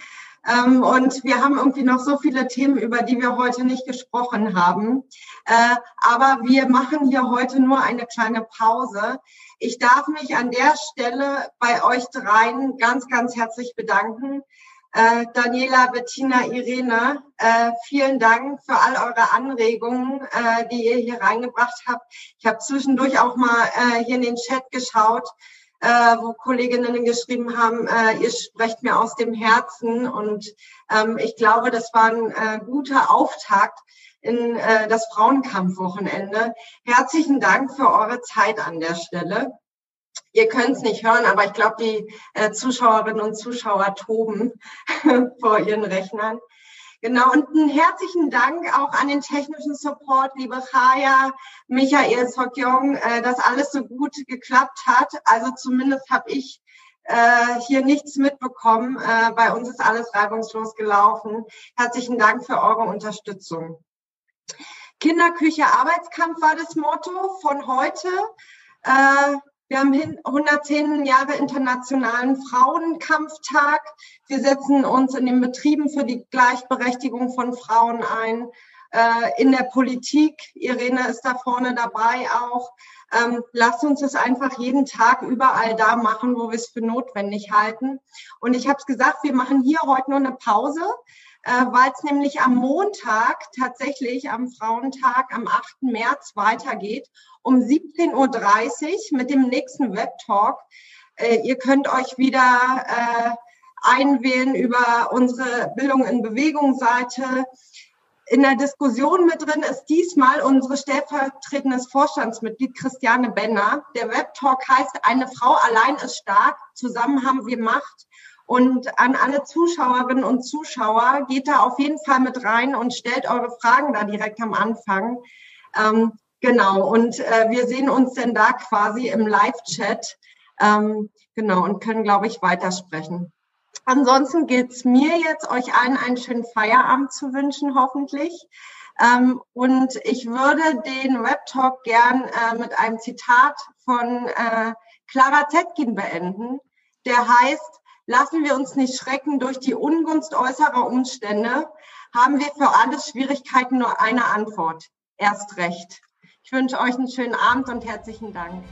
Ähm, und wir haben irgendwie noch so viele Themen, über die wir heute nicht gesprochen haben. Äh, aber wir machen hier heute nur eine kleine Pause. Ich darf mich an der Stelle bei euch dreien ganz, ganz herzlich bedanken. Äh, Daniela, Bettina, Irene, äh, vielen Dank für all eure Anregungen, äh, die ihr hier reingebracht habt. Ich habe zwischendurch auch mal äh, hier in den Chat geschaut äh, wo Kolleginnen geschrieben haben, äh, ihr sprecht mir aus dem Herzen. Und ähm, ich glaube, das war ein äh, guter Auftakt in äh, das Frauenkampfwochenende. Herzlichen Dank für eure Zeit an der Stelle. Ihr könnt es nicht hören, aber ich glaube, die äh, Zuschauerinnen und Zuschauer toben vor ihren Rechnern. Genau, und einen herzlichen Dank auch an den technischen Support, liebe Chaya, Michael Sokyong, äh, dass alles so gut geklappt hat. Also zumindest habe ich äh, hier nichts mitbekommen. Äh, bei uns ist alles reibungslos gelaufen. Herzlichen Dank für eure Unterstützung. Kinderküche Arbeitskampf war das Motto von heute. Äh, wir haben 110 Jahre Internationalen Frauenkampftag. Wir setzen uns in den Betrieben für die Gleichberechtigung von Frauen ein. Äh, in der Politik, Irene ist da vorne dabei auch. Ähm, lasst uns es einfach jeden Tag überall da machen, wo wir es für notwendig halten. Und ich habe es gesagt, wir machen hier heute nur eine Pause äh, weil es nämlich am Montag, tatsächlich am Frauentag, am 8. März weitergeht, um 17.30 Uhr mit dem nächsten Web-Talk. Äh, ihr könnt euch wieder äh, einwählen über unsere Bildung in Bewegung Seite. In der Diskussion mit drin ist diesmal unsere stellvertretendes Vorstandsmitglied Christiane Benner. Der Web-Talk heißt, eine Frau allein ist stark, zusammen haben wir Macht. Und an alle Zuschauerinnen und Zuschauer, geht da auf jeden Fall mit rein und stellt eure Fragen da direkt am Anfang. Ähm, genau, und äh, wir sehen uns denn da quasi im Live-Chat. Ähm, genau, und können, glaube ich, weitersprechen. Ansonsten geht's mir jetzt, euch allen einen schönen Feierabend zu wünschen, hoffentlich. Ähm, und ich würde den Web-Talk gern äh, mit einem Zitat von äh, Clara Zetkin beenden, der heißt, Lassen wir uns nicht schrecken durch die Ungunst äußerer Umstände, haben wir für alle Schwierigkeiten nur eine Antwort. Erst recht. Ich wünsche euch einen schönen Abend und herzlichen Dank.